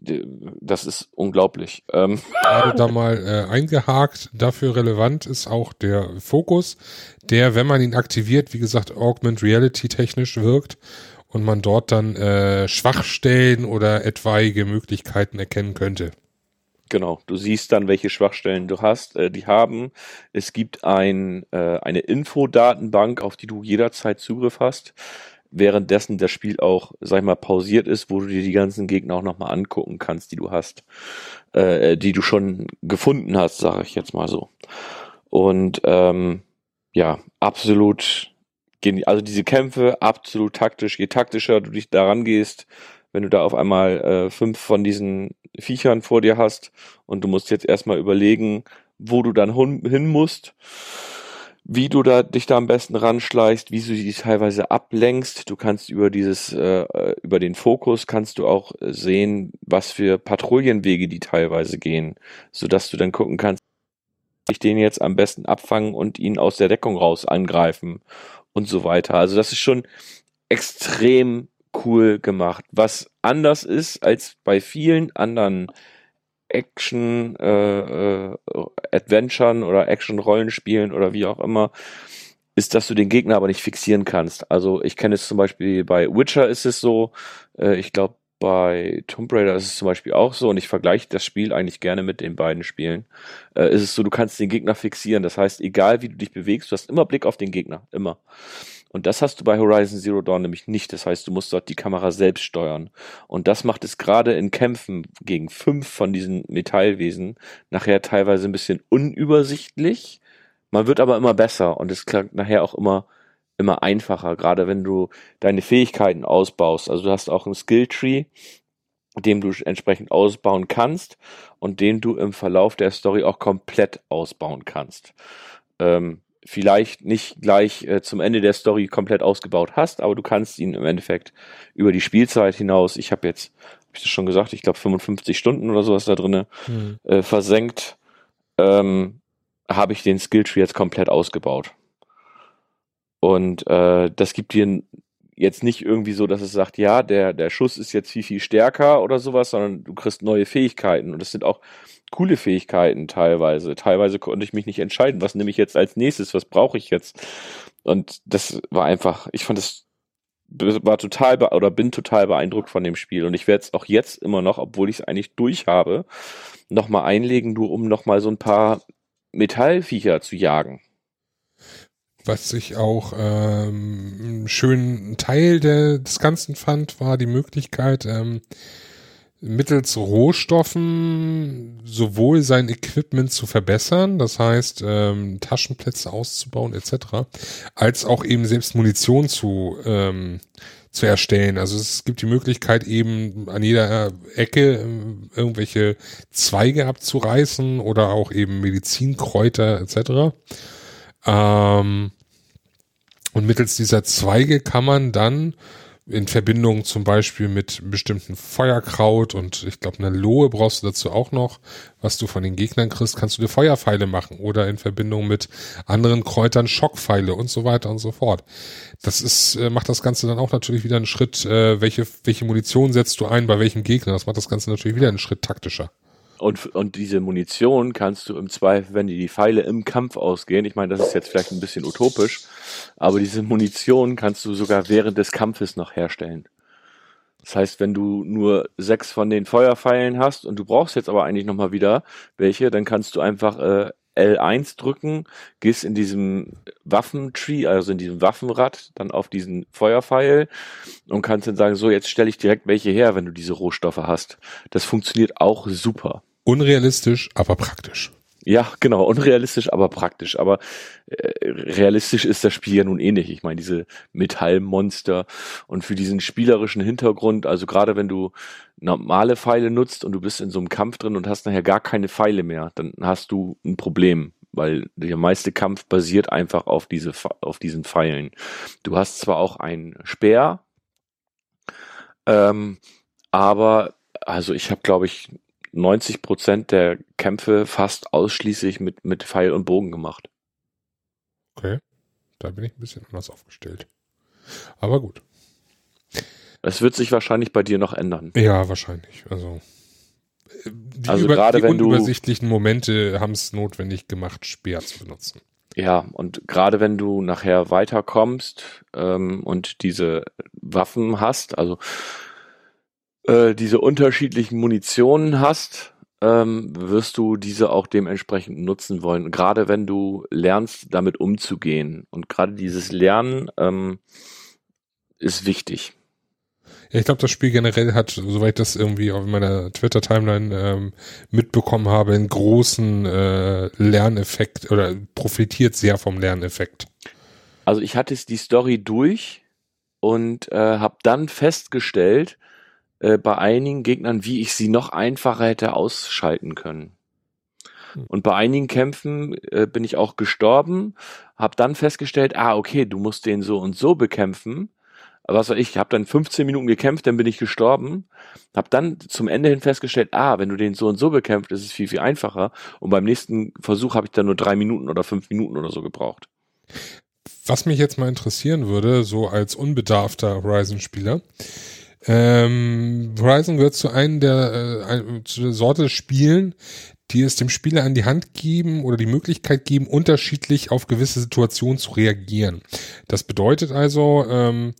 Das ist unglaublich. Ähm. Gerade da mal äh, eingehakt, dafür relevant ist auch der Fokus, der, wenn man ihn aktiviert, wie gesagt, Augment Reality technisch wirkt und man dort dann äh, Schwachstellen oder etwaige Möglichkeiten erkennen könnte. Genau, du siehst dann, welche Schwachstellen du hast, äh, die haben. Es gibt ein, äh, eine Infodatenbank, auf die du jederzeit Zugriff hast währenddessen das Spiel auch, sag ich mal, pausiert ist, wo du dir die ganzen Gegner auch nochmal angucken kannst, die du hast, äh, die du schon gefunden hast, sage ich jetzt mal so. Und ähm, ja, absolut, also diese Kämpfe, absolut taktisch. Je taktischer du dich daran gehst, wenn du da auf einmal äh, fünf von diesen Viechern vor dir hast und du musst jetzt erstmal überlegen, wo du dann hin musst wie du da dich da am besten ranschleichst, wie du die teilweise ablenkst. Du kannst über dieses, äh, über den Fokus kannst du auch sehen, was für Patrouillenwege die teilweise gehen, so dass du dann gucken kannst, ich den jetzt am besten abfangen und ihn aus der Deckung raus angreifen und so weiter. Also das ist schon extrem cool gemacht. Was anders ist als bei vielen anderen Action äh, äh, Adventuren oder Action Rollenspielen oder wie auch immer, ist, dass du den Gegner aber nicht fixieren kannst. Also ich kenne es zum Beispiel bei Witcher ist es so, äh, ich glaube bei Tomb Raider ist es zum Beispiel auch so und ich vergleiche das Spiel eigentlich gerne mit den beiden Spielen. Äh, ist es so, du kannst den Gegner fixieren. Das heißt, egal wie du dich bewegst, du hast immer Blick auf den Gegner, immer. Und das hast du bei Horizon Zero Dawn nämlich nicht. Das heißt, du musst dort die Kamera selbst steuern. Und das macht es gerade in Kämpfen gegen fünf von diesen Metallwesen nachher teilweise ein bisschen unübersichtlich. Man wird aber immer besser und es klingt nachher auch immer immer einfacher, gerade wenn du deine Fähigkeiten ausbaust. Also du hast auch einen Skilltree, dem du entsprechend ausbauen kannst und den du im Verlauf der Story auch komplett ausbauen kannst. Ähm, vielleicht nicht gleich äh, zum Ende der Story komplett ausgebaut hast, aber du kannst ihn im Endeffekt über die Spielzeit hinaus, ich habe jetzt, habe ich das schon gesagt, ich glaube 55 Stunden oder sowas da drinne hm. äh, versenkt, ähm, habe ich den Skilltree jetzt komplett ausgebaut. Und äh, das gibt dir jetzt nicht irgendwie so, dass es sagt, ja, der, der Schuss ist jetzt viel, viel stärker oder sowas, sondern du kriegst neue Fähigkeiten. Und das sind auch coole Fähigkeiten teilweise. Teilweise konnte ich mich nicht entscheiden, was nehme ich jetzt als nächstes, was brauche ich jetzt. Und das war einfach, ich fand es war total oder bin total beeindruckt von dem Spiel und ich werde es auch jetzt immer noch, obwohl ich es eigentlich durch habe, nochmal einlegen, nur um nochmal so ein paar Metallviecher zu jagen. Was ich auch ähm, einen schönen Teil der, des Ganzen fand, war die Möglichkeit, ähm, mittels Rohstoffen sowohl sein Equipment zu verbessern, das heißt ähm, Taschenplätze auszubauen etc., als auch eben selbst Munition zu ähm, zu erstellen. Also es gibt die Möglichkeit eben an jeder Ecke ähm, irgendwelche Zweige abzureißen oder auch eben Medizinkräuter etc. Ähm, und mittels dieser Zweige kann man dann in Verbindung zum Beispiel mit bestimmten Feuerkraut und ich glaube eine Lohe brauchst du dazu auch noch, was du von den Gegnern kriegst, kannst du dir Feuerpfeile machen oder in Verbindung mit anderen Kräutern Schockpfeile und so weiter und so fort. Das ist äh, macht das Ganze dann auch natürlich wieder einen Schritt, äh, welche welche Munition setzt du ein bei welchem Gegner? Das macht das Ganze natürlich wieder einen Schritt taktischer. Und, und diese Munition kannst du im Zweifel, wenn die, die Pfeile im Kampf ausgehen, ich meine, das ist jetzt vielleicht ein bisschen utopisch, aber diese Munition kannst du sogar während des Kampfes noch herstellen. Das heißt, wenn du nur sechs von den Feuerpfeilen hast und du brauchst jetzt aber eigentlich nochmal wieder welche, dann kannst du einfach äh, L1 drücken, gehst in diesem Waffentree, also in diesem Waffenrad, dann auf diesen Feuerpfeil und kannst dann sagen, so jetzt stelle ich direkt welche her, wenn du diese Rohstoffe hast. Das funktioniert auch super. Unrealistisch, aber praktisch. Ja, genau, unrealistisch, aber praktisch. Aber äh, realistisch ist das Spiel ja nun eh nicht. Ich meine, diese Metallmonster und für diesen spielerischen Hintergrund, also gerade wenn du normale Pfeile nutzt und du bist in so einem Kampf drin und hast nachher gar keine Pfeile mehr, dann hast du ein Problem, weil der meiste Kampf basiert einfach auf diese auf diesen Pfeilen. Du hast zwar auch einen Speer, ähm, aber also ich habe glaube ich 90 Prozent der Kämpfe fast ausschließlich mit, mit Pfeil und Bogen gemacht. Okay. Da bin ich ein bisschen anders aufgestellt. Aber gut. Es wird sich wahrscheinlich bei dir noch ändern. Ja, wahrscheinlich. Also die, also über, gerade die wenn unübersichtlichen Momente haben es notwendig gemacht, Speer zu benutzen. Ja, und gerade wenn du nachher weiterkommst ähm, und diese Waffen hast, also äh, diese unterschiedlichen Munitionen hast, ähm, wirst du diese auch dementsprechend nutzen wollen. Gerade wenn du lernst, damit umzugehen. Und gerade dieses Lernen ähm, ist wichtig. Ja, ich glaube, das Spiel generell hat, soweit ich das irgendwie auf meiner Twitter-Timeline ähm, mitbekommen habe, einen großen äh, Lerneffekt oder profitiert sehr vom Lerneffekt. Also ich hatte die Story durch und äh, habe dann festgestellt, äh, bei einigen Gegnern, wie ich sie noch einfacher hätte ausschalten können. Hm. Und bei einigen Kämpfen äh, bin ich auch gestorben, habe dann festgestellt, ah, okay, du musst den so und so bekämpfen. Was weiß ich, habe dann 15 Minuten gekämpft, dann bin ich gestorben, habe dann zum Ende hin festgestellt, ah, wenn du den so und so bekämpft, ist es viel, viel einfacher. Und beim nächsten Versuch habe ich dann nur drei Minuten oder fünf Minuten oder so gebraucht. Was mich jetzt mal interessieren würde, so als unbedarfter Horizon-Spieler, ähm, Horizon gehört zu einem der, äh, zu der Sorte Spielen, die es dem Spieler an die Hand geben oder die Möglichkeit geben, unterschiedlich auf gewisse Situationen zu reagieren. Das bedeutet also, ähm,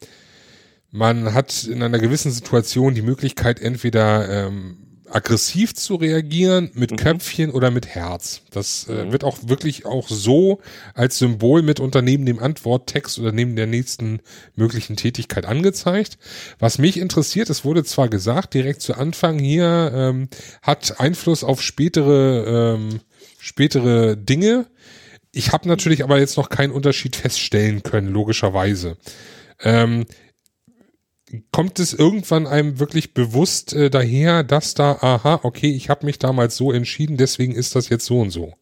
man hat in einer gewissen Situation die Möglichkeit, entweder ähm, aggressiv zu reagieren mit mhm. Köpfchen oder mit Herz. Das äh, mhm. wird auch wirklich auch so als Symbol mit unter neben dem Antworttext oder neben der nächsten möglichen Tätigkeit angezeigt. Was mich interessiert, es wurde zwar gesagt, direkt zu Anfang hier ähm, hat Einfluss auf spätere ähm, spätere Dinge. ich habe natürlich aber jetzt noch keinen Unterschied feststellen können, logischerweise. Ähm, kommt es irgendwann einem wirklich bewusst äh, daher, dass da, aha, okay, ich habe mich damals so entschieden, deswegen ist das jetzt so und so?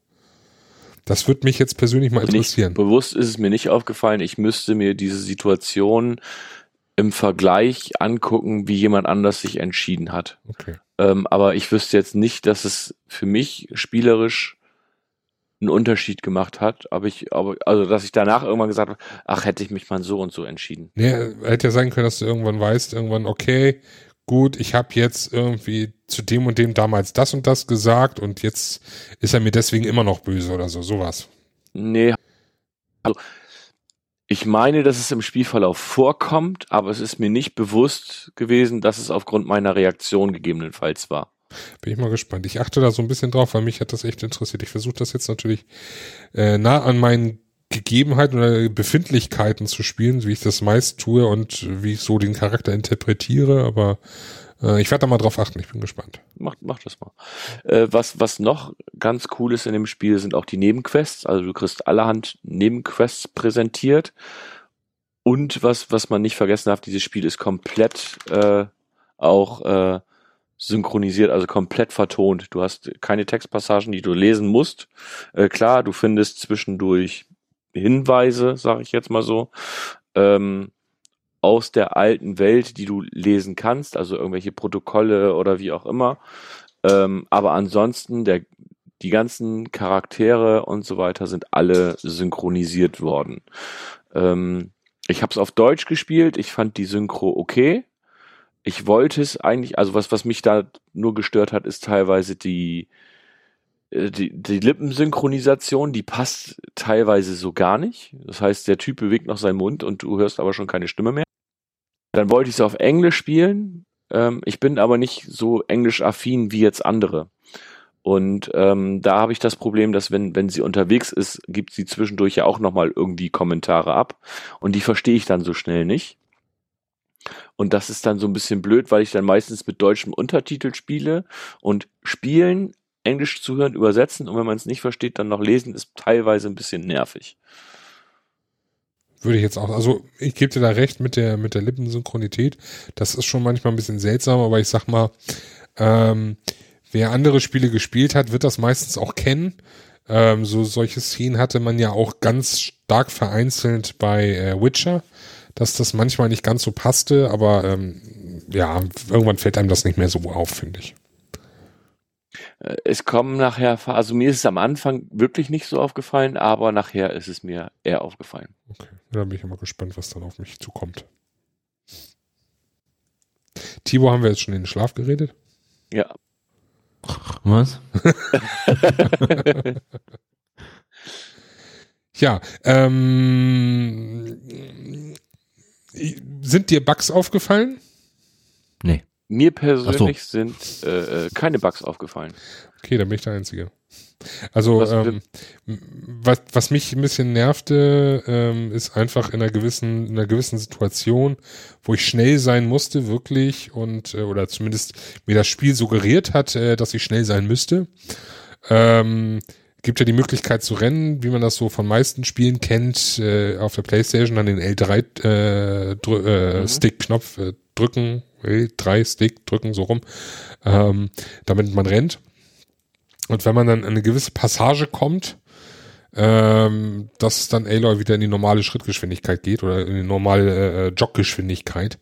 Das würde mich jetzt persönlich mal interessieren. Nicht, bewusst ist es mir nicht aufgefallen. Ich müsste mir diese Situation im Vergleich angucken, wie jemand anders sich entschieden hat. Okay. Ähm, aber ich wüsste jetzt nicht, dass es für mich spielerisch einen Unterschied gemacht hat, aber ich, aber, also dass ich danach irgendwann gesagt habe, ach, hätte ich mich mal so und so entschieden. Nee, hätte ja sein können, dass du irgendwann weißt, irgendwann, okay, gut, ich habe jetzt irgendwie zu dem und dem damals das und das gesagt und jetzt ist er mir deswegen immer noch böse oder so, sowas. Nee. Also, ich meine, dass es im Spielverlauf vorkommt, aber es ist mir nicht bewusst gewesen, dass es aufgrund meiner Reaktion gegebenenfalls war. Bin ich mal gespannt. Ich achte da so ein bisschen drauf, weil mich hat das echt interessiert. Ich versuche das jetzt natürlich äh, nah an meinen Gegebenheiten oder Befindlichkeiten zu spielen, wie ich das meist tue und wie ich so den Charakter interpretiere, aber äh, ich werde da mal drauf achten, ich bin gespannt. Mach, mach das mal. Äh, was, was noch ganz cool ist in dem Spiel, sind auch die Nebenquests. Also du kriegst allerhand Nebenquests präsentiert. Und was, was man nicht vergessen darf, dieses Spiel ist komplett äh, auch äh, synchronisiert, also komplett vertont. Du hast keine Textpassagen, die du lesen musst. Äh, klar, du findest zwischendurch Hinweise, sage ich jetzt mal so, ähm, aus der alten Welt, die du lesen kannst, also irgendwelche Protokolle oder wie auch immer. Ähm, aber ansonsten, der, die ganzen Charaktere und so weiter sind alle synchronisiert worden. Ähm, ich habe es auf Deutsch gespielt, ich fand die Synchro okay ich wollte es eigentlich, also was, was mich da nur gestört hat, ist teilweise die, äh, die, die Lippensynchronisation, die passt teilweise so gar nicht. Das heißt, der Typ bewegt noch seinen Mund und du hörst aber schon keine Stimme mehr. Dann wollte ich es auf Englisch spielen. Ähm, ich bin aber nicht so englisch-affin wie jetzt andere. Und ähm, da habe ich das Problem, dass wenn, wenn sie unterwegs ist, gibt sie zwischendurch ja auch nochmal irgendwie Kommentare ab. Und die verstehe ich dann so schnell nicht. Und das ist dann so ein bisschen blöd, weil ich dann meistens mit deutschem Untertitel spiele und spielen, Englisch zuhören, übersetzen und wenn man es nicht versteht, dann noch lesen, ist teilweise ein bisschen nervig. Würde ich jetzt auch, also ich gebe dir da recht mit der, mit der Lippensynchronität. Das ist schon manchmal ein bisschen seltsam, aber ich sag mal, ähm, wer andere Spiele gespielt hat, wird das meistens auch kennen. Ähm, so solche Szenen hatte man ja auch ganz stark vereinzelt bei äh, Witcher dass das manchmal nicht ganz so passte, aber ähm, ja, irgendwann fällt einem das nicht mehr so auf, finde ich. Äh, es kommen nachher, also mir ist es am Anfang wirklich nicht so aufgefallen, aber nachher ist es mir eher aufgefallen. Okay, da bin ich immer gespannt, was dann auf mich zukommt. Tibor, haben wir jetzt schon in den Schlaf geredet? Ja. Was? ja, ähm, sind dir Bugs aufgefallen? Nee. Mir persönlich so. sind äh, äh, keine Bugs aufgefallen. Okay, dann bin ich der Einzige. Also was, ähm, was, was mich ein bisschen nervte, ähm, ist einfach in einer gewissen, in einer gewissen Situation, wo ich schnell sein musste, wirklich, und äh, oder zumindest mir das Spiel suggeriert hat, äh, dass ich schnell sein müsste. Ähm, gibt ja die Möglichkeit zu rennen, wie man das so von meisten Spielen kennt, äh, auf der Playstation dann den L3 äh, äh, mhm. Stick-Knopf äh, drücken, L3 Stick drücken, so rum, ähm, damit man rennt. Und wenn man dann an eine gewisse Passage kommt, ähm, dass dann Aloy wieder in die normale Schrittgeschwindigkeit geht oder in die normale äh, Joggeschwindigkeit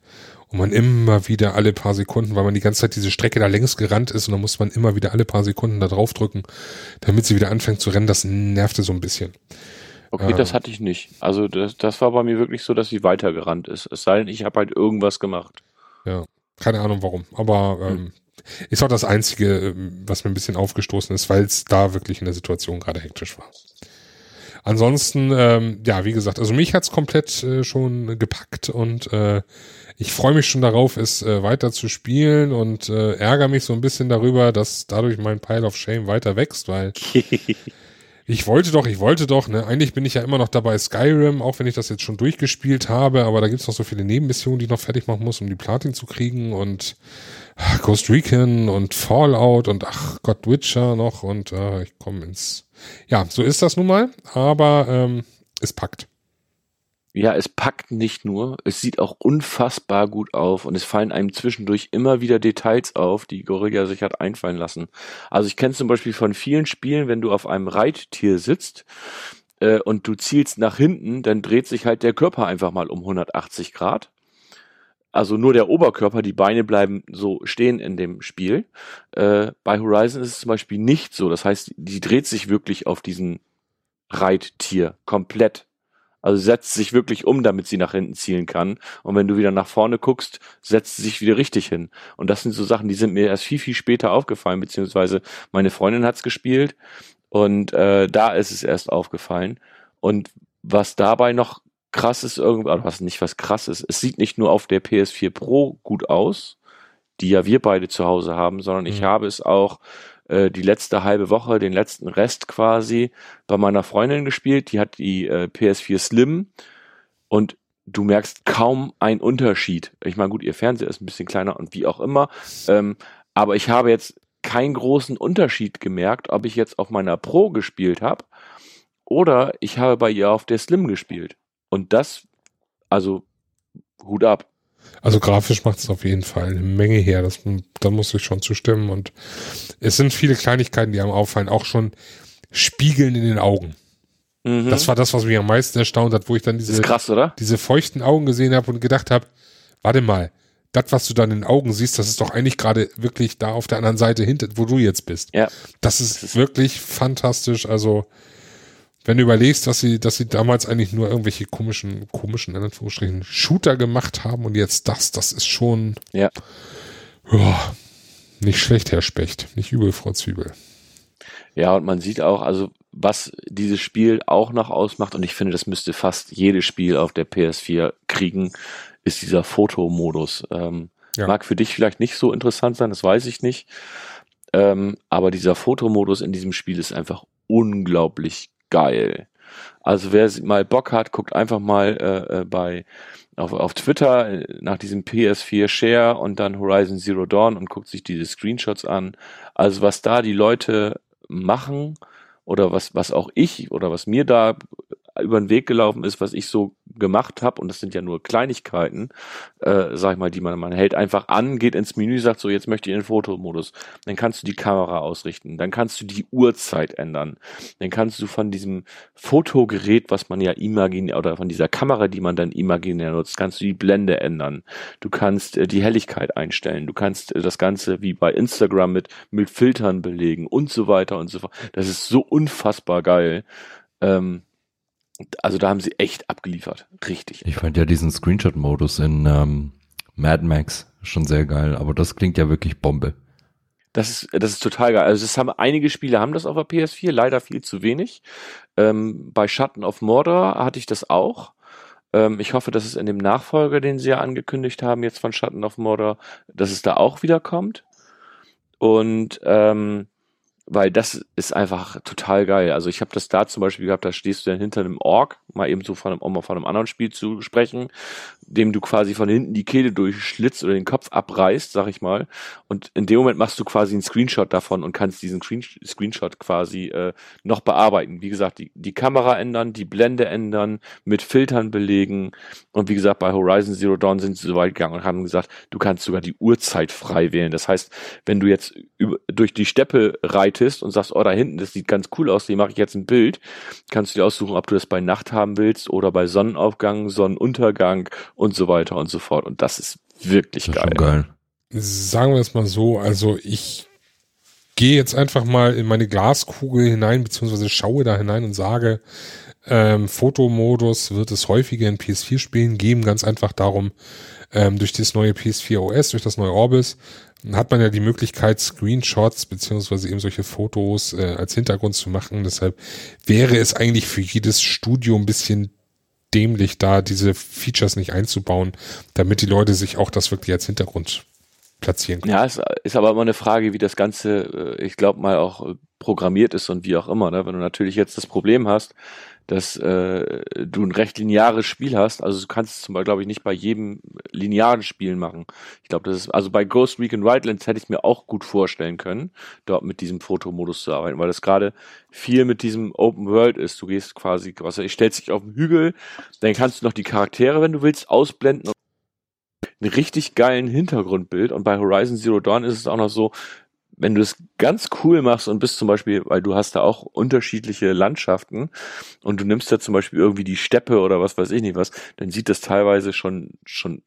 und man immer wieder alle paar Sekunden, weil man die ganze Zeit diese Strecke da längs gerannt ist und dann muss man immer wieder alle paar Sekunden da drauf drücken, damit sie wieder anfängt zu rennen, das nervte so ein bisschen. Okay, ähm, das hatte ich nicht. Also das, das war bei mir wirklich so, dass sie weitergerannt ist. Es sei denn, ich habe halt irgendwas gemacht. Ja, keine Ahnung warum. Aber ähm, hm. ist auch das Einzige, ähm, was mir ein bisschen aufgestoßen ist, weil es da wirklich in der Situation gerade hektisch war. Ansonsten, ähm, ja, wie gesagt, also mich hat's komplett äh, schon gepackt und äh, ich freue mich schon darauf, es äh, weiter zu spielen und äh, ärgere mich so ein bisschen darüber, dass dadurch mein Pile of Shame weiter wächst, weil ich wollte doch, ich wollte doch, ne, eigentlich bin ich ja immer noch dabei Skyrim, auch wenn ich das jetzt schon durchgespielt habe, aber da gibt's noch so viele Nebenmissionen, die ich noch fertig machen muss, um die Platin zu kriegen und ach, Ghost Recon und Fallout und ach Gott, Witcher noch und äh, ich komme ins Ja, so ist das nun mal, aber ähm, es packt. Ja, es packt nicht nur, es sieht auch unfassbar gut auf und es fallen einem zwischendurch immer wieder Details auf, die Gorilla sich hat einfallen lassen. Also ich kenne zum Beispiel von vielen Spielen, wenn du auf einem Reittier sitzt äh, und du zielst nach hinten, dann dreht sich halt der Körper einfach mal um 180 Grad. Also nur der Oberkörper, die Beine bleiben so stehen in dem Spiel. Äh, bei Horizon ist es zum Beispiel nicht so. Das heißt, die dreht sich wirklich auf diesen Reittier komplett also setzt sich wirklich um, damit sie nach hinten zielen kann. Und wenn du wieder nach vorne guckst, setzt sie sich wieder richtig hin. Und das sind so Sachen, die sind mir erst viel, viel später aufgefallen, beziehungsweise meine Freundin hat's gespielt und äh, da ist es erst aufgefallen. Und was dabei noch krass ist, irgendwas, was nicht was krass ist, es sieht nicht nur auf der PS4 Pro gut aus, die ja wir beide zu Hause haben, sondern mhm. ich habe es auch äh, die letzte halbe Woche, den letzten Rest quasi bei meiner Freundin gespielt. Die hat die äh, PS4 Slim und du merkst kaum einen Unterschied. Ich meine, gut, ihr Fernseher ist ein bisschen kleiner und wie auch immer. Ähm, aber ich habe jetzt keinen großen Unterschied gemerkt, ob ich jetzt auf meiner Pro gespielt habe oder ich habe bei ihr auf der Slim gespielt. Und das, also Hut ab. Also grafisch macht es auf jeden Fall eine Menge her. Das, da muss ich schon zustimmen. Und es sind viele Kleinigkeiten, die einem auffallen. Auch schon Spiegeln in den Augen. Mhm. Das war das, was mich am meisten erstaunt hat, wo ich dann diese, krass, diese feuchten Augen gesehen habe und gedacht habe, warte mal, das, was du dann in den Augen siehst, das ist doch eigentlich gerade wirklich da auf der anderen Seite hinter, wo du jetzt bist. Ja. Das ist, das ist wirklich fantastisch. Also wenn du überlegst, dass sie, dass sie damals eigentlich nur irgendwelche komischen, komischen, in Anführungsstrichen, Shooter gemacht haben und jetzt das, das ist schon, ja. ja nicht schlecht, Herr Specht, nicht übel, Frau Zwiebel. Ja, und man sieht auch, also was dieses Spiel auch noch ausmacht, und ich finde, das müsste fast jedes Spiel auf der PS4 kriegen, ist dieser Fotomodus. Ähm, ja. Mag für dich vielleicht nicht so interessant sein, das weiß ich nicht. Ähm, aber dieser Fotomodus in diesem Spiel ist einfach unglaublich geil. Also wer mal Bock hat, guckt einfach mal äh, äh, bei auf, auf Twitter äh, nach diesem PS4 Share und dann Horizon Zero Dawn und guckt sich diese Screenshots an. Also was da die Leute machen oder was was auch ich oder was mir da über den Weg gelaufen ist, was ich so gemacht habe, und das sind ja nur Kleinigkeiten, äh, sag ich mal, die man, man hält einfach an, geht ins Menü, sagt so, jetzt möchte ich in den Fotomodus. Dann kannst du die Kamera ausrichten, dann kannst du die Uhrzeit ändern, dann kannst du von diesem Fotogerät, was man ja imaginär, oder von dieser Kamera, die man dann imaginär nutzt, kannst du die Blende ändern. Du kannst äh, die Helligkeit einstellen, du kannst äh, das Ganze wie bei Instagram mit, mit Filtern belegen und so weiter und so fort. Das ist so unfassbar geil. Ähm, also da haben sie echt abgeliefert. Richtig. Ich fand ja diesen Screenshot-Modus in ähm, Mad Max schon sehr geil, aber das klingt ja wirklich Bombe. Das ist, das ist total geil. Also es haben einige Spiele haben das auf der PS4, leider viel zu wenig. Ähm, bei Schatten of Mordor hatte ich das auch. Ähm, ich hoffe, dass es in dem Nachfolger, den sie ja angekündigt haben, jetzt von Schatten of Mordor, dass es da auch wieder kommt. Und ähm, weil das ist einfach total geil. Also ich habe das da zum Beispiel gehabt, da stehst du dann hinter einem Ork, mal eben so von einem, um mal von einem anderen Spiel zu sprechen, dem du quasi von hinten die Kehle durchschlitzt oder den Kopf abreißt, sag ich mal. Und in dem Moment machst du quasi einen Screenshot davon und kannst diesen Screen Screenshot quasi äh, noch bearbeiten. Wie gesagt, die, die Kamera ändern, die Blende ändern, mit Filtern belegen. Und wie gesagt, bei Horizon Zero Dawn sind sie so weit gegangen und haben gesagt, du kannst sogar die Uhrzeit frei wählen. Das heißt, wenn du jetzt über, durch die Steppe reitest und sagst, oh, da hinten, das sieht ganz cool aus, dem mache ich jetzt ein Bild, kannst du dir aussuchen, ob du das bei Nacht haben willst oder bei Sonnenaufgang, Sonnenuntergang und so weiter und so fort. Und das ist wirklich das ist geil. geil. Sagen wir es mal so, also ich gehe jetzt einfach mal in meine Glaskugel hinein, beziehungsweise schaue da hinein und sage, ähm, Fotomodus wird es häufiger in PS4-Spielen geben, ganz einfach darum, ähm, durch das neue PS4 OS, durch das neue Orbis, hat man ja die Möglichkeit, Screenshots beziehungsweise eben solche Fotos äh, als Hintergrund zu machen. Deshalb wäre es eigentlich für jedes Studio ein bisschen dämlich, da diese Features nicht einzubauen, damit die Leute sich auch das wirklich als Hintergrund platzieren können. Ja, es ist aber immer eine Frage, wie das Ganze, äh, ich glaube mal auch programmiert ist und wie auch immer. Ne? Wenn du natürlich jetzt das Problem hast, dass äh, du ein recht lineares Spiel hast. Also du kannst es zum Beispiel, glaube ich, nicht bei jedem linearen Spiel machen. Ich glaube, das ist, also bei Ghost Recon Wildlands hätte ich mir auch gut vorstellen können, dort mit diesem Fotomodus zu arbeiten, weil das gerade viel mit diesem Open World ist. Du gehst quasi, was ich stellst dich auf den Hügel, dann kannst du noch die Charaktere, wenn du willst, ausblenden einen richtig geilen Hintergrundbild. Und bei Horizon Zero Dawn ist es auch noch so, wenn du es ganz cool machst und bist zum Beispiel, weil du hast da auch unterschiedliche Landschaften und du nimmst da zum Beispiel irgendwie die Steppe oder was weiß ich nicht was, dann sieht das teilweise schon, schon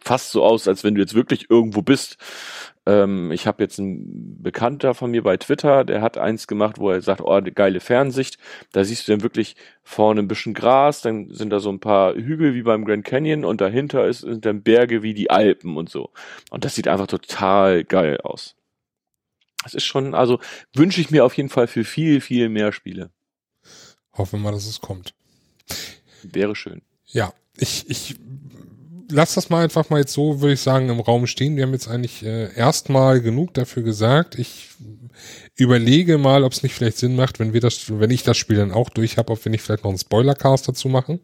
fast so aus, als wenn du jetzt wirklich irgendwo bist. Ähm, ich habe jetzt einen Bekannter von mir bei Twitter, der hat eins gemacht, wo er sagt, oh, geile Fernsicht. Da siehst du dann wirklich vorne ein bisschen Gras, dann sind da so ein paar Hügel wie beim Grand Canyon und dahinter ist, sind dann Berge wie die Alpen und so. Und das sieht einfach total geil aus. Das ist schon, also wünsche ich mir auf jeden Fall für viel, viel mehr Spiele. Hoffen wir mal, dass es kommt. Wäre schön. Ja, ich, ich lass das mal einfach mal jetzt so, würde ich sagen, im Raum stehen. Wir haben jetzt eigentlich äh, erstmal genug dafür gesagt. Ich überlege mal, ob es nicht vielleicht Sinn macht, wenn wir das, wenn ich das Spiel dann auch durch habe, ob wir nicht vielleicht noch einen Spoilercast dazu machen,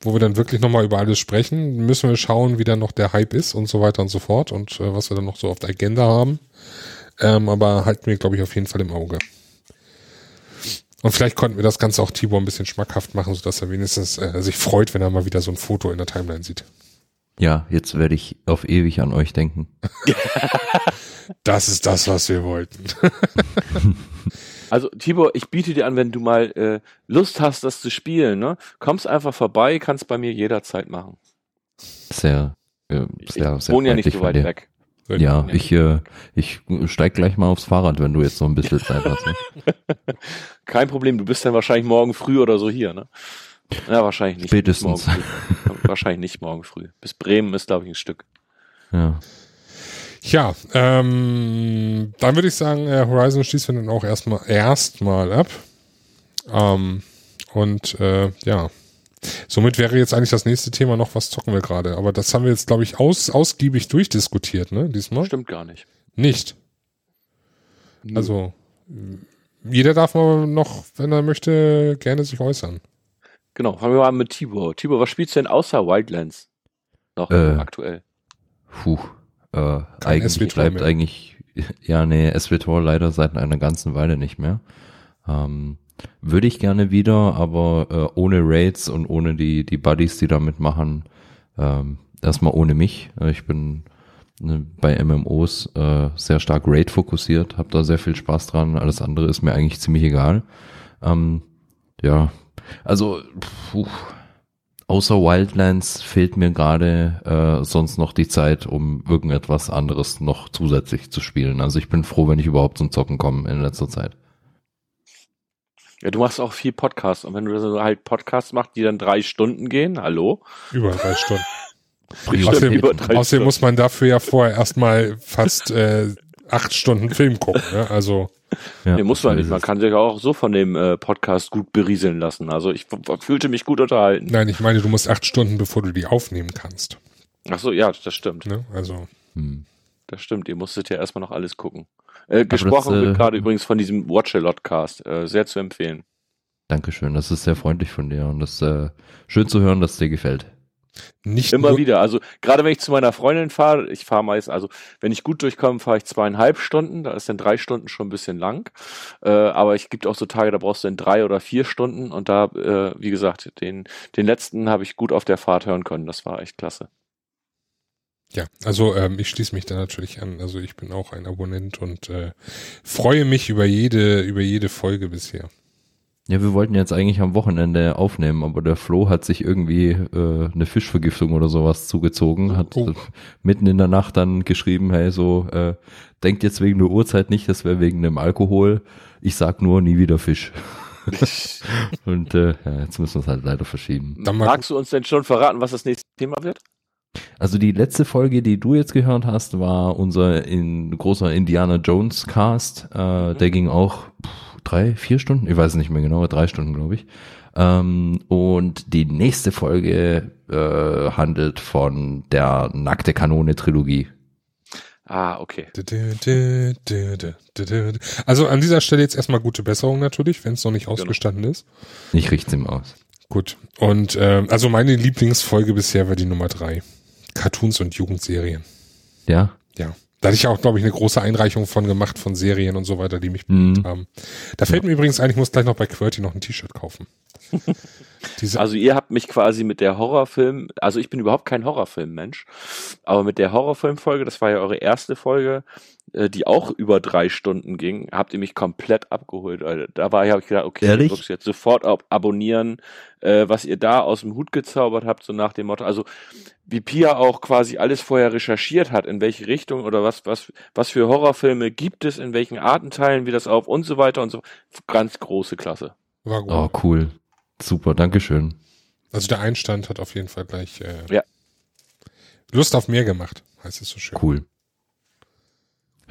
wo wir dann wirklich nochmal über alles sprechen. Müssen wir schauen, wie dann noch der Hype ist und so weiter und so fort und äh, was wir dann noch so auf der Agenda haben. Ähm, aber halten wir, glaube ich, auf jeden Fall im Auge. Und vielleicht konnten wir das Ganze auch Tibor ein bisschen schmackhaft machen, sodass er wenigstens äh, sich freut, wenn er mal wieder so ein Foto in der Timeline sieht. Ja, jetzt werde ich auf ewig an euch denken. das ist das, was wir wollten. Also Tibor, ich biete dir an, wenn du mal äh, Lust hast, das zu spielen, ne? Kommst einfach vorbei, kannst bei mir jederzeit machen. Sehr, äh, sehr, ich sehr wohne ja nicht so weit weg. Ja, ich, äh, ich steig gleich mal aufs Fahrrad, wenn du jetzt noch ein bisschen Zeit hast. Ne? Kein Problem, du bist dann wahrscheinlich morgen früh oder so hier, ne? Ja, wahrscheinlich nicht. Spätestens. wahrscheinlich nicht morgen früh. Bis Bremen ist, glaube ich, ein Stück. Ja. Ja, ähm, dann würde ich sagen, äh, Horizon schließt wir dann auch erstmal erstmal ab. Ähm, und äh, ja, Somit wäre jetzt eigentlich das nächste Thema noch, was zocken wir gerade. Aber das haben wir jetzt, glaube ich, aus, ausgiebig durchdiskutiert, ne, diesmal? Stimmt gar nicht. Nicht. Nö. Also, jeder darf mal noch, wenn er möchte, gerne sich äußern. Genau, fangen wir mal mit Tibor. Tibor, was spielst du denn außer Wildlands noch äh, aktuell? Puh, äh, eigentlich bleibt mehr. eigentlich, ja, nee, SWTOR leider seit einer ganzen Weile nicht mehr. Ähm, würde ich gerne wieder, aber äh, ohne Raids und ohne die, die Buddies, die da mitmachen. Ähm, erstmal ohne mich. Äh, ich bin ne, bei MMOs äh, sehr stark Raid fokussiert, habe da sehr viel Spaß dran. Alles andere ist mir eigentlich ziemlich egal. Ähm, ja, also puh, außer Wildlands fehlt mir gerade äh, sonst noch die Zeit, um irgendetwas anderes noch zusätzlich zu spielen. Also ich bin froh, wenn ich überhaupt zum Zocken komme in letzter Zeit. Ja, du machst auch viel Podcasts. Und wenn du so halt Podcasts machst, die dann drei Stunden gehen, hallo? Über drei Stunden. außerdem, über drei außerdem Stunden. muss man dafür ja vorher erstmal fast äh, acht Stunden Film gucken. Ne? Also ja, nee, muss man nicht. Man kann sich auch so von dem äh, Podcast gut berieseln lassen. Also ich fühlte mich gut unterhalten. Nein, ich meine, du musst acht Stunden, bevor du die aufnehmen kannst. Ach so, ja, das stimmt. Ne? Also. Hm. Das stimmt, ihr musstet ja erstmal noch alles gucken. Äh, gesprochen das, wird äh, gerade übrigens von diesem Watch-A-Lot-Cast. Äh, sehr zu empfehlen. Dankeschön, das ist sehr freundlich von dir und das äh, schön zu hören, dass es dir gefällt. Nicht immer wieder. Also gerade wenn ich zu meiner Freundin fahre, ich fahre meist, also wenn ich gut durchkomme, fahre ich zweieinhalb Stunden. Da ist dann drei Stunden schon ein bisschen lang. Äh, aber es gibt auch so Tage, da brauchst du dann drei oder vier Stunden. Und da, äh, wie gesagt, den den letzten habe ich gut auf der Fahrt hören können. Das war echt klasse. Ja, also ähm, ich schließe mich da natürlich an. Also ich bin auch ein Abonnent und äh, freue mich über jede über jede Folge bisher. Ja, wir wollten jetzt eigentlich am Wochenende aufnehmen, aber der Flo hat sich irgendwie äh, eine Fischvergiftung oder sowas zugezogen, hat oh. mitten in der Nacht dann geschrieben, hey, so, äh, denkt jetzt wegen der Uhrzeit nicht, das wäre wegen dem Alkohol. Ich sag nur, nie wieder Fisch. Und äh, ja, jetzt müssen wir es halt leider verschieben. Magst du uns denn schon verraten, was das nächste Thema wird? Also die letzte Folge, die du jetzt gehört hast, war unser in, großer Indiana Jones Cast. Äh, mhm. Der ging auch pff, drei, vier Stunden, ich weiß nicht mehr genau, drei Stunden glaube ich. Ähm, und die nächste Folge äh, handelt von der Nackte Kanone Trilogie. Ah, okay. Also an dieser Stelle jetzt erstmal gute Besserung natürlich, wenn es noch nicht Genau. ausgestanden ist. Ich richte ihm aus. Gut. Und ähm, also meine Lieblingsfolge bisher war die Nummer drei. Cartoons und Jugendserien. Ja? Ja. Da hatte ich auch, glaube ich, eine große Einreichung von gemacht, von Serien und so weiter, die mich Mhm. bewegt haben. Da fällt mir übrigens ein, ich muss gleich noch bei QWERTY noch ein T-Shirt kaufen. Diese, Also ihr habt mich quasi mit der Horrorfilm, also ich bin überhaupt kein Horrorfilm-Mensch, aber mit der Horrorfilm-Folge, das war ja eure erste Folge, die auch über drei Stunden ging, habt ihr mich komplett abgeholt. Alter. Da war ich, habe ich gedacht, okay, Ehrlich? ich drück's jetzt sofort ab abonnieren, äh, was ihr da aus dem Hut gezaubert habt, so nach dem Motto. Also wie Pia auch quasi alles vorher recherchiert hat, in welche Richtung oder was, was, was für Horrorfilme gibt es, in welchen Artenteilen, wie das auf und so weiter und so. Ganz große Klasse. war gut. Oh, cool. Super, Dankeschön. Also der Einstand hat auf jeden Fall gleich äh, Ja. Lust auf mehr gemacht, heißt es so schön. Cool.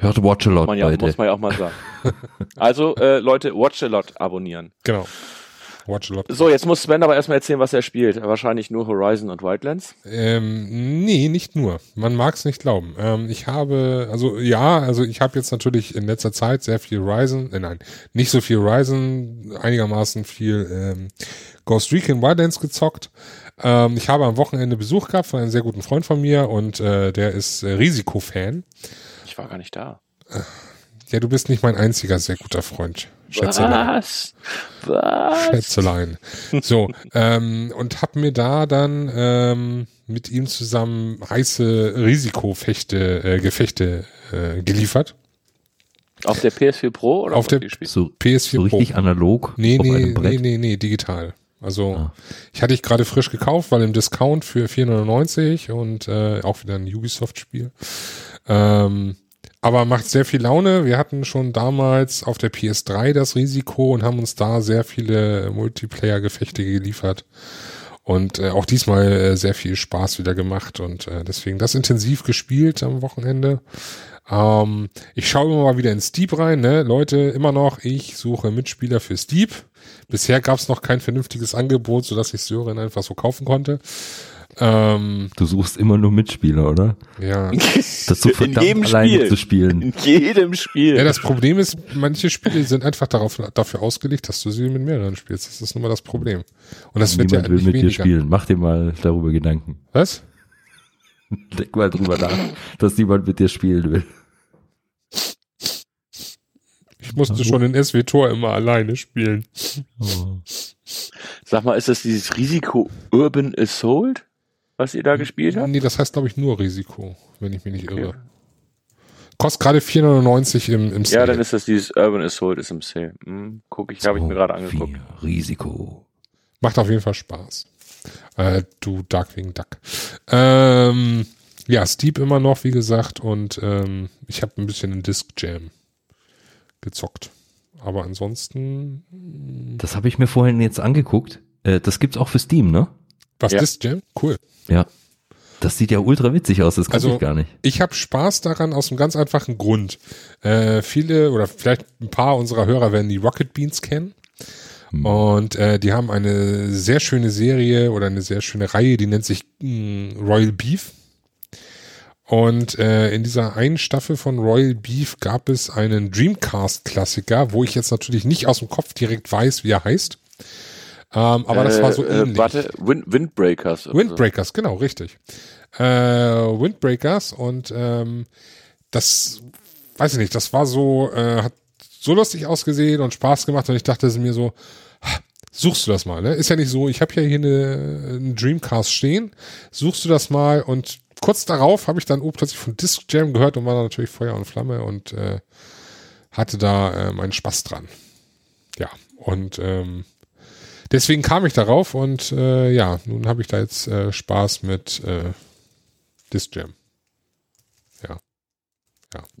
Hört Watch a Lot, Man ja, Leute. muss man ja auch mal sagen. also, äh, Leute, Watch a Lot abonnieren. Genau. Watch a lot. So, jetzt muss Sven aber erstmal erzählen, was er spielt. Wahrscheinlich nur Horizon und Wildlands. Ähm, nee, nicht nur. Man mag es nicht glauben. Ähm, ich habe, also ja, also ich habe jetzt natürlich in letzter Zeit sehr viel Ryzen, äh, nein, nicht so viel Ryzen, einigermaßen viel ähm, Ghost Recon Wildlands gezockt. Ähm, ich habe am Wochenende Besuch gehabt von einem sehr guten Freund von mir und äh, der ist äh, Risikofan. Ich war gar nicht da. Ja, du bist nicht mein einziger sehr guter Freund. Schätzelein. Was? Was? Schätzelein. So, ähm, und hab mir da dann ähm, mit ihm zusammen heiße Risikofechte, äh, Gefechte äh, geliefert. Auf der PS4 Pro oder Auf der- ihr spielt? So, PS4 so Pro. richtig analog Nee, auf nee, nee, nee, nee, digital. Also Ah. ich hatte ich gerade frisch gekauft, weil im Discount für 4,99 und äh, auch wieder ein Ubisoft-Spiel. Ähm, aber macht sehr viel Laune. Wir hatten schon damals auf der PS3 das Risiko und haben uns da sehr viele Multiplayer-Gefechte geliefert. Und äh, auch diesmal äh, sehr viel Spaß wieder gemacht und äh, deswegen das intensiv gespielt am Wochenende. Ähm, ich schaue immer mal wieder in Steep rein, ne? Leute, immer noch, ich suche Mitspieler für Steep. Bisher gab es noch kein vernünftiges Angebot, sodass ich Sören einfach so kaufen konnte. Ähm, Du suchst immer nur Mitspieler, oder? ja. Das so In verdammt jedem alleine Spiel. zu spielen. In jedem Spiel. ja, das Problem ist, manche Spiele sind einfach darauf, dafür ausgelegt, dass du sie mit mehreren spielst. Das ist nun mal das Problem. Und das wird ja Niemand will nicht mit dir weniger. spielen. Mach dir mal darüber Gedanken. Was? Denk mal drüber nach, dass niemand mit dir spielen will. Ich musste schon in SW-Tor immer alleine spielen. Oh. Sag mal, ist das dieses Risiko Urban Assault, was ihr da gespielt habt? Nee, das heißt, glaube ich, nur Risiko, wenn ich mich nicht irre. Kostet gerade 4,99 im, im Ja, Sale. dann ist das dieses Urban Assault ist im Sale. Hm, guck ich, habe ich mir gerade angeguckt. Risiko. Macht auf jeden Fall Spaß. Äh, du Darkwing Duck. Ähm, ja, Steep immer noch, wie gesagt, und ähm, ich habe ein bisschen in Disc Jam gezockt. Aber ansonsten, Das habe ich mir vorhin jetzt angeguckt. Äh, das gibt's auch für Steam, ne? was Ja. Disc Jam? Cool. Ja. Das sieht ja ultra witzig aus, das kann Also- ich gar nicht. Ich habe Spaß daran aus einem ganz einfachen Grund. Äh, viele oder vielleicht ein paar unserer Hörer werden die Rocket Beans kennen. Und äh, die haben eine sehr schöne Serie oder eine sehr schöne Reihe, die nennt sich mh, Royal Beef. Und äh, in dieser einen Staffel von Royal Beef gab es einen Dreamcast-Klassiker, wo ich jetzt natürlich nicht aus dem Kopf direkt weiß, wie er heißt. Ähm, aber das war so äh, ähnlich. Äh, warte, Wind, Windbreakers. so. Windbreakers, genau, richtig. Äh, Windbreakers und ähm, das, weiß ich nicht, das war so, äh, hat so lustig ausgesehen und Spaß gemacht und ich dachte mir so, suchst du das mal, ne? Ist ja nicht so, ich habe ja hier eine, einen Dreamcast stehen, suchst du das mal und kurz darauf habe ich dann oh, plötzlich von Disc Jam gehört und war da natürlich Feuer und Flamme und äh, hatte da äh, meinen Spaß dran. Ja, und ähm, deswegen kam ich darauf und äh, ja, nun habe ich da jetzt äh, Spaß mit äh, Disc Jam.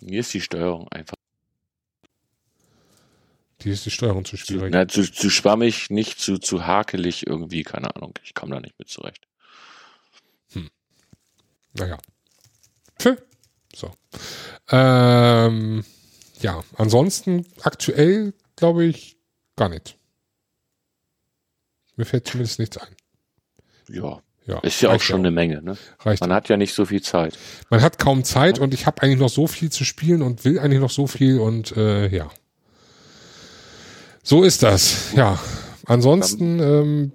Mir ist die Steuerung einfach. Die ist die Steuerung zu Zu, schwierig. na, zu, zu schwammig, nicht zu, zu hakelig irgendwie, keine Ahnung. Ich komme da nicht mit zurecht. Naja. Pfö. So. Ähm, ja, ansonsten aktuell glaube ich gar nicht. Mir fällt zumindest nichts ein. Ja. ja. Ist ja auch schon auch. eine Menge, ne? Reicht. Man hat ja nicht so viel Zeit. Man hat kaum Zeit und ich habe eigentlich noch so viel zu spielen und will eigentlich noch so viel und äh, ja. So ist das, ja. Ansonsten ähm,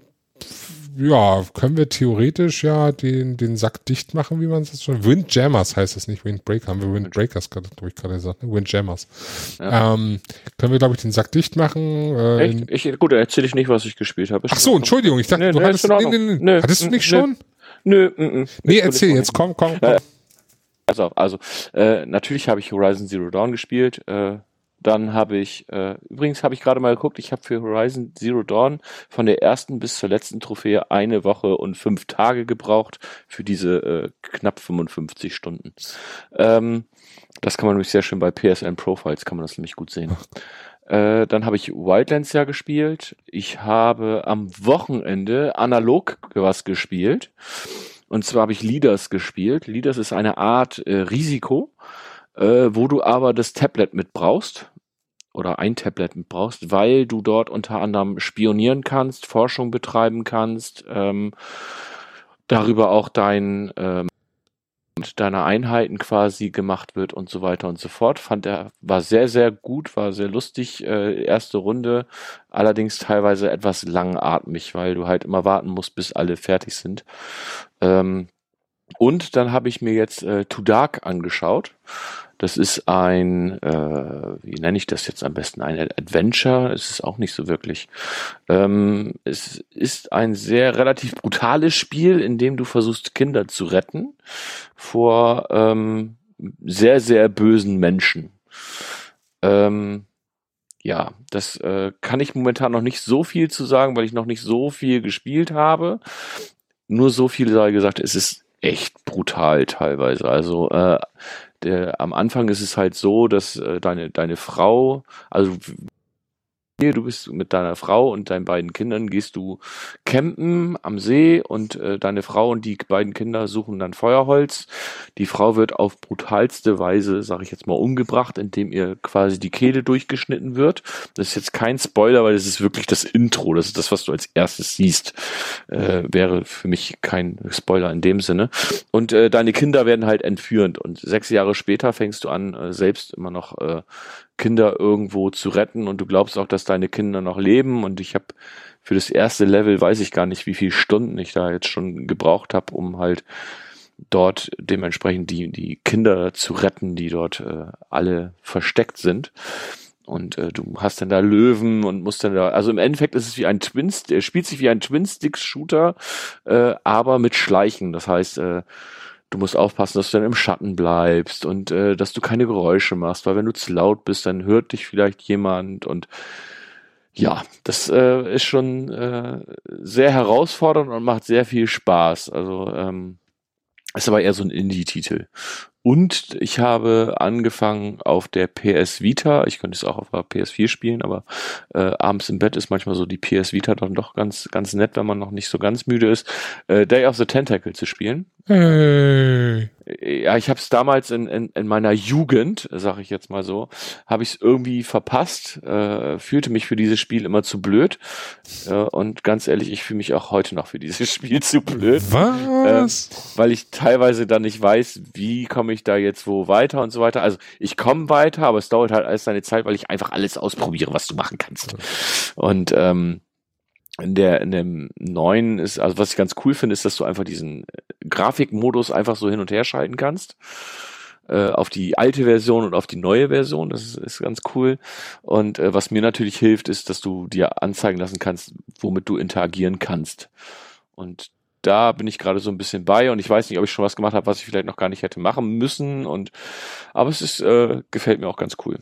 ja, können wir theoretisch ja den, den Sack dicht machen, wie man es schon. Windjammers heißt es nicht, Windbreaker, haben wir Windbreakers, glaube ich, gerade gesagt, ne? Windjammers. Ja. Ähm, können wir, glaube ich, den Sack dicht machen. Äh, Echt? Ich, gut, erzähle ich nicht, was ich gespielt habe. Ach so, Entschuldigung, ich dachte, nee, du nee, hattest, nee, nee, nee. hattest du nicht schon? Nö, nö, nee, erzähl jetzt, komm, komm, komm. Äh, also, also äh, natürlich habe ich Horizon Zero Dawn gespielt, äh, dann habe ich, äh, übrigens habe ich gerade mal geguckt, ich habe für Horizon Zero Dawn von der ersten bis zur letzten Trophäe eine Woche und fünf Tage gebraucht für diese äh, knapp 55 Stunden. Ähm, das kann man nämlich sehr schön bei PSN Profiles, kann man das nämlich gut sehen. Äh, dann habe ich Wildlands ja gespielt. Ich habe am Wochenende analog was gespielt. Und zwar habe ich Leaders gespielt. Leaders ist eine Art äh, Risiko, äh, wo du aber das Tablet mit brauchst oder ein Tablet brauchst, weil du dort unter anderem spionieren kannst, Forschung betreiben kannst, ähm, darüber auch dein ähm, deiner Einheiten quasi gemacht wird und so weiter und so fort. Fand er, war sehr, sehr gut, war sehr lustig, äh, erste Runde, allerdings teilweise etwas langatmig, weil du halt immer warten musst, bis alle fertig sind. Ähm, und dann habe ich mir jetzt äh, To Dark angeschaut. Das ist ein, äh, wie nenne ich das jetzt am besten, ein Adventure. Es ist auch nicht so wirklich. Ähm, es ist ein sehr relativ brutales Spiel, in dem du versuchst, Kinder zu retten vor ähm, sehr, sehr bösen Menschen. Ähm, ja, das äh, kann ich momentan noch nicht so viel zu sagen, weil ich noch nicht so viel gespielt habe. Nur so viel sei gesagt, es ist echt brutal teilweise. Also äh, der, am Anfang ist es halt so, dass äh, deine, deine Frau, also du bist mit deiner Frau und deinen beiden Kindern, gehst du campen am See und äh, deine Frau und die beiden Kinder suchen dann Feuerholz. Die Frau wird auf brutalste Weise, sage ich jetzt mal, umgebracht, indem ihr quasi die Kehle durchgeschnitten wird. Das ist jetzt kein Spoiler, weil das ist wirklich das Intro. Das ist das, was du als erstes siehst. Äh, wäre für mich kein Spoiler in dem Sinne. Und äh, deine Kinder werden halt entführt und sechs Jahre später fängst du an, äh, selbst immer noch äh, Kinder irgendwo zu retten und du glaubst auch, dass deine Kinder noch leben und ich habe für das erste Level weiß ich gar nicht, wie viele Stunden ich da jetzt schon gebraucht habe, um halt dort dementsprechend die die Kinder zu retten, die dort äh, alle versteckt sind. Und äh, du hast dann da Löwen und musst dann da, also im Endeffekt ist es wie ein Twin, er spielt sich wie ein Twin-Stick-Shooter, äh, aber mit Schleichen. Das heißt, äh, du musst aufpassen, dass du dann im Schatten bleibst und äh, dass du keine Geräusche machst, weil wenn du zu laut bist, dann hört dich vielleicht jemand und ja, das äh, ist schon äh, sehr herausfordernd und macht sehr viel Spaß. Also ähm, ist aber eher so ein Indie-Titel. Und ich habe angefangen auf der PS Vita, ich könnte es auch auf der PS4 spielen, aber äh, abends im Bett ist manchmal so die PS Vita dann doch ganz, ganz nett, wenn man noch nicht so ganz müde ist, äh, Day of the Tentacle zu spielen. Hey. Ja, ich habe es damals in, in, in meiner Jugend, sage ich jetzt mal so, habe ich es irgendwie verpasst, äh, fühlte mich für dieses Spiel immer zu blöd äh, und ganz ehrlich, ich fühle mich auch heute noch für dieses Spiel zu blöd. Was? Äh, weil ich teilweise dann nicht weiß, wie komme ich da jetzt wo weiter und so weiter. Also ich komme weiter, aber es dauert halt alles seine Zeit, weil ich einfach alles ausprobiere, was du machen kannst. Und ähm, in der in dem neuen ist, also was ich ganz cool finde, ist, dass du einfach diesen äh, Grafikmodus einfach so hin und her schalten kannst äh, auf die alte Version und auf die neue Version. Das ist, ist ganz cool. Und äh, was mir natürlich hilft, ist, dass du dir anzeigen lassen kannst, womit du interagieren kannst. Und da bin ich gerade so ein bisschen bei und ich weiß nicht, ob ich schon was gemacht habe, was ich vielleicht noch gar nicht hätte machen müssen. Und aber es ist äh, gefällt mir auch ganz cool.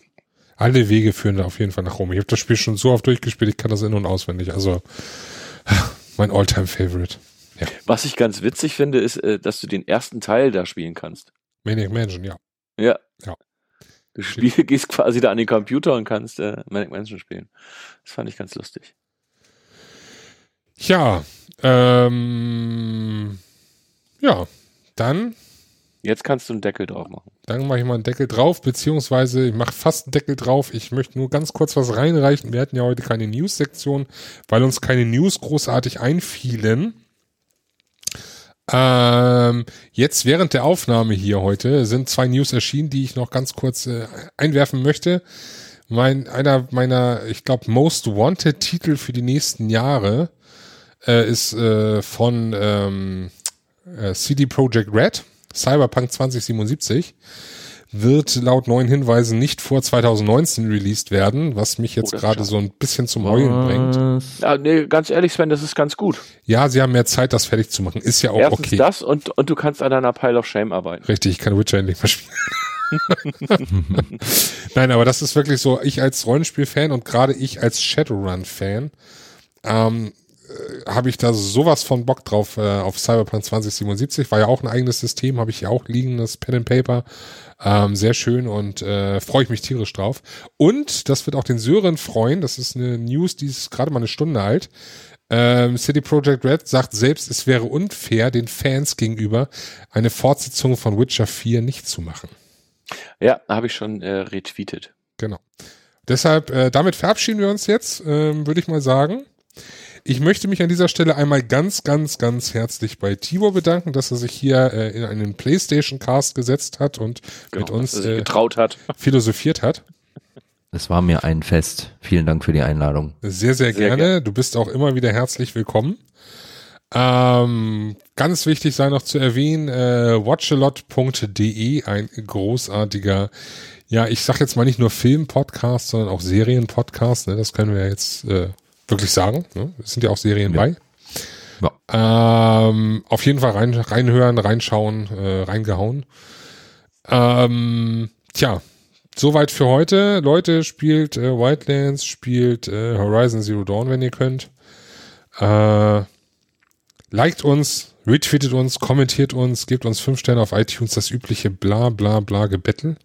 Alle Wege führen da auf jeden Fall nach Rom. Ich habe das Spiel schon so oft durchgespielt, ich kann das in- und auswendig. Also mein Alltime favorite Ja. Was ich ganz witzig finde, ist, äh, dass du den ersten Teil da spielen kannst. Maniac Mansion, ja. Ja. ja. Du spiel, gehst quasi da an den Computer und kannst äh, Manic Mansion spielen. Das fand ich ganz lustig. Ja, ähm, ja, dann Jetzt kannst du einen Deckel drauf machen. Dann mache ich mal einen Deckel drauf, beziehungsweise ich mache fast einen Deckel drauf. Ich möchte nur ganz kurz was reinreichen. Wir hatten ja heute keine News-Sektion, weil uns keine News großartig einfielen. Ähm, jetzt während der Aufnahme hier heute sind zwei News erschienen, die ich noch ganz kurz äh, einwerfen möchte. Mein, einer meiner, ich glaube, Most Wanted Titel für die nächsten Jahre äh, ist äh, von ähm, äh, CD Projekt Red, Cyberpunk 2077 wird laut neuen Hinweisen nicht vor 2019 released werden, was mich jetzt oh, gerade so ein bisschen zum Heulen bringt. Ja, nee, ganz ehrlich, Sven, das ist ganz gut. Ja, sie haben mehr Zeit, das fertig zu machen. Ist ja auch Erstens okay. das und, und du kannst an deiner Pile of Shame arbeiten. Richtig, ich kann Witcher endlich mal spielen. Nein, aber das ist wirklich so, ich als Rollenspiel-Fan und gerade ich als Shadowrun-Fan, ähm, äh, habe ich da sowas von Bock drauf äh, auf Cyberpunk 2077. War ja auch ein eigenes System, habe ich ja auch liegen, das Pen and Paper. Ähm, sehr schön und äh, freue ich mich tierisch drauf. Und das wird auch den Sören freuen. Das ist eine News, die ist gerade mal eine Stunde alt. Ähm, City Project Red sagt selbst, es wäre unfair, den Fans gegenüber eine Fortsetzung von Witcher 4 nicht zu machen. Ja, habe ich schon äh, retweetet. Genau. Deshalb, äh, damit verabschieden wir uns jetzt, ähm, würde ich mal sagen. Ich möchte mich an dieser Stelle einmal ganz, ganz, ganz herzlich bei Tibor bedanken, dass er sich hier äh, in einen PlayStation Cast gesetzt hat und genau, mit uns äh, getraut hat. philosophiert hat. Es war mir ein Fest. Vielen Dank für die Einladung. Sehr, sehr, sehr gerne. gerne. Du bist auch immer wieder herzlich willkommen. Ähm, ganz wichtig sei noch zu erwähnen, äh, watchalot.de, ein großartiger, ja, ich sag jetzt mal nicht nur Film-Podcast, sondern auch Serien-Podcast, ne, das können wir jetzt äh, wirklich sagen. Ne? Es sind ja auch Serien ja. bei. Ja. Ähm, auf jeden Fall rein, reinhören, reinschauen, äh, reingehauen. Ähm, tja, soweit für heute. Leute, spielt äh, Wildlands, spielt äh, Horizon Zero Dawn, wenn ihr könnt. Äh, liked uns, retweetet uns, kommentiert uns, gebt uns fünf Sterne auf iTunes, das übliche bla bla bla Gebettel.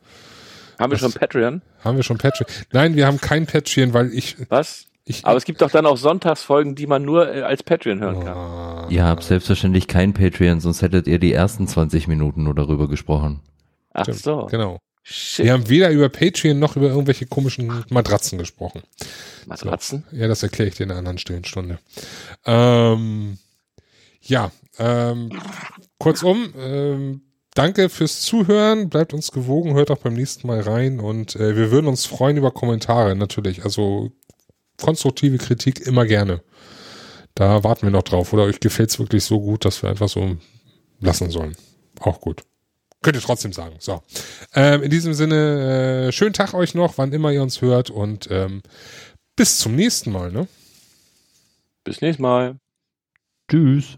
Haben wir schon Patreon? Haben wir schon Patreon? Nein, wir haben kein Patreon, weil ich. Was? Ich, Aber es gibt doch dann auch Sonntagsfolgen, die man nur äh, als Patreon hören kann. Oh. Ihr habt selbstverständlich kein Patreon, sonst hättet ihr die ersten 20 Minuten nur darüber gesprochen. Ach so. Genau. Shit. Wir haben weder über Patreon noch über irgendwelche komischen Matratzen gesprochen. Matratzen? So. Ja, das erkläre ich dir in einer anderen stillen Stunde. Ähm, ja, ähm, kurzum, ähm, danke fürs Zuhören, bleibt uns gewogen, hört auch beim nächsten Mal rein und äh, wir würden uns freuen über Kommentare natürlich. Also konstruktive Kritik immer gerne. Da warten wir noch drauf. Oder euch gefällt es wirklich so gut, dass wir einfach so lassen sollen. Auch gut. Könnt ihr trotzdem sagen. So. Ähm, in diesem Sinne, äh, schönen Tag euch noch, wann immer ihr uns hört und ähm, bis zum nächsten Mal. Ne? Bis nächstes Mal. Tschüss.